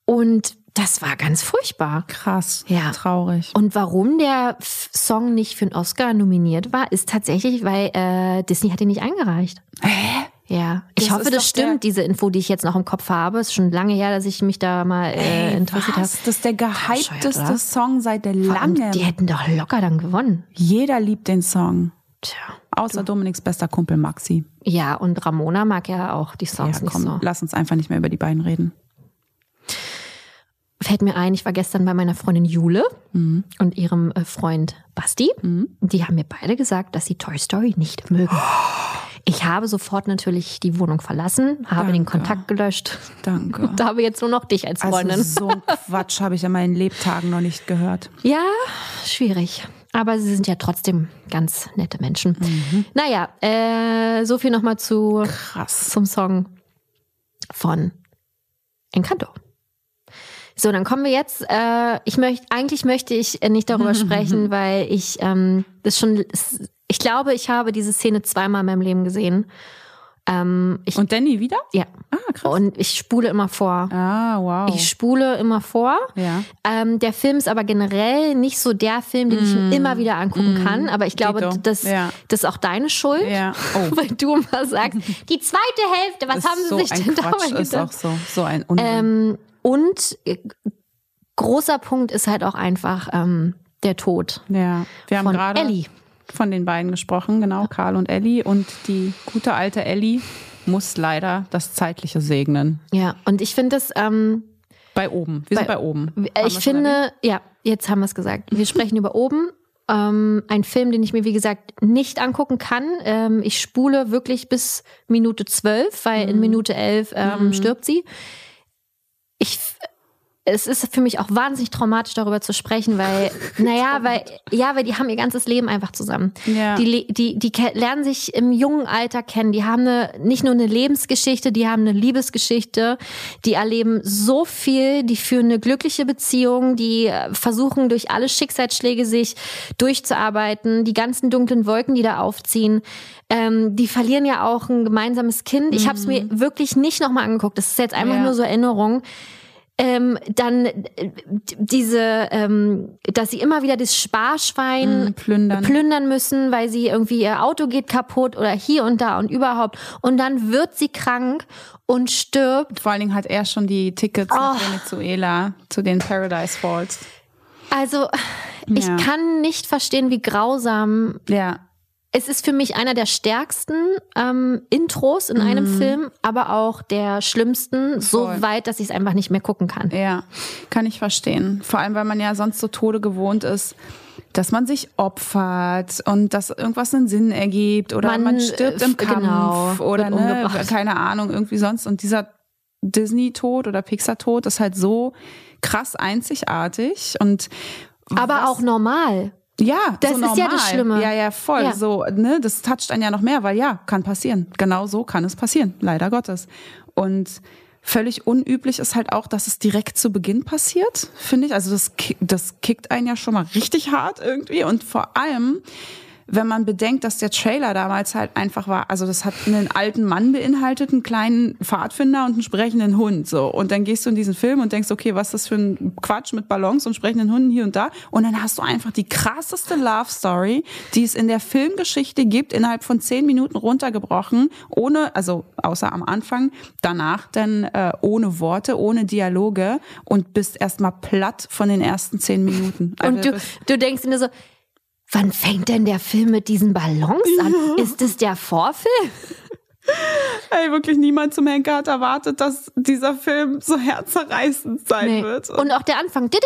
Und das war ganz furchtbar. krass. Ja. Traurig. Und warum der Song nicht für einen Oscar nominiert war, ist tatsächlich, weil äh, Disney hat ihn nicht eingereicht. Hä? Ja, ich Das hoffe, das stimmt, der- diese Info, die ich jetzt noch im Kopf habe. Ist schon lange her, dass ich mich da mal äh, Ey, interessiert habe. Das ist der gehypteste? Song seit Und langem. die hätten doch locker dann gewonnen. Jeder liebt den Song. Tja. Außer Dominiks bester Kumpel Maxi. Ja, und Ramona mag ja auch die Songs Ja, nicht komm, so. lass uns einfach nicht mehr über die beiden reden. Fällt mir ein, ich war gestern bei meiner Freundin Jule Mhm. und ihrem äh, Freund Basti. Die haben mir beide gesagt, dass sie Toy Story nicht mögen. Ich habe sofort natürlich die Wohnung verlassen, habe den Danke. Kontakt gelöscht Danke. und habe jetzt nur noch dich als Freundin. Also so ein Quatsch habe ich in meinen Lebtagen noch nicht gehört. Ja, schwierig. Aber sie sind ja trotzdem ganz nette Menschen. Mhm. Naja, äh, so viel nochmal zu Krass. zum Song von Encanto. So, dann kommen wir jetzt. Äh, ich möchte, eigentlich möchte ich nicht darüber sprechen, weil ich ähm, das schon. Ich glaube, ich habe diese Szene zweimal in meinem Leben gesehen. Ähm, ich, Und Danny wieder? ja. Ah, krass. Und ich spule immer vor. Ah, wow. Ich spule immer vor. ja. Ähm, der Film ist aber generell nicht so der Film, den ich mir immer wieder angucken kann. Aber ich glaube, Mm. Dito. das, Ja. das ist auch deine Schuld. Ja. Oh. Weil du immer sagst, die zweite Hälfte, was ist haben sie so sich denn Quatsch, dabei ist auch gedacht? so, so ein Unsinn. Ähm, und äh, großer Punkt ist halt auch einfach ähm, der Tod ja, wir haben gerade Ellie. Von den beiden gesprochen, genau, Karl und Ellie. Und die gute alte Ellie muss leider das Zeitliche segnen. Ja, und ich finde es, ähm, Bei oben. Wir sind Bei- bei oben. Haben ich finde, ja, jetzt haben wir es gesagt. Wir sprechen über oben. Ähm, ein Film, den ich mir, wie gesagt, nicht angucken kann. Ähm, ich spule wirklich bis Minute zwölf, weil Mhm. in Minute elf ähm, stirbt sie. Ich, es ist für mich auch wahnsinnig traumatisch, darüber zu sprechen, weil, naja, weil, ja, weil die haben ihr ganzes Leben einfach zusammen. Ja. Die, die, die lernen sich im jungen Alter kennen. Die haben eine, nicht nur eine Lebensgeschichte, die haben eine Liebesgeschichte. Die erleben so viel, die führen eine glückliche Beziehung, die äh, versuchen durch alle Schicksalsschläge sich durchzuarbeiten, die ganzen dunklen Wolken, die da aufziehen. Ähm, die verlieren ja auch ein gemeinsames Kind. Ich habe es mir wirklich nicht nochmal angeguckt. Das ist jetzt einfach Ja. nur so Erinnerung ähm, dann äh, diese, ähm, dass sie immer wieder das Sparschwein Mhm, plündern. plündern müssen, weil sie irgendwie ihr Auto geht kaputt oder hier und da und überhaupt. Und dann wird sie krank und stirbt. Vor allen Dingen hat er schon die Tickets Oh. nach Venezuela zu den Paradise Falls. Also ich Ja. kann nicht verstehen, wie grausam. Ja, Es ist für mich einer der stärksten ähm, Intros in einem Film, aber auch der schlimmsten, so Mhm. Voll. weit, dass ich es einfach nicht mehr gucken kann. ja, kann ich verstehen. Vor allem, weil man ja sonst so Tode gewohnt ist, dass man sich opfert und dass irgendwas einen Sinn ergibt oder man, Man, stirbt äh, im Kampf genau, oder wird ne, keine Ahnung, irgendwie sonst. Und dieser Disney-Tod oder Pixar-Tod ist halt so krass einzigartig und Aber was- auch normal. Ja, Das so ist normal. ja das Schlimme. Ja, ja, voll. Ja. So, ne, das toucht einen ja noch mehr, weil ja, kann passieren. Genau so kann es passieren, leider Gottes. Und völlig unüblich ist halt auch, dass es direkt zu Beginn passiert, finde ich. Also das, das kickt einen ja schon mal richtig hart irgendwie. Und vor allem, wenn man bedenkt, dass der Trailer damals halt einfach war, also das hat einen alten Mann beinhaltet, einen kleinen Pfadfinder und einen sprechenden Hund, so. Und dann gehst du in diesen Film und denkst, okay, was ist das für ein Quatsch mit Ballons und sprechenden Hunden hier und da? Und dann hast du einfach die krasseste Love Story, die es in der Filmgeschichte gibt, innerhalb von zehn Minuten runtergebrochen, ohne, also außer am Anfang, danach dann äh, ohne Worte, ohne Dialoge und bist erstmal platt von den ersten zehn Minuten. Also Und du, bist- du denkst dir so, wann fängt denn der Film mit diesen Ballons an? Ist es der Vorfilm? Ey, wirklich niemand zum Henker hat erwartet, dass dieser Film so herzerreißend sein Nee. wird. Und auch der Anfang. Genau.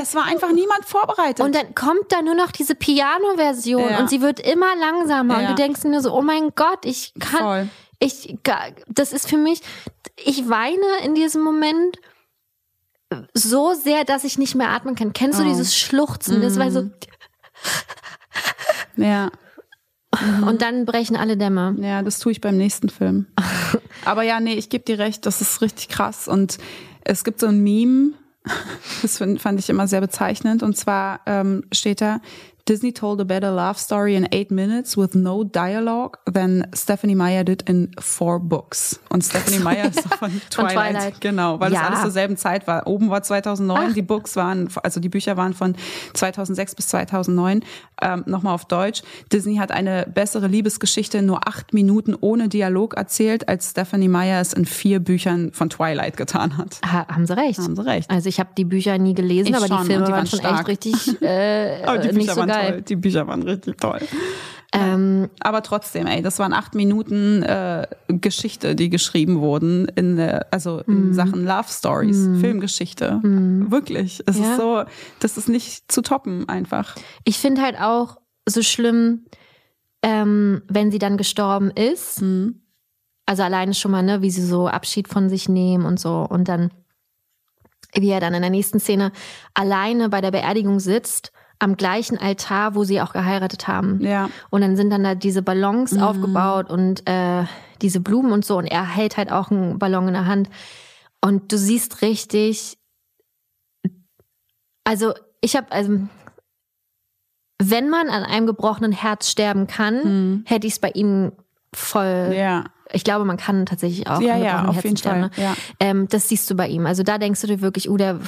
es war einfach niemand vorbereitet. Und dann kommt da nur noch diese Piano-Version Ja. und sie wird immer langsamer Ja. und du denkst nur so, oh mein Gott, ich kann, Voll. ich, das ist für mich, ich weine in diesem Moment so sehr, dass ich nicht mehr atmen kann. Kennst du Oh. dieses Schluchzen? Das war so, Ja. und dann brechen alle Dämme. Ja, das tue ich beim nächsten Film. Aber ja, nee, ich gebe dir recht, das ist richtig krass. Und es gibt so ein Meme, das fand ich immer sehr bezeichnend. Und zwar ähm, steht da, Disney told a better love story in eight minutes with no dialogue than Stephanie Meyer did in four books. Und Stephanie Meyer ist von Von Twilight. Twilight. Genau, weil Ja. das alles zur selben Zeit war. Oben war 2009, die Books waren, also die Bücher waren von 2006 bis 2009. Ähm, Nochmal auf Deutsch. Disney hat eine bessere Liebesgeschichte in nur acht Minuten ohne Dialog erzählt, als Stephanie Meyer es in vier Büchern von Twilight getan hat. Ha, haben sie recht. Haben sie recht. Also ich habe die Bücher nie gelesen, Ich aber schon, die Filme die waren schon stark. echt richtig äh, Aber die Bücher nicht so waren geil. toll. Die Bücher waren richtig toll. Ähm, Aber trotzdem, ey, das waren acht Minuten äh, Geschichte, die geschrieben wurden in äh, also in Mhm. Sachen Love Stories, Filmgeschichte. Wirklich, es Ja. ist so, das ist nicht zu toppen einfach. ich finde halt auch so schlimm, ähm, wenn sie dann gestorben ist. Mhm. Also alleine schon mal, ne, wie sie so Abschied von sich nehmen und so. Und dann, wie er dann in der nächsten Szene alleine bei der Beerdigung sitzt, am gleichen Altar, wo sie auch geheiratet haben. Ja, Und dann sind dann da diese Ballons aufgebaut und äh, diese Blumen und so. Und er hält halt auch einen Ballon in der Hand. Und du siehst richtig, also ich habe, also wenn man an einem gebrochenen Herz sterben kann, hätte ich es bei ihm voll. ja, Ich glaube, man kann tatsächlich auch ja, an ja, gebrochenen auf Herzen sterben. Ne? Ja. Ähm, das siehst du bei ihm. Also da denkst du dir wirklich, uh, der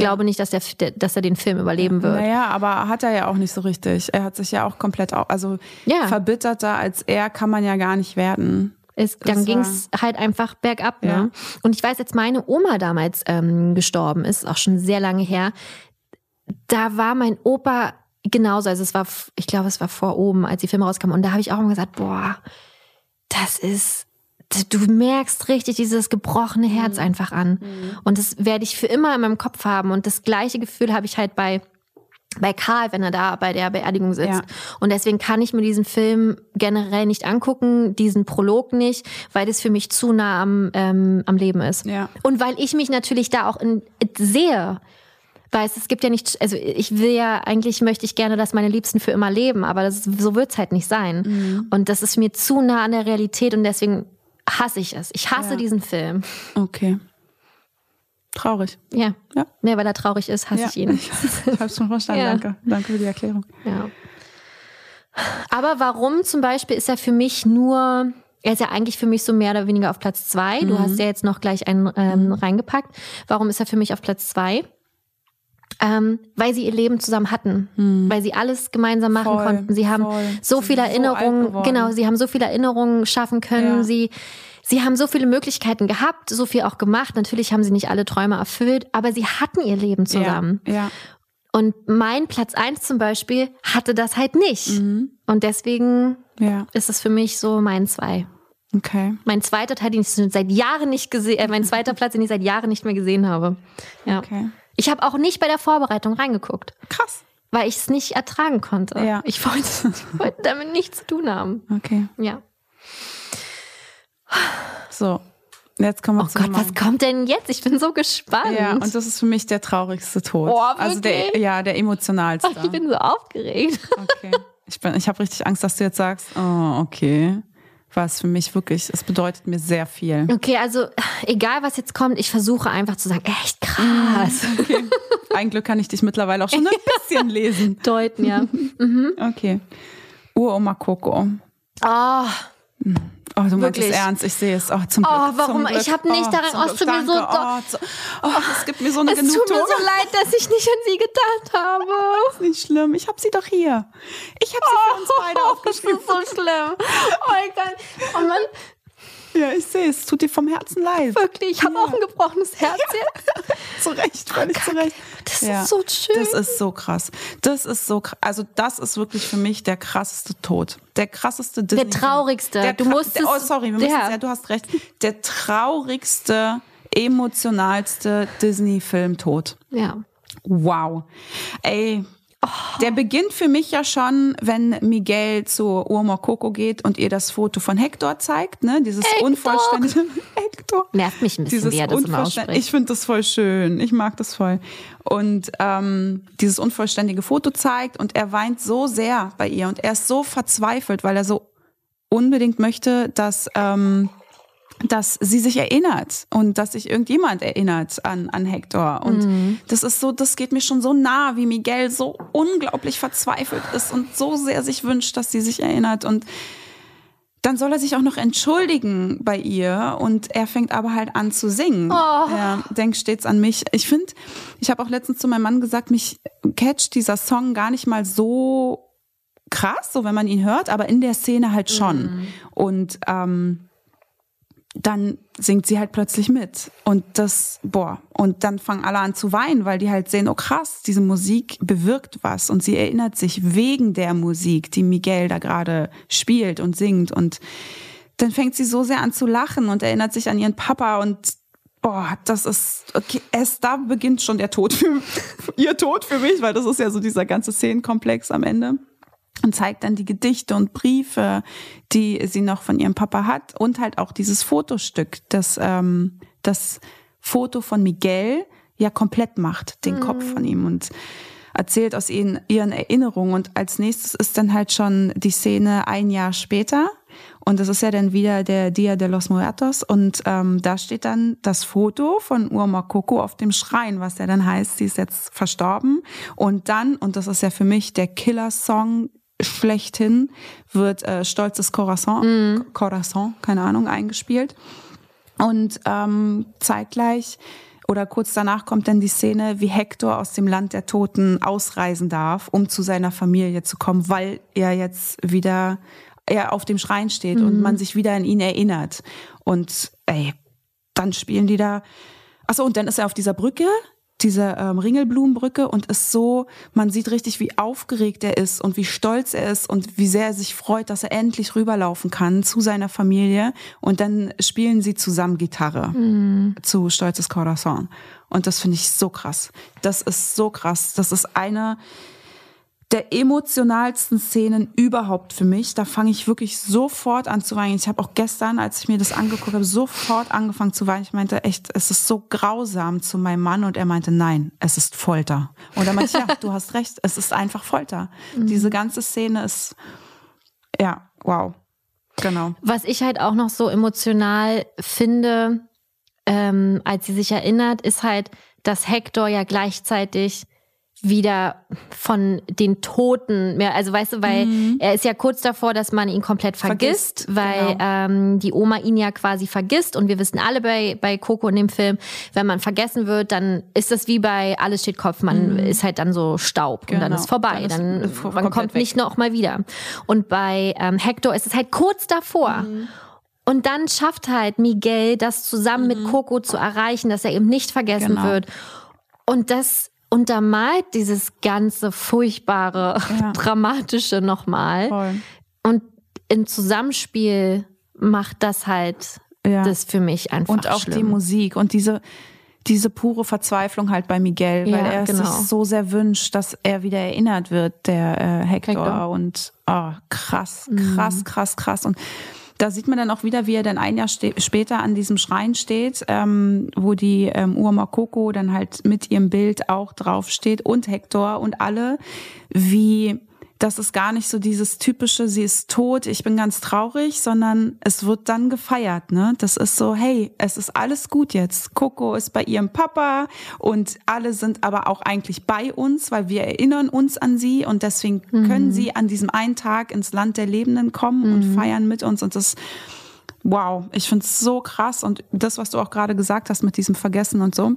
glaube nicht, dass der, dass er den Film überleben wird. Naja, aber hat er ja auch nicht so richtig. Er hat sich ja auch komplett, au- also Ja. verbitterter als er kann man ja gar nicht werden. Es, dann ging es halt einfach bergab. Ja. Ne? Und ich weiß, als meine Oma damals ähm, gestorben ist, auch schon sehr lange her, da war mein Opa genauso. Also es war, ich glaube, es war vor oben, als die Filme rauskamen. Und da habe ich auch immer gesagt, boah, das ist, du merkst richtig dieses gebrochene Herz einfach an. Und das werde ich für immer in meinem Kopf haben. Und das gleiche Gefühl habe ich halt bei bei Karl, wenn er da bei der Beerdigung sitzt. Ja. Und deswegen kann ich mir diesen Film generell nicht angucken, diesen Prolog nicht, weil das für mich zu nah am, ähm, am Leben ist. Ja. Und weil ich mich natürlich da auch in, sehe. Weil es, es gibt ja nicht, also ich will ja, eigentlich möchte ich gerne, dass meine Liebsten für immer leben, aber das, so wird's halt nicht sein. Mhm. Und das ist mir zu nah an der Realität und deswegen hasse ich es. Ich hasse Ja. diesen Film. Okay. Traurig. Ja. Ja. Nee, weil er traurig ist, hasse ja. ich ihn. Ich hab's schon verstanden. Ja. Danke. Danke für die Erklärung. Ja. Aber warum zum Beispiel ist er für mich nur, er ist ja eigentlich für mich so mehr oder weniger auf Platz zwei. Du Mhm. hast ja jetzt noch gleich einen ähm, reingepackt. Warum ist er für mich auf Platz zwei? Ähm, weil sie ihr Leben zusammen hatten, weil sie alles gemeinsam machen. Voll, konnten. Sie haben voll. so viele so Erinnerungen, geworden. genau, sie haben so viele Erinnerungen schaffen können. Ja. Sie, sie haben so viele Möglichkeiten gehabt, so viel auch gemacht. Natürlich haben sie nicht alle Träume erfüllt, aber sie hatten ihr Leben zusammen. Ja. ja. Und mein Platz eins zum Beispiel hatte das halt nicht. Mhm. Und deswegen Ja. ist es für mich so mein zwei. Okay. Mein zweiter Teil, den ich seit Jahren nicht gesehen, äh, mein zweiter Platz, den ich seit Jahren nicht mehr gesehen habe. Ja. Okay. Ich habe auch nicht bei der Vorbereitung reingeguckt, Krass. weil ich es nicht ertragen konnte. Ja. Ich wollte, ich wollte damit nichts zu tun haben. Okay. Ja. So. Jetzt kommen wir Oh zu Gott, Nummer- was kommt denn jetzt? Ich bin so gespannt. Ja, und das ist für mich der traurigste Tod. Oh, also der, wirklich? ja, der emotionalste. Oh, ich bin so aufgeregt. Okay. Ich bin, ich habe richtig Angst, dass du jetzt sagst, oh, okay. Was für mich wirklich, es bedeutet mir sehr viel. Okay, also egal was jetzt kommt, ich versuche einfach zu sagen, echt krass. Okay. Ein Glück kann ich dich mittlerweile auch schon ein bisschen lesen. Deuten, ja. Okay. Uroma Coco. Oh, Oh, du meinst Wirklich? es ernst, ich sehe es. Oh, zum Glück. Oh, warum? Glück. Ich hab nicht oh, daran- oh, es tut mir so. Oh, so, oh, es gibt mir so eine es tut mir Genugtuung. so leid, dass ich nicht an sie gedacht habe. ist nicht schlimm. Ich habe sie doch hier. Ich habe sie für uns beide Oh, aufgeschrieben. Das ist so schlimm. Oh mein Gott. Oh Mann, Ja, ich sehe es. Tut dir vom Herzen leid. wirklich. Ich habe auch ein gebrochenes Herz jetzt. Zu Recht, völlig zu Recht. Das Ja. ist so schön. Das ist so krass. Das ist so krass. Also das ist wirklich für mich der krasseste Tod. Der krasseste Disney. Der traurigste. Der Du tra- musst der, es- Oh, sorry, wir müssen Ja. ja, du hast recht. Der traurigste, emotionalste Disney-Film-Tod. ja. Wow. Ey. Der beginnt für mich ja schon, wenn Miguel zu Urma Coco geht und ihr das Foto von Hector zeigt, ne? Dieses Hector. unvollständige Hector. Nervt mich ein bisschen, Dieses wie er das immer ausspricht. Ich finde das voll schön. Ich mag das voll. Und ähm, dieses unvollständige Foto zeigt und er weint so sehr bei ihr und er ist so verzweifelt, weil er so unbedingt möchte, dass ähm, dass sie sich erinnert und dass sich irgendjemand erinnert an, an Hector. Und das ist so, das geht mir schon so nah, wie Miguel so unglaublich verzweifelt ist und so sehr sich wünscht, dass sie sich erinnert. Und dann soll er sich auch noch entschuldigen bei ihr und er fängt aber halt an zu singen. Er denkt stets an mich. Ich finde, ich habe auch letztens zu meinem Mann gesagt, mich catcht dieser Song gar nicht mal so krass, so wenn man ihn hört, aber in der Szene halt schon. Und ähm, dann singt sie halt plötzlich mit. Und das, boah, und dann fangen alle an zu weinen, weil die halt sehen, oh krass, diese Musik bewirkt was. Und sie erinnert sich wegen der Musik, die Miguel da gerade spielt und singt. Und dann fängt sie so sehr an zu lachen und erinnert sich an ihren Papa und Boah, das ist, okay, erst da beginnt schon der Tod für, ihr Tod für mich, weil das ist ja so dieser ganze Szenenkomplex am Ende und zeigt dann die Gedichte und Briefe, die sie noch von ihrem Papa hat und halt auch dieses Fotostück, das ähm, das Foto von Miguel ja komplett macht, den Kopf von ihm und erzählt aus ihren, ihren Erinnerungen. Und als nächstes ist dann halt schon die Szene ein Jahr später. Und das ist ja dann wieder der Dia de los Muertos. Und ähm, da steht dann das Foto von Urma Coco auf dem Schrein, was ja dann heißt, sie ist jetzt verstorben. Und dann, und das ist ja für mich der Killer-Song schlechthin, wird äh, Stolzes Corazon, Corazon, keine Ahnung, eingespielt und ähm, zeitgleich oder kurz danach kommt dann die Szene, wie Hector aus dem Land der Toten ausreisen darf, um zu seiner Familie zu kommen, weil er jetzt wieder er auf dem Schrein steht und man sich wieder an ihn erinnert. Und ey, dann spielen die da. Achso, und dann ist er auf dieser Brücke, diese ähm, Ringelblumenbrücke und ist so, man sieht richtig, wie aufgeregt er ist und wie stolz er ist und wie sehr er sich freut, dass er endlich rüberlaufen kann zu seiner Familie. Und dann spielen sie zusammen Gitarre zu Stolzes Corazon. Und das finde ich so krass. Das ist so krass. Das ist eine der emotionalsten Szenen überhaupt für mich. Da fange ich wirklich sofort an zu weinen. Ich habe auch gestern, als ich mir das angeguckt habe, sofort angefangen zu weinen. Ich meinte echt, es ist so grausam zu meinem Mann und er meinte, nein, es ist Folter. Und dann meinte ich, ja, du hast recht, es ist einfach Folter. Diese ganze Szene ist, ja, wow. Genau. Was ich halt auch noch so emotional finde, ähm, als sie sich erinnert, ist halt, dass Hector ja gleichzeitig wieder von den Toten, mehr, also weißt du, weil er ist ja kurz davor, dass man ihn komplett vergisst, Vergisst, weil genau. ähm, die Oma ihn ja quasi vergisst und wir wissen alle bei, bei Coco in dem Film, wenn man vergessen wird, dann ist das wie bei Alles steht Kopf, man ist halt dann so Staub und dann Genau. ist vorbei, Dann ist- dann, man kommt weg. nicht noch mal wieder. Und bei ähm, Hector ist es halt kurz davor. Und dann schafft halt Miguel das zusammen mit Coco zu erreichen, dass er eben nicht vergessen Genau. wird. Und das untermalt dieses ganze furchtbare, Ja. dramatische nochmal. Voll. Und im Zusammenspiel macht das halt Ja. das für mich einfach und auch schlimm. die Musik und diese diese pure Verzweiflung halt bei Miguel, Ja, weil er genau. sich so sehr wünscht, dass er wieder erinnert wird, der äh, Hector. Hector. Und oh, krass, Mhm. krass, krass, krass. Und da sieht man dann auch wieder, wie er dann ein Jahr später an diesem Schrein steht, ähm, wo die ähm, Urma Coco dann halt mit ihrem Bild auch draufsteht und Hector und alle, wie das ist gar nicht so dieses typische, sie ist tot, ich bin ganz traurig, sondern es wird dann gefeiert, ne? Das ist so, hey, es ist alles gut jetzt. Coco ist bei ihrem Papa und alle sind aber auch eigentlich bei uns, weil wir erinnern uns an sie und deswegen können sie an diesem einen Tag ins Land der Lebenden kommen und feiern mit uns und das Wow, ich find's so krass und das, was du auch gerade gesagt hast mit diesem Vergessen und so,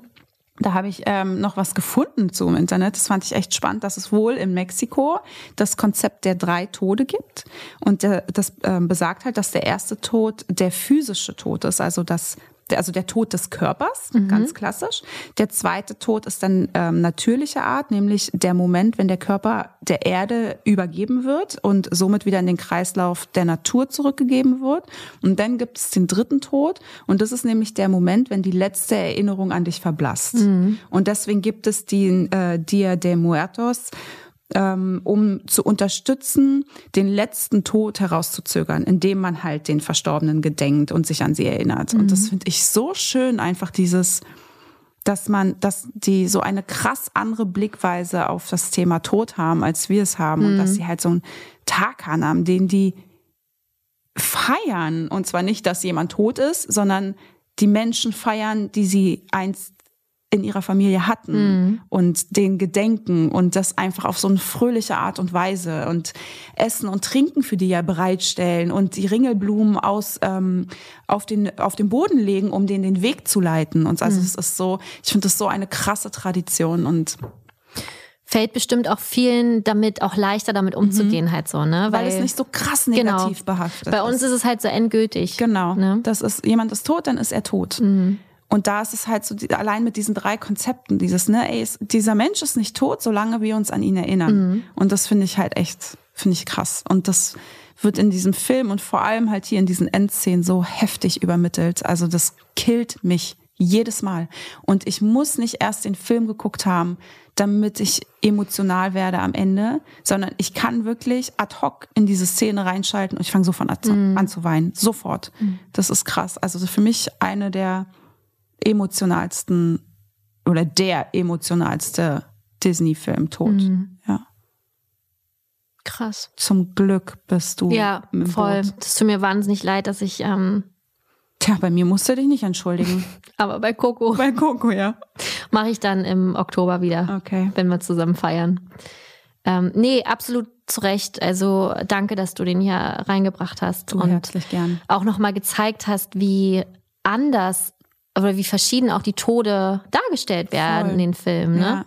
da habe ich ähm, noch was gefunden zu im Internet. Das fand ich echt spannend, dass es wohl in Mexiko das Konzept der drei Tode gibt. Und der, das ähm, besagt halt, dass der erste Tod der physische Tod ist, also das also der Tod des Körpers, ganz klassisch. Der zweite Tod ist dann ähm, natürlicher Art, nämlich der Moment, wenn der Körper der Erde übergeben wird und somit wieder in den Kreislauf der Natur zurückgegeben wird. Und dann gibt es den dritten Tod und das ist nämlich der Moment, wenn die letzte Erinnerung an dich verblasst. Und deswegen gibt es den äh, Dia de Muertos, ähm, um zu unterstützen, den letzten Tod herauszuzögern, indem man halt den Verstorbenen gedenkt und sich an sie erinnert. Und das finde ich so schön, einfach dieses, dass man, dass die so eine krass andere Blickweise auf das Thema Tod haben, als wir es haben. Und dass sie halt so einen Tag haben, den die feiern. Und zwar nicht, dass jemand tot ist, sondern die Menschen feiern, die sie einst in ihrer Familie hatten und den gedenken und das einfach auf so eine fröhliche Art und Weise und Essen und Trinken für die ja bereitstellen und die Ringelblumen aus ähm, auf den auf den Boden legen, um denen den Weg zu leiten und also es ist so, ich finde das so eine krasse Tradition und Fällt bestimmt auch vielen damit auch leichter damit umzugehen halt so, ne? weil, es nicht so krass negativ genau. behaftet Bei uns ist es halt so endgültig. Genau. Ne? Das ist, jemand ist tot, dann ist er tot. Und da ist es halt so, allein mit diesen drei Konzepten, dieses, ne, ey, ist, dieser Mensch ist nicht tot, solange wir uns an ihn erinnern. Und das finde ich halt echt, finde ich krass. Und das wird in diesem Film und vor allem halt hier in diesen Endszenen so heftig übermittelt. Also das killt mich jedes Mal. Und ich muss nicht erst den Film geguckt haben, damit ich emotional werde am Ende, sondern ich kann wirklich ad hoc in diese Szene reinschalten und ich fange sofort an, an zu weinen. Sofort. Das ist krass. Also für mich eine der emotionalsten oder der emotionalste Disney-Film tot. Ja. Krass. Zum Glück bist du Ja, voll. Das tut mir wahnsinnig leid, dass ich, ähm, Tja, bei mir musst du dich nicht entschuldigen. aber bei Coco bei Coco, ja. mache ich dann im Oktober wieder, Okay. wenn wir zusammen feiern. Ähm, nee, absolut zu Recht. Also danke, dass du den hier reingebracht hast Du und herzlich gern. auch nochmal gezeigt hast, wie anders oder wie verschieden auch die Tode dargestellt werden Voll. in den Filmen. Ne? Ja.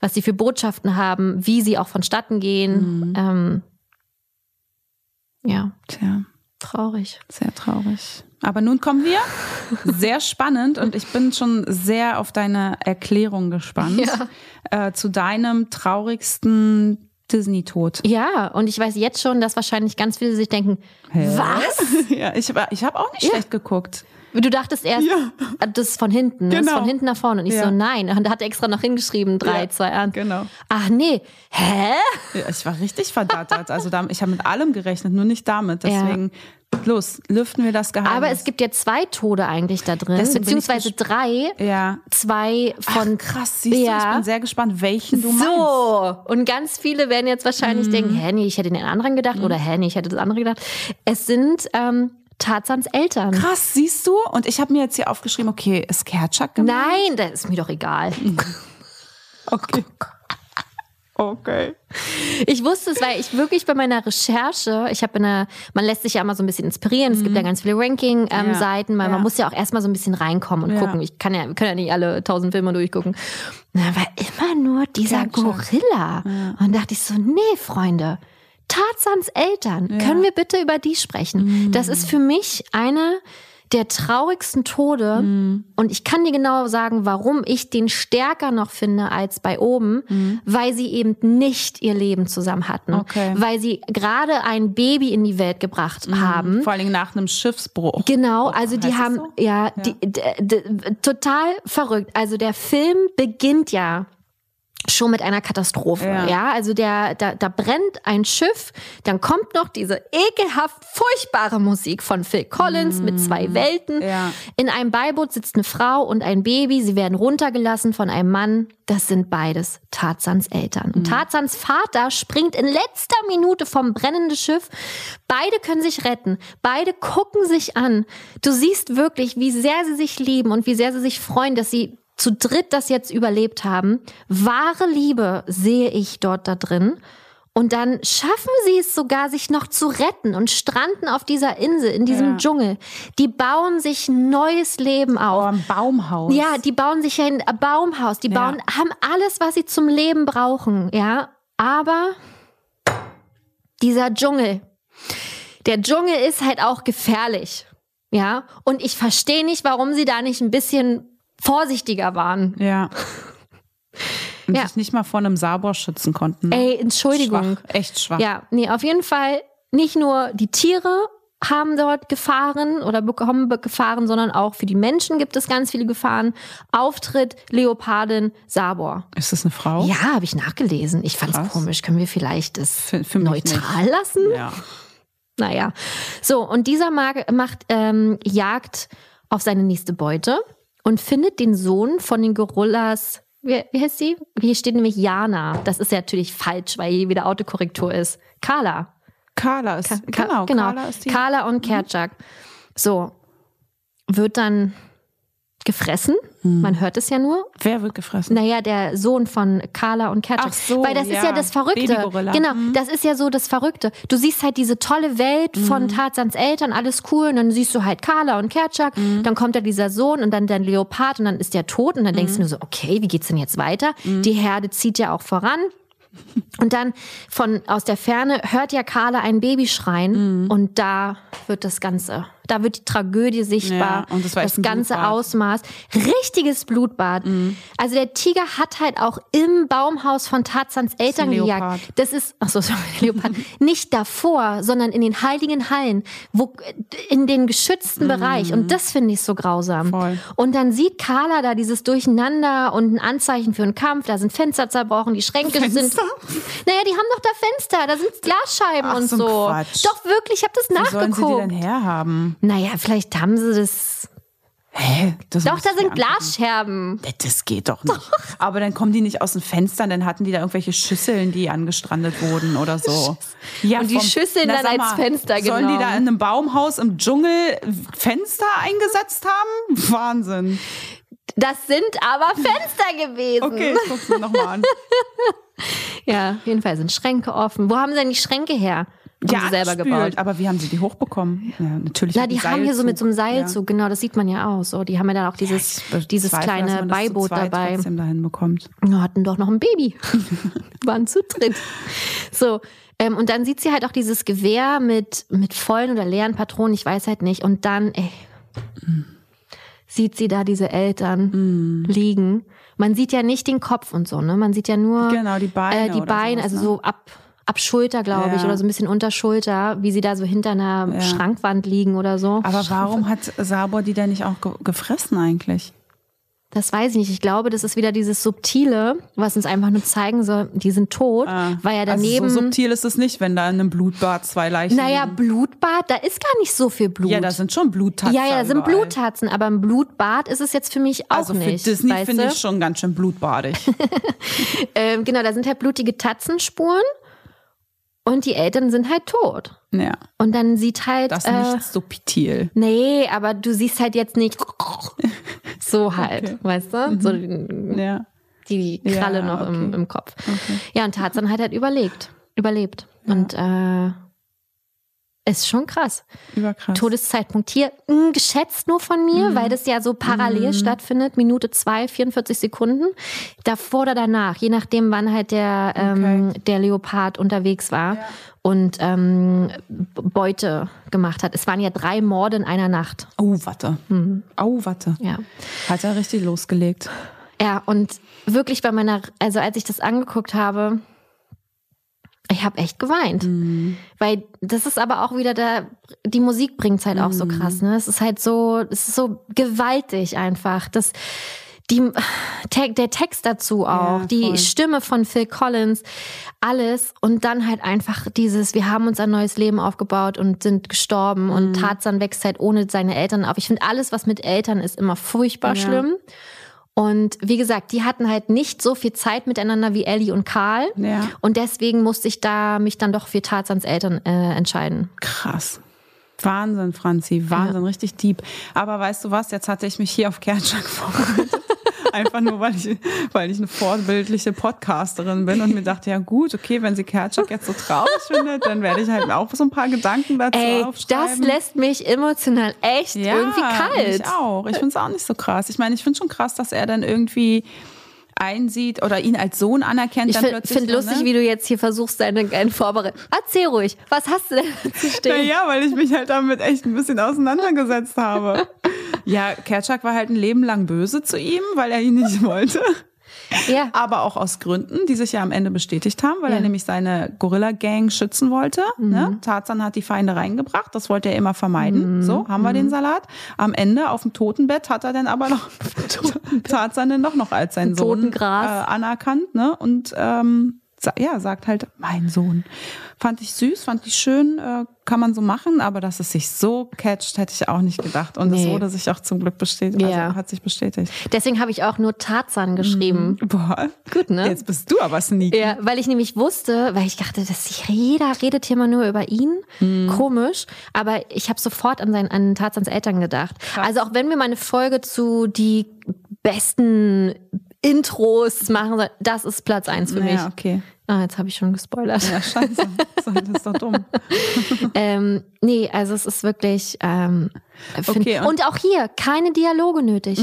Was sie für Botschaften haben, wie sie auch vonstatten gehen. Mhm. Ähm, ja, Tja, traurig. sehr traurig. Aber nun kommen wir. Sehr spannend und ich bin schon sehr auf deine Erklärung gespannt Ja. äh, zu deinem traurigsten Disney-Tod. Ja, und ich weiß jetzt schon, dass wahrscheinlich ganz viele sich denken, was? Ja, ich, ich habe auch nicht schlecht geguckt. Du dachtest erst, Ja. das ist von hinten, ne? das ist Genau. von hinten nach vorne. Und ich Ja. so, nein. Und da hat er extra noch hingeschrieben, drei, Ja, zwei, eins. genau. Ach nee, hä? Ja, ich war richtig verdattert. Also ich habe mit allem gerechnet, nur nicht damit. Deswegen, los, lüften wir das Geheimnis. Aber es gibt ja zwei Tode eigentlich da drin, Deswegen beziehungsweise drei. Ja. Zwei von Krass, siehst du, ich bin sehr gespannt, welchen du meinst. so. Und ganz viele werden jetzt wahrscheinlich Mhm. denken, hä, nee, ich hätte den anderen gedacht oder hä, nee, ich hätte das andere gedacht. Es sind ähm, Tarzans Eltern. Krass, siehst du? Und ich habe mir jetzt hier aufgeschrieben, okay, ist Kerchak gemeint? Nein, das ist mir doch egal. Okay. Okay. Ich wusste es, weil ich wirklich bei meiner Recherche, ich habe eine, man lässt sich ja immer so ein bisschen inspirieren. Es gibt ja ganz viele Ranking-Seiten, weil Mhm. Ja. man muss ja auch erstmal so ein bisschen reinkommen und Ja. gucken. Ich kann ja, wir können ja nicht alle tausend Filme durchgucken. Na, war immer nur dieser. Gorilla. Und dachte ich so, nee, Freunde. Tarzans Eltern, können wir bitte über die sprechen? Mhm. Das ist für mich eine der traurigsten Tode. Mhm. Und ich kann dir genau sagen, warum ich den stärker noch finde als bei oben, weil sie eben nicht ihr Leben zusammen hatten. Mhm. Okay. Weil sie gerade ein Baby in die Welt gebracht haben. Vor allen Dingen nach einem Schiffsbruch. Genau, also die haben, so? ja, Die, d, d, total verrückt. Also der Film beginnt ja schon mit einer Katastrophe. Ja, Ja. also der, da, da brennt ein Schiff, dann kommt noch diese ekelhaft furchtbare Musik von Phil Collins mit zwei Welten. Mm. Ja. In einem Beiboot sitzt eine Frau und ein Baby. Sie werden runtergelassen von einem Mann. Das sind beides Tarzans Eltern. Mm. Und Tarzans Vater springt in letzter Minute vom brennenden Schiff. Beide können sich retten. Beide gucken sich an. Du siehst wirklich, wie sehr sie sich lieben und wie sehr sie sich freuen, dass sie zu dritt das jetzt überlebt haben. Wahre Liebe sehe ich dort da drin. Und dann schaffen sie es sogar, sich noch zu retten und stranden auf dieser Insel, in diesem Ja. Dschungel. Die bauen sich ein neues Leben Oh, auf. ein Baumhaus. Ja, die bauen sich ein Baumhaus, die Ja. bauen, haben alles, was sie zum Leben brauchen, ja. Aber dieser Dschungel, der Dschungel ist halt auch gefährlich, ja. Und ich verstehe nicht, warum sie da nicht ein bisschen vorsichtiger waren. Ja. Und Ja. sich nicht mal vor einem Sabor schützen konnten. Ey, Entschuldigung. Schwach. Echt schwach. Ja, nee, auf jeden Fall nicht nur die Tiere haben dort Gefahren oder bekommen Gefahren, sondern auch für die Menschen gibt es ganz viele Gefahren. Auftritt Leopardin Sabor. Ist das eine Frau? Ja, habe ich nachgelesen. Ich fand es komisch. Können wir vielleicht das Für- für neutral nicht. lassen? Ja. Naja. So, und dieser mag, macht ähm, Jagd auf seine nächste Beute und findet den Sohn von den Gorillas. Wie, wie heißt sie? Hier steht nämlich Jana. Das ist ja natürlich falsch, weil hier wieder Autokorrektur ist. Carla. Carla ist, Ka- genau, genau. Carla ist die. Mhm. Carla und Kerchak. So. Wird dann gefressen. Mhm. Man hört es ja nur. Wer wird gefressen? Naja, der Sohn von Carla und Kerchak. Ach so, Weil das ist ja. ja das Verrückte. Genau, Mhm. das ist ja so das Verrückte. Du siehst halt diese tolle Welt Mhm. von Tarzans Eltern, alles cool. Und dann siehst du halt Carla und Kerchak. Mhm. Dann kommt da dieser Sohn und dann der Leopard und dann ist der tot. Und dann Mhm. denkst du nur so, okay, wie geht's denn jetzt weiter? Die Herde zieht ja auch voran. Und dann von aus der Ferne hört ja Carla ein Baby schreien Mhm. und da wird das Ganze, da wird die Tragödie sichtbar, Ja, und das war ein ganze Blutbad. Mhm. Ausmaß, richtiges Blutbad. Also der Tiger hat halt auch im Baumhaus von Tarzans Eltern ein gejagt. Das ist, ach so, sorry, Leopard, nicht davor, sondern in den heiligen Hallen, wo in den geschützten Bereich. Und das finde ich so grausam. Mhm. Voll. Und dann sieht Carla da dieses Durcheinander und ein Anzeichen für einen Kampf. Da sind Fenster zerbrochen, die Schränke sind. Fenster? Naja, die haben doch da Fenster, da sind Glasscheiben Ach, und so. Quatsch. Doch wirklich, ich habe das Wo sollen sie die denn nachgeguckt. Naja, vielleicht haben sie das. Hä? Das Doch, da sind. Glasscherben. Das geht doch nicht. Aber dann kommen die nicht aus den Fenstern, dann hatten die da irgendwelche Schüsseln, die angestrandet wurden oder so. Ja, Und die Schüsseln Na, dann sag als Fenster Sollen die da genommen. in einem Baumhaus im Dschungel Fenster eingesetzt haben? Wahnsinn. Das sind aber Fenster gewesen. Okay, ich guck's mir nochmal an. Ja, auf jeden Fall sind Schränke offen. Wo haben sie denn die Schränke her? Haben sie selber gebaut. Aber wie haben sie die hochbekommen? Ja, natürlich. Na, die einem haben hier so mit so einem Seilzug. Seilzug, genau, das sieht man ja auch so. Die haben ja dann auch dieses, Ich dieses dass kleine Beiboot dabei. dahin bekommt. Wir hatten doch noch ein Baby. Waren zu dritt. So. Ähm, und dann sieht sie halt auch dieses Gewehr mit, mit vollen oder leeren Patronen, ich weiß halt nicht. Und dann, ey, sieht sie da diese Eltern liegen. Man sieht ja nicht den Kopf und so, ne? Man sieht ja nur Genau, die Beine äh, die Beine, sowas, also ne? so ab, ab Schulter, glaube ich, Ja. oder so ein bisschen unter Schulter, wie sie da so hinter einer Ja. Schrankwand liegen oder so. Aber warum hat Sabor die denn nicht auch ge gefressen eigentlich? Das weiß ich nicht. Ich glaube, das ist wieder dieses Subtile, was uns einfach nur zeigen soll, die sind tot, weil ja daneben. Also so subtil ist es nicht, wenn da in einem Blutbad zwei Leichen naja. Blutbad, da ist gar nicht so viel Blut. Ja, da sind schon Bluttatzen. ja, ja, da sind überall. Bluttatzen, aber ein Blutbad ist es jetzt für mich auch Also für nicht. Disney finde ich schon ganz schön blutbadig. Ähm, genau, da sind halt blutige Tatzenspuren und die Eltern sind halt tot. ja, Und dann sieht halt. das äh, nicht subtil. Nee, aber du siehst halt jetzt nicht so halt, Okay. Mhm. weißt du? So die, Ja. die Kralle Ja, noch im, okay. im Kopf. Ja, und Tarzan hat halt überlegt. Überlebt. Und äh, ist schon krass. Überkrass. Todeszeitpunkt hier mh, geschätzt nur von mir, Mhm. weil das ja so parallel stattfindet, Minute zwei, 44 Sekunden, davor oder danach, je nachdem, wann halt der, ähm, der Leopard unterwegs war und ähm, Beute gemacht hat. Es waren ja drei Morde in einer Nacht. Oh, warte. Mhm. Oh, warte. Ja. Hat er richtig losgelegt. Ja, und wirklich bei meiner, also als ich das angeguckt habe, ich habe echt geweint. Weil das ist aber auch wieder da, die Musik bringt's halt auch so krass, ne? Es ist halt so, es ist so gewaltig einfach. Das, die, der Text dazu auch, Ja, die. Stimme von Phil Collins, alles und dann halt einfach dieses, wir haben uns ein neues Leben aufgebaut und sind gestorben Mhm. und Tarzan wächst halt ohne seine Eltern auf. Ich finde alles, was mit Eltern ist, immer furchtbar Ja. schlimm. Und wie gesagt, die hatten halt nicht so viel Zeit miteinander wie Ellie und Karl. Ja. Und deswegen musste ich da mich dann doch für Tarzans Eltern äh, entscheiden. Krass. Wahnsinn, Franzi. Wahnsinn, richtig deep. Aber weißt du was? Jetzt hatte ich mich hier auf Kernschlag vorbereitet. Einfach nur, weil ich, weil ich eine vorbildliche Podcasterin bin und mir dachte, ja gut, okay, wenn sie Kerchak jetzt so traurig findet, dann werde ich halt auch so ein paar Gedanken dazu Ey, das aufschreiben. lässt mich emotional echt ja, irgendwie kalt. Ich auch. Ich finde es auch nicht so krass. Ich meine, ich finde schon krass, dass er dann irgendwie einsieht oder ihn als Sohn anerkennt. Ich finde find lustig, ne? wie du jetzt hier versuchst, deine deine Vorbereitung. Erzähl ruhig, was hast du denn zu stehen? Naja, weil ich mich halt damit echt ein bisschen auseinandergesetzt habe. Ja, Kerchak war halt ein Leben lang böse zu ihm, weil er ihn nicht wollte. Ja. Aber auch aus Gründen, die sich ja am Ende bestätigt haben, weil Ja. er nämlich seine Gorilla-Gang schützen wollte. Mhm. Ne? Tarzan hat die Feinde reingebracht, das wollte er immer Mhm. vermeiden. So, haben wir den Salat. Am Ende auf dem Totenbett hat er dann aber noch Tarzan dann doch noch als seinen Sohn äh, anerkannt. Ne? Und ähm, ja, sagt halt, mein Sohn. Fand ich süß, fand ich schön, äh, kann man so machen, aber dass es sich so catcht, hätte ich auch nicht gedacht. Und es Nee. wurde sich auch zum Glück bestätigt, Ja. also hat sich bestätigt. Deswegen habe ich auch nur Tarzan geschrieben. Boah, Gut, ne? jetzt bist du aber sneaky. Ja, weil ich nämlich wusste, weil ich dachte, dass jeder redet hier mal nur über ihn. Komisch. Aber ich habe sofort an, seinen, an Tarzans Eltern gedacht. Also auch wenn wir mal eine Folge zu die besten Intros machen, das ist Platz eins für mich. Ja, okay. Ah, jetzt habe ich schon gespoilert. Ja, scheiße. Das ist doch dumm. Ähm, nee, also es ist wirklich. Ähm, Okay, und, und- auch hier keine Dialoge nötig.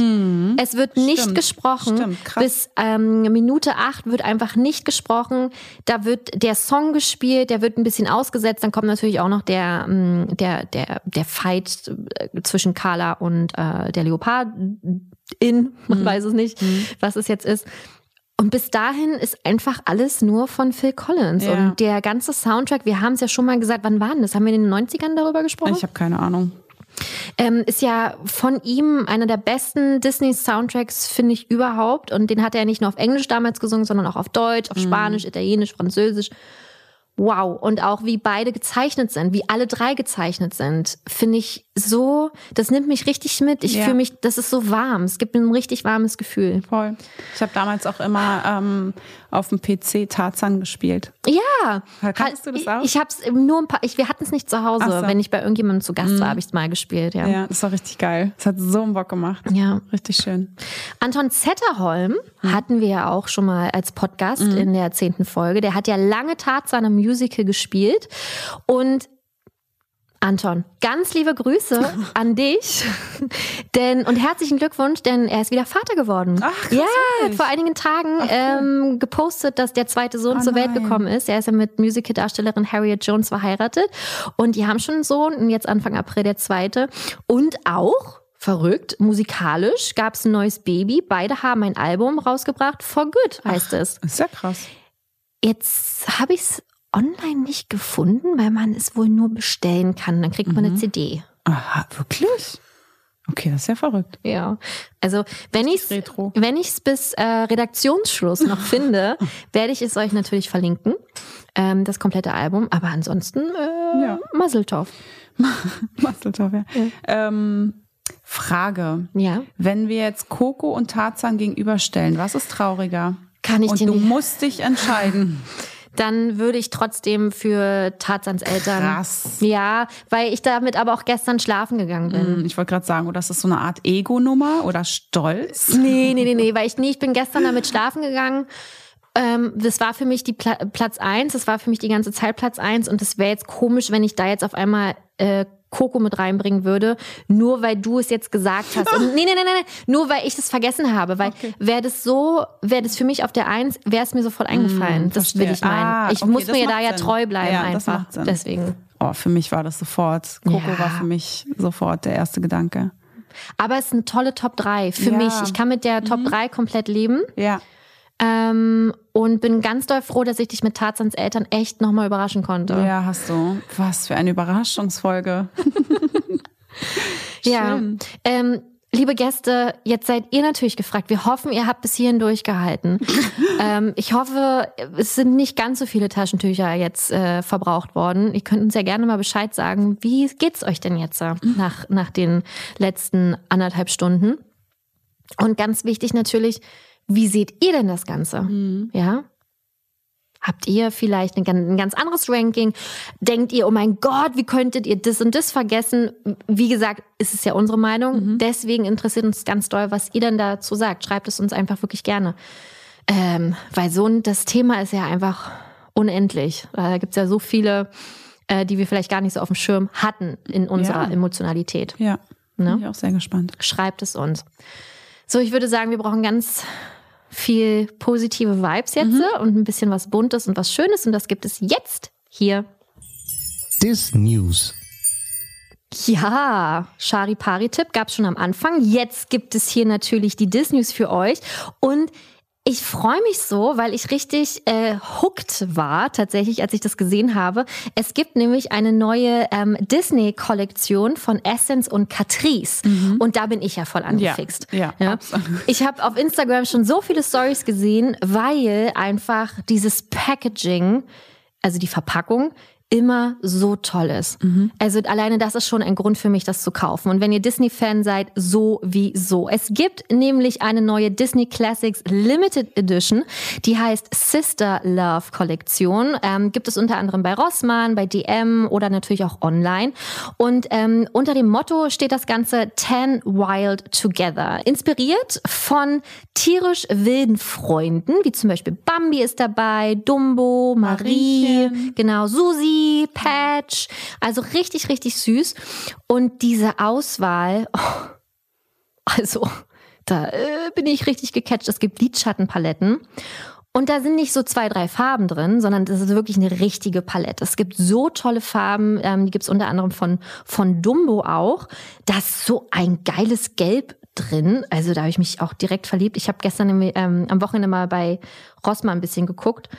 Es wird nicht Stimmt, gesprochen. stimmt, krass. Bis ähm, Minute acht wird einfach nicht gesprochen. Da wird der Song gespielt, der wird ein bisschen ausgesetzt. Dann kommt natürlich auch noch der ähm, der der der Fight äh, zwischen Carla und äh, der Leopard in. Man weiß es nicht, was es jetzt ist. Und bis dahin ist einfach alles nur von Phil Collins. Ja. Und der ganze Soundtrack, wir haben es ja schon mal gesagt, wann war denn das? Haben wir in den 90ern darüber gesprochen? Ich habe keine Ahnung. ähm, ist ja von ihm einer der besten Disney-Soundtracks, finde ich, überhaupt. Und den hat er nicht nur auf Englisch damals gesungen, sondern auch auf Deutsch, auf Spanisch, Italienisch, Französisch. Wow. Und auch wie beide gezeichnet sind, wie alle drei gezeichnet sind, finde ich so, das nimmt mich richtig mit. Ich Ja. fühle mich, das ist so warm. Es gibt mir ein richtig warmes Gefühl. Voll. Ich habe damals auch immer ähm, auf dem PC Tarzan gespielt. Ja. Kanntest du das auch? Ich, ich hab's nur ein paar, ich, wir hatten es nicht zu Hause. So. Wenn ich bei irgendjemandem zu Gast war, habe ich es mal gespielt, ja. Ja, das war richtig geil. Das hat so einen Bock gemacht. ja. Richtig schön. Anton Zetterholm Mhm. hatten wir ja auch schon mal als Podcast in der zehnten Folge. Der hat ja lange Tarzan im Musical gespielt. Und Anton, ganz liebe Grüße an dich. denn, und herzlichen Glückwunsch, denn er ist wieder Vater geworden. Ach, krass, ja, er hat wirklich? vor einigen Tagen ähm, gepostet, dass der zweite Sohn Oh zur Welt nein. gekommen ist. Er ist ja mit Musical-Darstellerin Harriet Jones verheiratet. Und die haben schon einen Sohn und jetzt Anfang April der zweite. Und auch Verrückt, musikalisch gab es ein neues Baby. Beide haben ein Album rausgebracht. For Good heißt es. Ist ja krass. Jetzt habe ich es online nicht gefunden, weil man es wohl nur bestellen kann. Dann kriegt man eine CD. Aha, wirklich? Okay, das ist ja verrückt. Ja. Also wenn ich es wenn ich's bis äh, Redaktionsschluss noch finde, werde ich es euch natürlich verlinken. Ähm, das komplette Album. Aber ansonsten äh, Ja. Mazeltov. Masteltorf, ja. Ähm, Frage. Ja. Wenn wir jetzt Coco und Tarzan gegenüberstellen, was ist trauriger? Kann ich und dir du nicht. musst dich entscheiden. Dann würde ich trotzdem für Tarzans Eltern. Krass. Ja, weil ich damit aber auch gestern schlafen gegangen bin. Hm, Ich wollte gerade sagen, oder ist das so eine Art Ego-Nummer oder Stolz? Nee, nee, nee, nee, weil ich nee, ich bin gestern damit schlafen gegangen. Ähm, das war für mich die Pla Platz eins, das war für mich die ganze Zeit Platz eins und es wäre jetzt komisch, wenn ich da jetzt auf einmal äh, Coco mit reinbringen würde, nur weil du es jetzt gesagt hast. Und, nee, nee, nee, nee, nee, nur weil ich das vergessen habe, weil wäre das so, wäre das für mich auf der Eins, wäre es mir sofort eingefallen. das will ich meinen. Ah, ich okay, muss mir da ja Sinn. treu bleiben Ja, einfach. Deswegen. Oh, für mich war das sofort. Coco Ja. war für mich sofort der erste Gedanke. Aber es ist eine tolle Top 3 für Ja. mich. Ich kann mit der Top 3 komplett leben. Ja. Ähm, und bin ganz doll froh, dass ich dich mit Tarzans Eltern echt nochmal überraschen konnte. Ja, hast du. Was für eine Überraschungsfolge. Ja. Ähm, liebe Gäste, jetzt seid ihr natürlich gefragt. Wir hoffen, ihr habt bis hierhin durchgehalten. ähm, ich hoffe, es sind nicht ganz so viele Taschentücher jetzt äh, verbraucht worden. Ihr könnt uns ja gerne mal Bescheid sagen, wie geht's euch denn jetzt äh, nach, nach den letzten anderthalb Stunden? Und ganz wichtig natürlich, wie seht ihr denn das Ganze? Ja? Habt ihr vielleicht ein, gan- ein ganz anderes Ranking? Denkt ihr, oh mein Gott, wie könntet ihr das und das vergessen? Wie gesagt, ist es ja unsere Meinung. Deswegen interessiert uns ganz doll, was ihr denn dazu sagt. Schreibt es uns einfach wirklich gerne. Ähm, weil so ein, das Thema ist ja einfach unendlich. Da gibt's ja so viele, äh, die wir vielleicht gar nicht so auf dem Schirm hatten in unserer Ja. Emotionalität. Ja. Ne? Bin ich auch sehr gespannt. Schreibt es uns. So, ich würde sagen, wir brauchen ganz viel positive Vibes jetzt und ein bisschen was Buntes und was Schönes. Und das gibt es jetzt hier. Dis News. Ja, Chari-Pari-Tipp gab es schon am Anfang. Jetzt gibt es hier natürlich die Disneys für euch. Und Ich freue mich so, weil ich richtig äh, hooked war, tatsächlich, als ich das gesehen habe. Es gibt nämlich eine neue ähm, Disney-Kollektion von Essence und Catrice. Und da bin ich ja voll angefixt. ja, absolut. Ich habe auf Instagram schon so viele Stories gesehen, weil einfach dieses Packaging, also die Verpackung, immer so toll ist. Also alleine das ist schon ein Grund für mich, das zu kaufen. Und wenn ihr Disney-Fan seid, so wie so. Es gibt nämlich eine neue Disney Classics Limited Edition, die heißt Sister Love Kollektion. Ähm, gibt es unter anderem bei Rossmann, bei DM oder natürlich auch online. Und ähm, unter dem Motto steht das Ganze Ten Wild Together. Inspiriert von tierisch wilden Freunden, wie zum Beispiel Bambi ist dabei, Dumbo, Marie, Mariechen. genau, Susi, Patch. Also richtig, richtig süß. Und diese Auswahl, oh, also da äh, bin ich richtig gecatcht. Es gibt Lidschattenpaletten. Und da sind nicht so zwei, drei Farben drin, sondern das ist wirklich eine richtige Palette. Es gibt so tolle Farben, ähm, die gibt's unter anderem von, von Dumbo auch. Da ist so ein geiles Gelb drin. Also da habe ich mich auch direkt verliebt. Ich habe gestern ähm, am Wochenende mal bei Rossmann ein bisschen geguckt.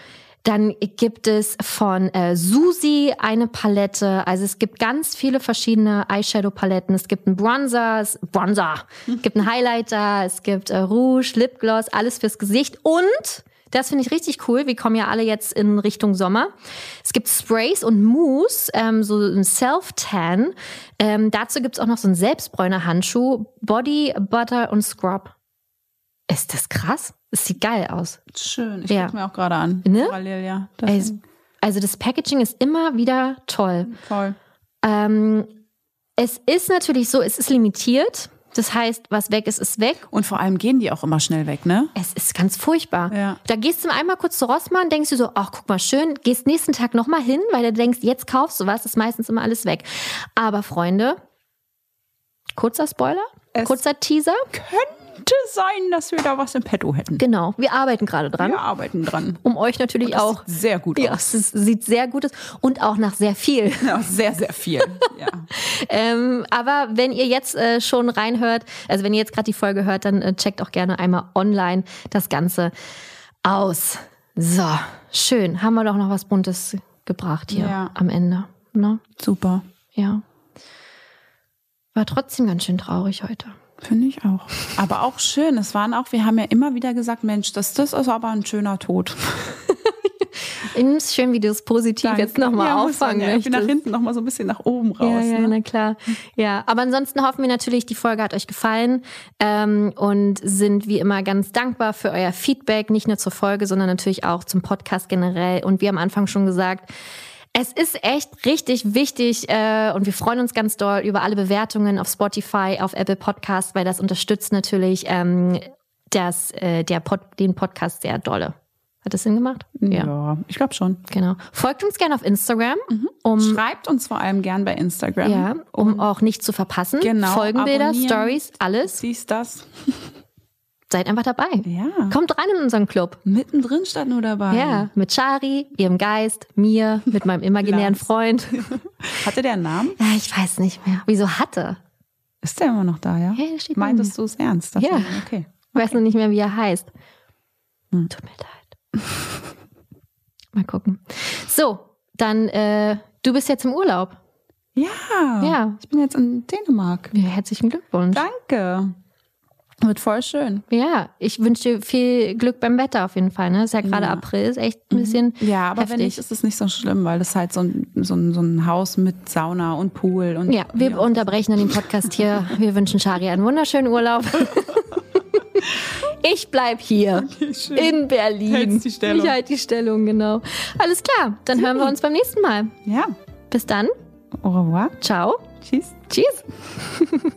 Dann gibt es von äh, Susi eine Palette. Also es gibt ganz viele verschiedene Eyeshadow-Paletten. Es gibt einen Bronzer, es- Bronzer, es gibt einen Highlighter, es gibt äh, Rouge, Lipgloss, alles fürs Gesicht. Und, das finde ich richtig cool, wir kommen ja alle jetzt in Richtung Sommer. Es gibt Sprays und Mousse, ähm, so ein Self-Tan. Ähm, dazu gibt es auch noch so einen Selbstbräuner-Handschuh, Body, Butter und Scrub. Ist das krass? Es sieht geil aus. Schön. Ich Ja. gucke mir auch gerade an. Ne? Parallel, ja. Das Also das Packaging ist immer wieder toll. voll. Ähm, es ist natürlich so, es ist limitiert. Das heißt, was weg ist, ist weg. Und vor allem gehen die auch immer schnell weg, ne? Es ist ganz furchtbar. Ja. Da gehst du einmal kurz zu Rossmann, denkst du so, ach, guck mal, schön, gehst nächsten Tag nochmal hin, weil du denkst, jetzt kaufst du was, ist meistens immer alles weg. Aber Freunde, kurzer Spoiler, Es- kurzer Teaser. Könnte sein, dass wir da was im Petto hätten. Genau, wir arbeiten gerade dran, Wir arbeiten dran. um euch natürlich Das auch. sieht sehr gut Ja, aus. es sieht sehr gut aus und auch nach sehr viel. Ja, sehr, sehr viel. Ja. Ähm, aber wenn ihr jetzt äh, schon reinhört, also wenn ihr jetzt gerade die Folge hört, dann äh, checkt auch gerne einmal online das Ganze aus. So, schön. Haben wir doch noch was Buntes gebracht hier Ja. am Ende. Ne? Super. Ja. War trotzdem ganz schön traurig heute. Finde ich auch. Aber auch schön. Es waren auch, wir haben ja immer wieder gesagt, Mensch, das, das ist aber ein schöner Tod. Es schön, wie du es positiv jetzt nochmal ja, auffangen ja. Ich bin nach hinten nochmal so ein bisschen nach oben raus. Ja, ja, ne? na klar. Ja, aber ansonsten hoffen wir natürlich, die Folge hat euch gefallen ähm, und sind wie immer ganz dankbar für euer Feedback, nicht nur zur Folge, sondern natürlich auch zum Podcast generell. Und wie am Anfang schon gesagt, es ist echt richtig wichtig äh, und wir freuen uns ganz doll über alle Bewertungen auf Spotify, auf Apple Podcast, weil das unterstützt natürlich ähm, das, äh, der Pod, den Podcast sehr dolle. Hat das Sinn gemacht? Ja, ich glaube schon. Genau. Folgt uns gerne auf Instagram, um Schreibt uns vor allem gern bei Instagram. ja, um auch nicht zu verpassen. Genau, Folgenbilder. Stories, alles. Siehst das? Seid einfach dabei. Ja. Kommt rein in unseren Club. Mittendrin stand nur dabei. Ja, mit Shari, ihrem Geist, mir, mit meinem imaginären. Freund. Hatte der einen Namen? Ja, ich weiß nicht mehr. Wieso hatte? Ist der immer noch da, ja? Der steht Meintest du es ernst? Das Ja. Okay. Ich weiß noch nicht mehr, wie er heißt. Hm. Tut mir leid. Mal gucken. So, dann, äh, du bist jetzt im Urlaub. Ja. Ja. Ich bin jetzt in Dänemark. Ja, herzlichen Glückwunsch. Danke. Wird voll schön. Ja, ich wünsche dir viel Glück beim Wetter auf jeden Fall. Ne? Ist ja gerade Ja. April, ist echt ein bisschen. Ja, aber heftig. wenn nicht, ist es nicht so schlimm, weil das halt so ein, so ein, so ein Haus mit Sauna und Pool und Ja, wir unterbrechen dann den Podcast hier. Wir wünschen Shari einen wunderschönen Urlaub. Ich bleib hier schön. in Berlin. Hältst die Stellung. Ich halte die Stellung, genau. Alles klar, dann hören wir uns beim nächsten Mal. Ja. Bis dann. Au revoir. Ciao. Tschüss. Tschüss.